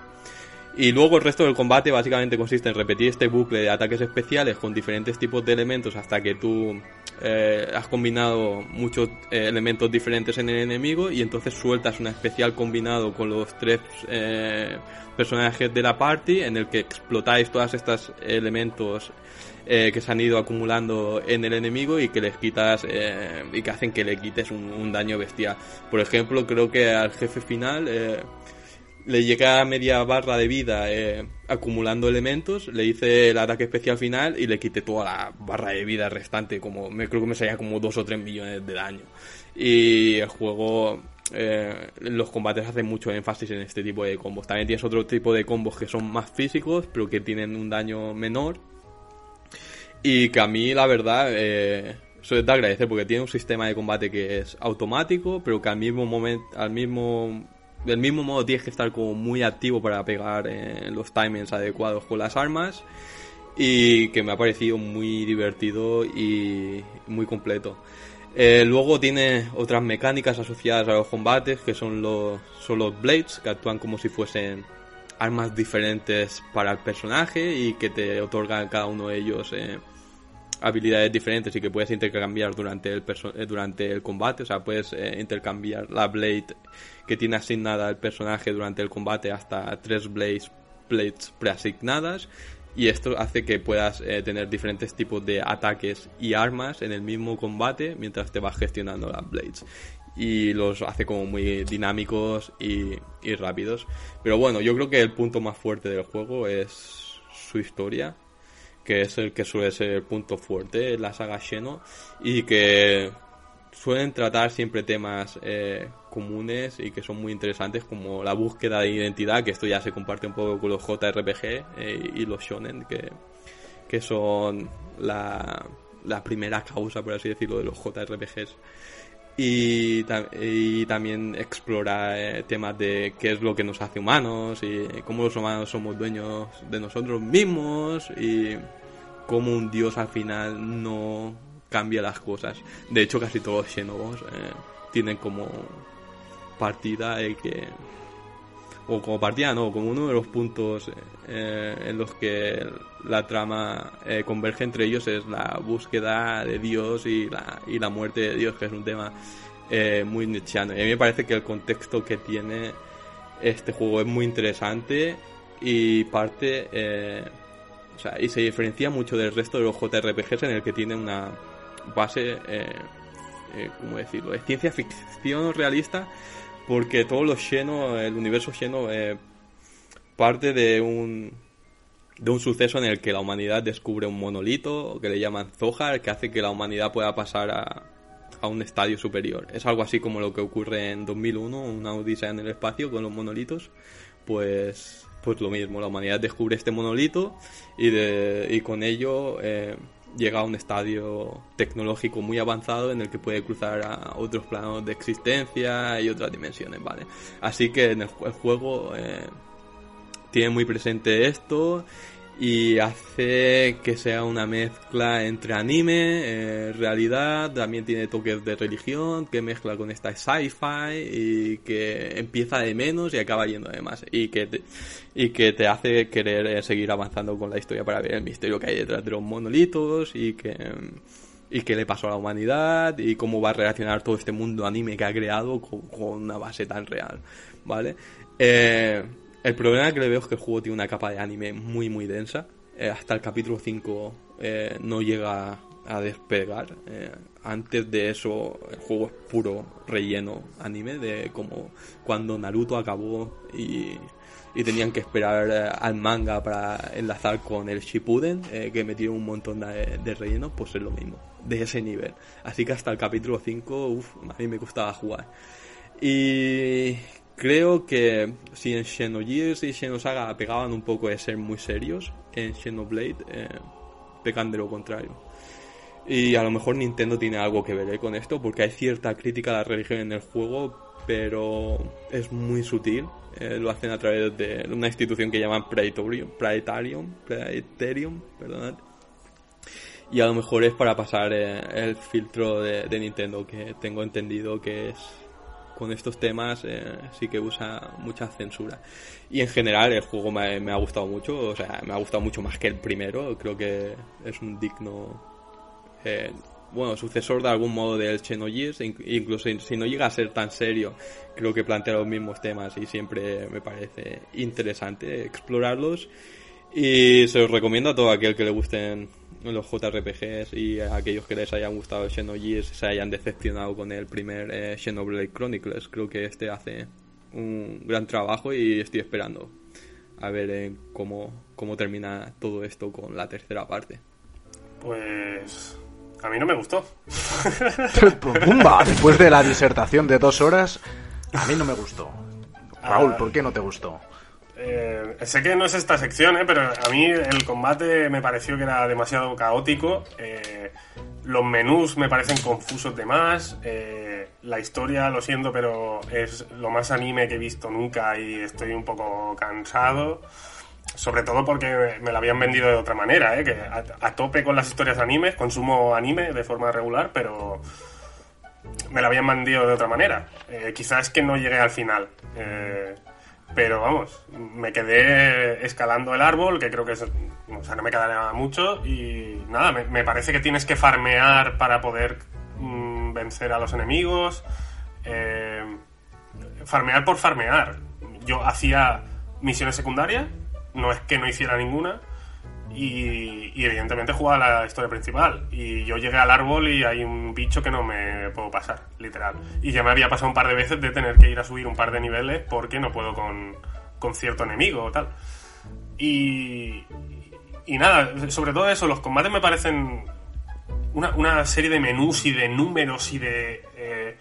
Y luego el resto del combate básicamente consiste en repetir este bucle de ataques especiales con diferentes tipos de elementos hasta que tú eh, has combinado muchos eh, elementos diferentes en el enemigo y entonces sueltas una especial combinado con los tres eh, personajes de la party en el que explotáis todos estos elementos que se han ido acumulando en el enemigo y que les quitas y que hacen que le quites un, un, daño bestial. Por ejemplo, creo que al jefe final le llega a media barra de vida eh, acumulando elementos, le hice el ataque especial final y le quité toda la barra de vida restante, como me creo que me salía como 2 o 3 millones de daño. Y el juego, eh, los combates hacen mucho énfasis en este tipo de combos. También tienes otro tipo de combos que son más físicos, pero que tienen un daño menor. Y que a mí, la verdad, eh, suele de agradecer porque tiene un sistema de combate que es automático, pero que al mismo momento, al mismo del mismo modo tienes que estar como muy activo para pegar en los timings adecuados con las armas y que me ha parecido muy divertido y muy completo. Eh, luego tiene otras mecánicas asociadas a los combates que son los, son los blades que actúan como si fuesen armas diferentes para el personaje y que te otorgan cada uno de ellos eh, habilidades diferentes y que puedes intercambiar durante el, eh, durante el combate. O sea, puedes eh, intercambiar la Blade que tiene asignada el personaje durante el combate hasta tres Blades, Blades preasignadas. Y esto hace que puedas eh, tener diferentes tipos de ataques y armas en el mismo combate mientras te vas gestionando las Blades. Y los hace como muy dinámicos y, y rápidos. Pero bueno, yo creo que el punto más fuerte del juego es su historia que es el que suele ser el punto fuerte de la saga Xeno y que suelen tratar siempre temas eh, comunes y que son muy interesantes como la búsqueda de identidad, que esto ya se comparte un poco con los JRPG eh, y los shonen, que, que son la, la, primera causa, por así decirlo, de los JRPGs. Y, y también explorar eh, temas de qué es lo que nos hace humanos y cómo los humanos somos dueños de nosotros mismos y cómo un dios al final no cambia las cosas. De hecho, casi todos los Xenobos eh, tienen como partida el que o como partida no, como uno de los puntos eh, en los que la trama eh, converge entre ellos es la búsqueda de Dios y la, y la muerte de Dios, que es un tema muy nichiano. Y a mí me parece que el contexto que tiene este juego es muy interesante y parte o sea, y se diferencia mucho del resto de los JRPGs en el que tiene una base ¿cómo decirlo? Es ciencia ficción realista porque todos los Xeno, el universo Xeno, eh, parte de un, de un suceso en el que la humanidad descubre un monolito que le llaman Zohar, que hace que la humanidad pueda pasar a, a un estadio superior. Es algo así como lo que ocurre en 2001, una odisea en el espacio con los monolitos. Pues, pues lo mismo, la humanidad descubre este monolito y, de, y con ello eh, llega a un estadio tecnológico muy avanzado en el que puede cruzar a otros planos de existencia y otras dimensiones, ¿vale? Así que en el, juego eh, tiene muy presente esto y hace que sea una mezcla entre anime, eh, realidad, también tiene toques de religión, que mezcla con esta sci-fi y que empieza de menos y acaba yendo de más y que te, y que te hace querer eh, seguir avanzando con la historia para ver el misterio que hay detrás de los monolitos y que y qué le pasó a la humanidad y cómo va a reaccionar todo este mundo anime que ha creado con, una base tan real, ¿vale? Eh, el problema que le veo es que el juego tiene una capa de anime muy muy densa. Eh, hasta el capítulo 5 eh, no llega a despegar. Eh, antes de eso el juego es puro relleno anime de como cuando Naruto acabó y, tenían que esperar al manga para enlazar con el Shippuden, que metieron un montón de, de relleno, pues es lo mismo, de ese nivel. Así que hasta el capítulo 5, uff, a mí me costaba jugar. Y Creo que si en Xenogears y Xenosaga pegaban un poco de ser muy serios, en Xenoblade eh, pecan de lo contrario. Y a lo mejor Nintendo tiene algo que ver ¿eh? con esto, porque hay cierta crítica a la religión en el juego, pero es muy sutil. Eh, lo hacen a través de una institución que llaman Praetorium, Praetarium, Praetorium, perdonad. Y a lo mejor es para pasar eh, el filtro de, Nintendo, que tengo entendido que es con estos temas eh, sí que usa mucha censura. Y en general el juego me, ha gustado mucho, o sea, me ha gustado mucho más que el primero. Creo que es un digno eh, bueno, sucesor de algún modo del Xenogears, incluso si no llega a ser tan serio, creo que plantea los mismos temas y siempre me parece interesante explorarlos. Y se los recomiendo a todo aquel que le gusten los JRPGs y a aquellos que les hayan gustado Xenogears se hayan decepcionado con el primer eh, Xenoblade Chronicles. Creo que este hace un gran trabajo y estoy esperando a ver eh, cómo, cómo termina todo esto con la tercera parte. Pues a mí no me gustó. [laughs] ¡Pumba! Después de la disertación de dos horas, a mí no me gustó. Raúl, ¿por qué no te gustó? Eh, sé que no es esta sección, eh, pero a mí el combate me pareció que era demasiado caótico. Eh, los menús me parecen confusos de más. Eh, la historia, lo siento, pero es lo más anime que he visto nunca y estoy un poco cansado. Sobre todo porque me la habían vendido de otra manera, ¿eh? que a, tope con las historias animes, consumo anime de forma regular, pero me la habían vendido de otra manera. Eh, quizás que no llegué al final. Eh, pero vamos, me quedé escalando el árbol, que creo que es, o sea, no me quedaría mucho. Y nada, me, parece que tienes que farmear para poder mmm, vencer a los enemigos. Eh, farmear por farmear. Yo hacía misiones secundarias no es que no hiciera ninguna. Y, y, evidentemente jugaba la historia principal. Y yo llegué al árbol y hay un bicho que no me puedo pasar, literal. Y ya me había pasado un par de veces de tener que ir a subir un par de niveles porque no puedo con, con cierto enemigo o tal. Y, y nada, sobre todo eso, los combates me parecen una, una serie de menús y de números y de... Eh,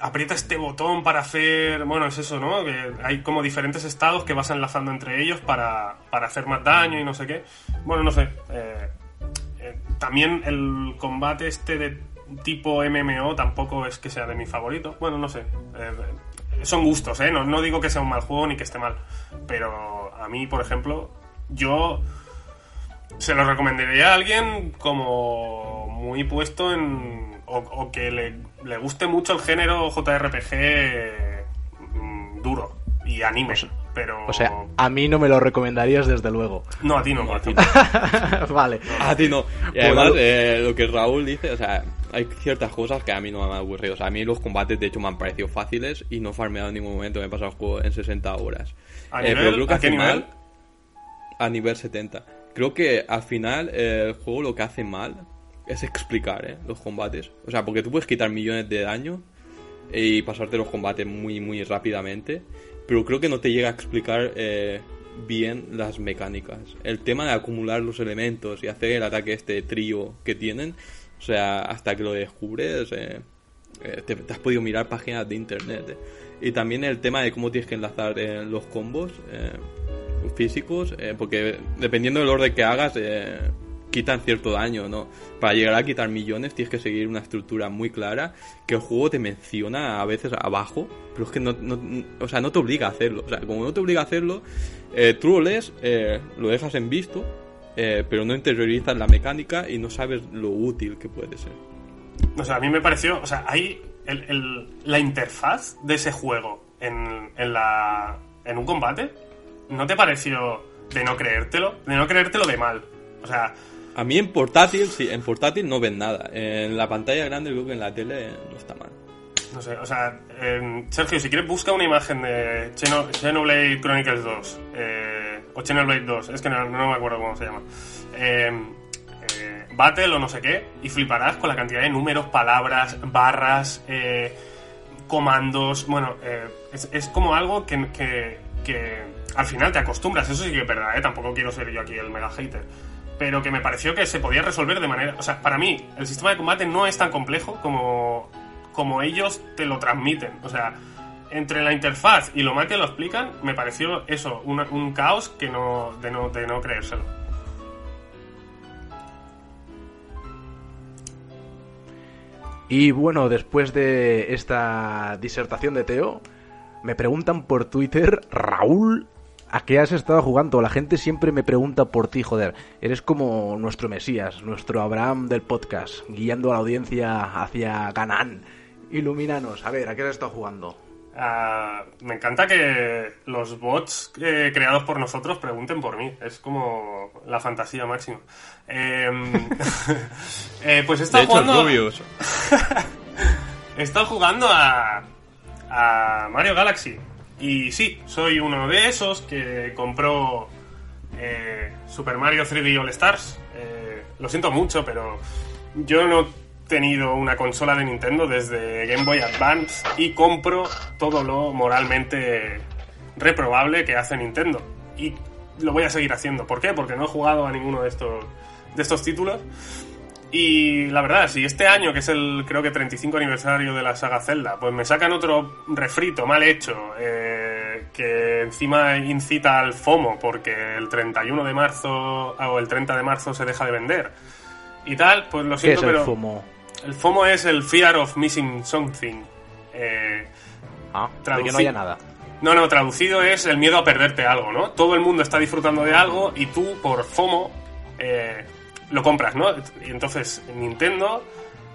aprieta este botón para hacer. Bueno, es eso, ¿no? Que hay como diferentes estados que vas enlazando entre ellos para, para hacer más daño y no sé qué. Bueno, no sé. Eh, eh, también el combate este de tipo MMO tampoco es que sea de mi favorito. Bueno, no sé. Eh, son gustos, ¿eh? No, no digo que sea un mal juego ni que esté mal. Pero a mí, por ejemplo, yo se lo recomendaría a alguien como muy puesto en. o, o que le le guste mucho el género JRPG mmm, duro y anime. O sea, pero... o sea, a mí no me lo recomendarías desde luego. No, a ti no. No, a ti no. [laughs] vale. A ti no. Y además, eh, lo que Raúl dice, o sea, hay ciertas cosas que a mí no me han aburrido. O sea, a mí los combates, de hecho, me han parecido fáciles y no he farmeado en ningún momento. Me he pasado el juego en 60 horas. ¿A Eh, nivel- pero creo que a al qué final, nivel? a nivel 70. Creo que al final eh, el juego lo que hace mal es explicar eh, los combates. O sea, porque tú puedes quitar millones de daño y pasarte los combates muy, muy rápidamente. Pero creo que no te llega a explicar eh, bien las mecánicas. El tema de acumular los elementos y hacer el ataque este trío que tienen. O sea, hasta que lo descubres, eh, eh, te, te has podido mirar páginas de internet. eh. Y también el tema de cómo tienes que enlazar eh, los combos físicos, porque dependiendo del orden que hagas, quitan cierto daño, ¿no? Para llegar a quitar millones tienes que seguir una estructura muy clara que el juego te menciona a veces abajo, pero es que no, o sea, no te obliga a hacerlo. O sea, como no te obliga a hacerlo, eh, tú lo lees, eh, lo dejas en visto, eh, pero no interiorizas la mecánica y no sabes lo útil que puede ser. O sea, a mí me pareció. O sea, hay. el- la interfaz de ese juego en, en, la, en un combate. ¿No te pareció de no creértelo? De no creértelo de mal. O sea, A mí en portátil, sí, en portátil no ven nada. En la pantalla grande creo que en la tele no está mal. no sé. O sea, Sergio, si quieres, busca una imagen de Xeno- Xenoblade Chronicles 2. eh, o Xenoblade 2. Es que no, me acuerdo cómo se llama. Em, eh, Battle o no sé qué. Y fliparás con la cantidad de números, palabras, barras. eh, comandos. Bueno, eh, es, es como algo que, que, que al final te acostumbras. Eso sí que es verdad. Tampoco quiero ser yo aquí el mega hater. Pero que me pareció que se podía resolver de manera. O sea, para mí, el sistema de combate no es tan complejo como, como ellos te lo transmiten. O sea, entre la interfaz y lo mal que lo explican, me pareció eso, una- un caos que no, de, no, de no creérselo. Y bueno, después de esta disertación de Teo, me preguntan por Twitter, Raúl, ¿a qué has estado jugando? La gente siempre me pregunta por ti, joder. Eres como nuestro Mesías, nuestro Abraham del podcast, guiando a la audiencia hacia Canaán. Ilumínanos, a ver, ¿a qué has estado jugando? Ah, me encanta que los bots eh, creados por nosotros pregunten por mí. Es como la fantasía máxima. Em, [laughs] eh, pues he estado jugando. [laughs] He estado jugando a, a Mario Galaxy. Y sí, soy uno de esos que compró eh, Super Mario 3D All Stars. Eh, lo siento mucho, pero yo no he tenido una consola de Nintendo desde Game Boy Advance y compro todo lo moralmente reprobable que hace Nintendo. Y lo voy a seguir haciendo. ¿Por qué? Porque no he jugado a ninguno de estos, de estos títulos. Y la verdad, si este año, que es el creo que 35 aniversario de la saga Zelda, pues me sacan otro refrito mal hecho, eh, que encima incita al FOMO, porque el 31 de marzo o el 30 de marzo se deja de vender y tal, pues lo ¿Qué siento, es el pero FOMO? el FOMO es el Fear of Missing Something. Eh, Ah, de que no haya nada. no, no, traducido es el miedo a perderte algo, ¿no? Todo el mundo está disfrutando de algo y tú, por FOMO, eh, lo compras, ¿no? Y entonces Nintendo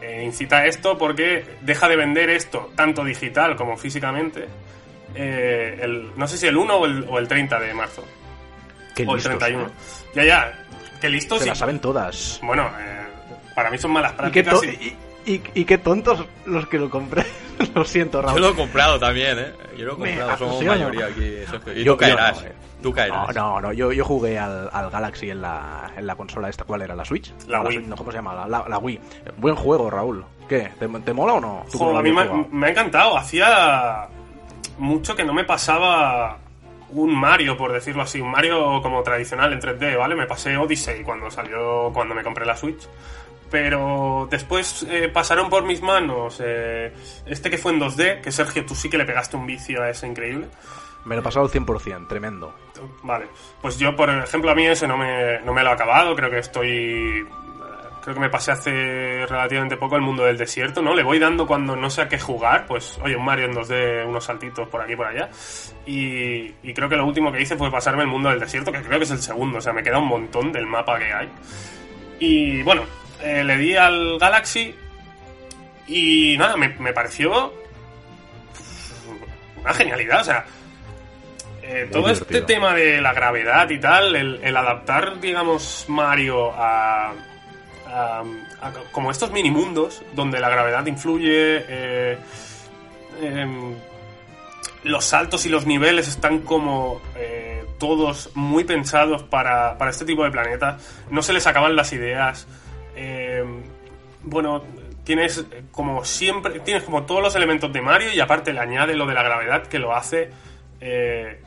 eh, incita a esto porque deja de vender esto, tanto digital como físicamente, eh, el, no sé si el 1 o el, o el 30 de marzo. Qué o el listos, 31. ¿eh? Ya, ya. Que listos Se y- la saben todas. Bueno, eh, para mí son malas ¿Y qué, prácticas. y, y- y qué tontos los que lo compré. [laughs] lo siento, Yo Raúl. lo he comprado también, ¿eh? Yo lo he comprado, somos mayoría aquí. Y Yo- tú caerás, yo no, eh. tú caerás. No, no, no, yo, yo jugué al, al Galaxy en la, en la consola esta, ¿cuál era? ¿La Switch? La No, Wii. Switch, no, ¿cómo se llama? La, la- la Wii. Buen juego, Raúl. ¿Qué? ¿Te, te mola o no? ¿Tú Jo, cómo lo a mí me, me ha encantado. Hacía mucho que no me pasaba un Mario, por decirlo así, un Mario como tradicional en 3D, ¿vale? Me pasé Odyssey cuando salió, cuando me compré la Switch. Pero después eh, pasaron por mis manos eh, este que fue en 2D, que Sergio, tú sí que le pegaste un vicio a ese increíble. Me lo he pasado al 100%, tremendo. Vale, pues yo, por ejemplo, a mí ese no me, no me lo he acabado, creo que estoy... Creo que me pasé hace relativamente poco el mundo del desierto, ¿no? Le voy dando cuando no sé a qué jugar, pues, oye, un Mario en 2D, unos saltitos por aquí y por allá. Y, y creo que lo último que hice fue pasarme el mundo del desierto, que creo que es el segundo, o sea, me queda un montón del mapa que hay. Y bueno, eh, le di al Galaxy y nada, me, me pareció una genialidad, o sea, eh, todo este tema de la gravedad y tal, el, el adaptar, digamos, Mario a, a- a como estos mini mundos donde la gravedad influye, eh, em, los saltos y los niveles están como todos muy pensados para, para este tipo de planetas, no se les acaban las ideas. Em, bueno, tienes eh, como siempre, tienes como todos los elementos de Mario y aparte le añade lo de la gravedad que lo hace eh,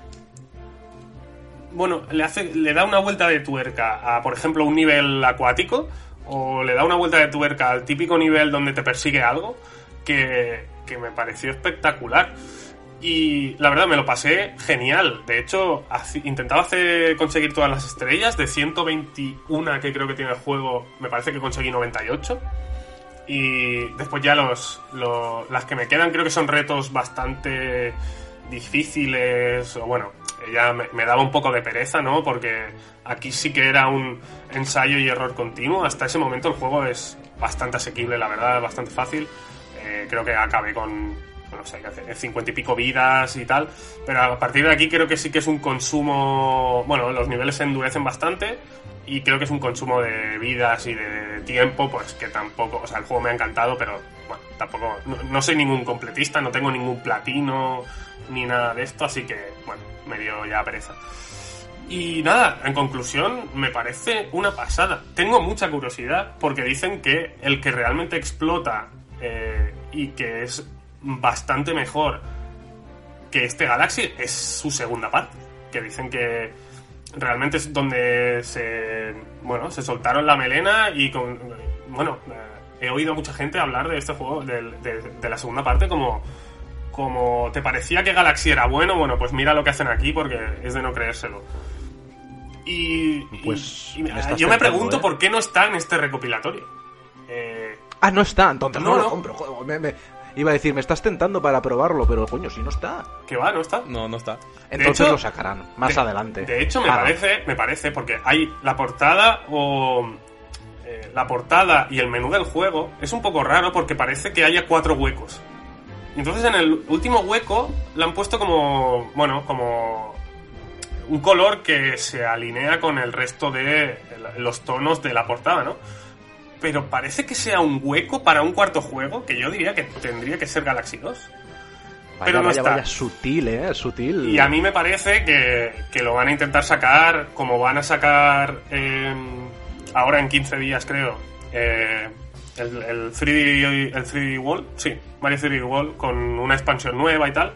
bueno, le hace, le da una vuelta de tuerca a, por ejemplo, un nivel acuático, o le da una vuelta de tuerca al típico nivel donde te persigue algo, que, que me pareció espectacular. Y la verdad, me lo pasé genial. De hecho, intentaba conseguir todas las estrellas. De 121 que creo que tiene el juego, me parece que conseguí 98. Y después ya los, las que me quedan creo que son retos bastante difíciles. O bueno, ya me, me daba un poco de pereza, ¿no? Porque aquí sí que era un ensayo y error continuo. Hasta ese momento el juego es bastante asequible, la verdad, bastante fácil. Eh, creo que acabé con, no sé, cincuenta y pico vidas y tal. Pero a partir de aquí creo que sí que es un consumo... Bueno, los niveles se endurecen bastante y creo que es un consumo de vidas y de tiempo, pues que tampoco... O sea, el juego me ha encantado, pero bueno, tampoco... No, no soy ningún completista, no tengo ningún platino ni nada de esto, así que, bueno, me dio ya pereza. Y nada, en conclusión, me parece una pasada. Tengo mucha curiosidad porque dicen que el que realmente explota eh, y que es bastante mejor que este Galaxy es su segunda parte. Que dicen que realmente es donde se, bueno, se soltaron la melena y con, bueno, eh, he oído a mucha gente hablar de este juego, de, de la segunda parte como como te parecía que Galaxy era bueno, bueno, pues mira lo que hacen aquí porque es de no creérselo. Y, Pues y- me estás yo me pregunto ¿eh? por qué no está en este recopilatorio. Eh, Ah, no está, entonces no, No, lo compro. joder, me- me- Iba a decir, me estás tentando para probarlo, pero coño, si no está. Que va, ¿no está? No, no está. Entonces hecho, lo sacarán más de- adelante. De hecho, me parece, me parece, porque hay la portada o eh, la portada y el menú del juego es un poco raro porque parece que haya cuatro huecos. Y entonces en el último hueco le han puesto como, bueno, como un color que se alinea con el resto de los tonos de la portada, ¿no? Pero parece que sea un hueco para un cuarto juego que yo diría que tendría que ser Galaxy 2. Vaya, pero no vaya, está. vaya, sutil, eh, sutil. Y a mí me parece que, que lo van a intentar sacar, como van a sacar eh, ahora en 15 días, creo, eh, el, el 3D, el 3D Wall, sí, Mario 3D Wall, con una expansión nueva y tal.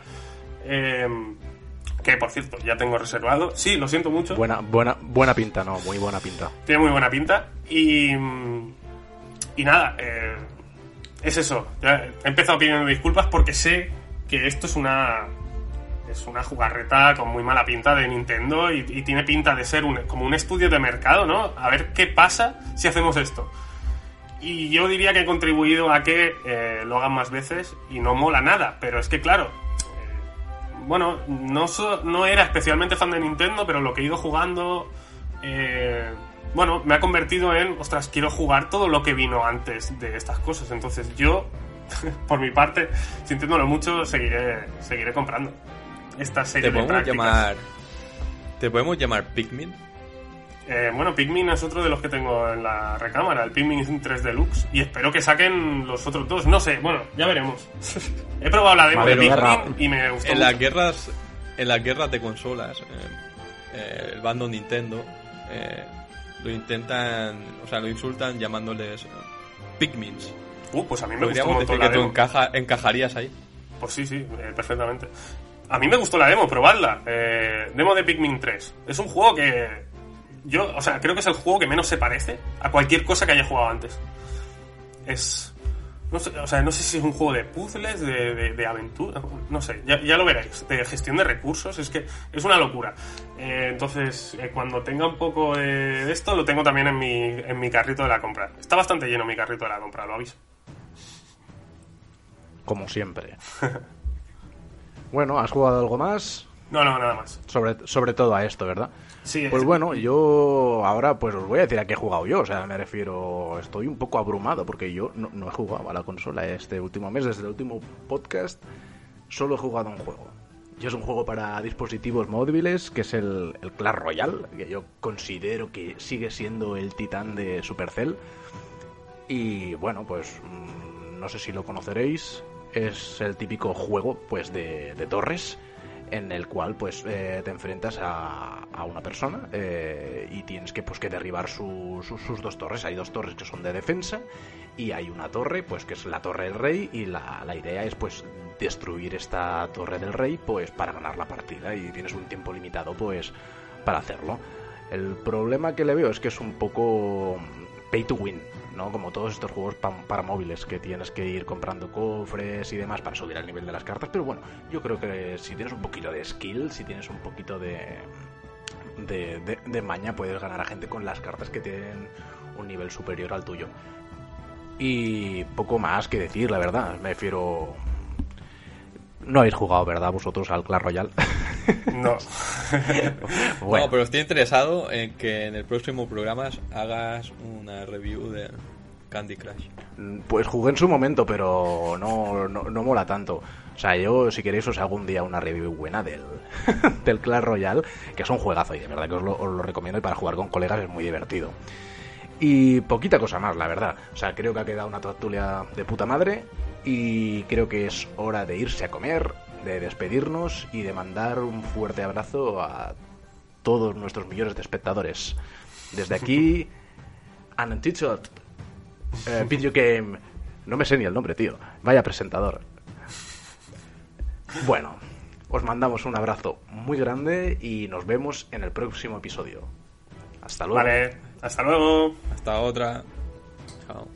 eh, que por cierto, ya tengo reservado. Sí, lo siento mucho. Buena, buena, buena pinta, no, muy buena pinta. Tiene muy buena pinta. Y. Y nada, eh, es eso. He empezado pidiendo disculpas porque sé que esto es una. Es una jugarreta con muy mala pinta de Nintendo y, tiene pinta de ser un- como un estudio de mercado, ¿no? A ver qué pasa si hacemos esto. Y yo diría que he contribuido a que eh, lo hagan más veces y no mola nada. Pero es que, claro, eh, bueno, no, no era especialmente fan de Nintendo, pero lo que he ido jugando, eh, bueno, me ha convertido en, ostras, quiero jugar todo lo que vino antes de estas cosas. Entonces yo, [laughs] por mi parte, sintiéndolo mucho, seguiré, seguiré comprando esta serie Te de podemos prácticas. llamar. Te podemos llamar Pikmin. Eh, bueno, Pikmin es otro de los que tengo en la recámara, el Pikmin 3 Deluxe, y espero que saquen los otros dos. No sé, bueno, ya veremos. [laughs] He probado la demo Madre de Pikmin y me gustó En las mucho. guerras. En las guerras de consolas. eh, eh, el bando Nintendo. Lo intentan. O sea, lo insultan llamándoles. eh, Pikmins. Uh, pues a mí me gustó un decir la que tú encaja, encajarías ahí. Pues sí, sí, eh, perfectamente. A mí me gustó la demo, probadla. Eh, demo de Pikmin 3. Es un juego que. Yo, o sea, creo que es el juego que menos se parece a cualquier cosa que haya jugado antes. Es. No sé, o sea, no sé si es un juego de puzzles, de, de, de aventura, no sé, ya, ya lo veréis. De gestión de recursos, es que es una locura. Eh, entonces, eh, cuando tenga un poco de, de esto, lo tengo también en mi, en mi carrito de la compra. Está bastante lleno mi carrito de la compra, lo aviso. Como siempre. [laughs] bueno, ¿has jugado algo más? No, no, nada más. Sobre, sobre todo a esto, ¿verdad? Sí, Pues es- bueno, yo ahora pues os voy a decir a qué he jugado yo. O sea, me refiero, estoy un poco abrumado porque yo no, no he jugado a la consola este último mes. Desde el último podcast solo he jugado a un juego. Y es un juego para dispositivos móviles que es el, el Clash Royale, que yo considero que sigue siendo el titán de Supercell. Y bueno, pues mm, no sé si lo conoceréis. Es el típico juego pues de, de torres en el cual pues eh, te enfrentas a, a una persona eh, y tienes que pues que derribar su- su- sus dos torres. Hay dos torres que son de defensa y hay una torre pues que es la torre del rey y la, la idea es pues destruir esta torre del rey pues para ganar la partida y tienes un tiempo limitado pues para hacerlo. El problema que le veo es que es un poco pay to win, ¿no? Como todos estos juegos pa- para móviles que tienes que ir comprando cofres y demás para subir el nivel de las cartas. Pero bueno, yo creo que si tienes un poquito de skill, si tienes un poquito de, de, de- de maña, puedes ganar a gente con las cartas que tienen un nivel superior al tuyo. Y poco más que decir, la verdad. Me refiero. No habéis jugado, ¿verdad? Vosotros al Clash Royale. [laughs] [laughs] No. bueno, No, pero estoy interesado en que en el próximo programa hagas una review de Candy Crush. Pues jugué en su momento, pero no, no, no mola tanto. O sea, yo, si queréis, os hago un día una review buena del, [laughs] del Clash Royale, que es un juegazo y de verdad que os lo, os lo recomiendo y para jugar con colegas es muy divertido. Y poquita cosa más, la verdad. O sea, creo que ha quedado una tertulia de puta madre y creo que es hora de irse a comer, de despedirnos y de mandar un fuerte abrazo a todos nuestros millones de espectadores. Desde aquí, [laughs] an Untitled eh, Video Game... No me sé ni el nombre, tío. Vaya presentador. Bueno, os mandamos un abrazo muy grande y nos vemos en el próximo episodio. Hasta luego. Vale, hasta luego. Hasta otra. Chao.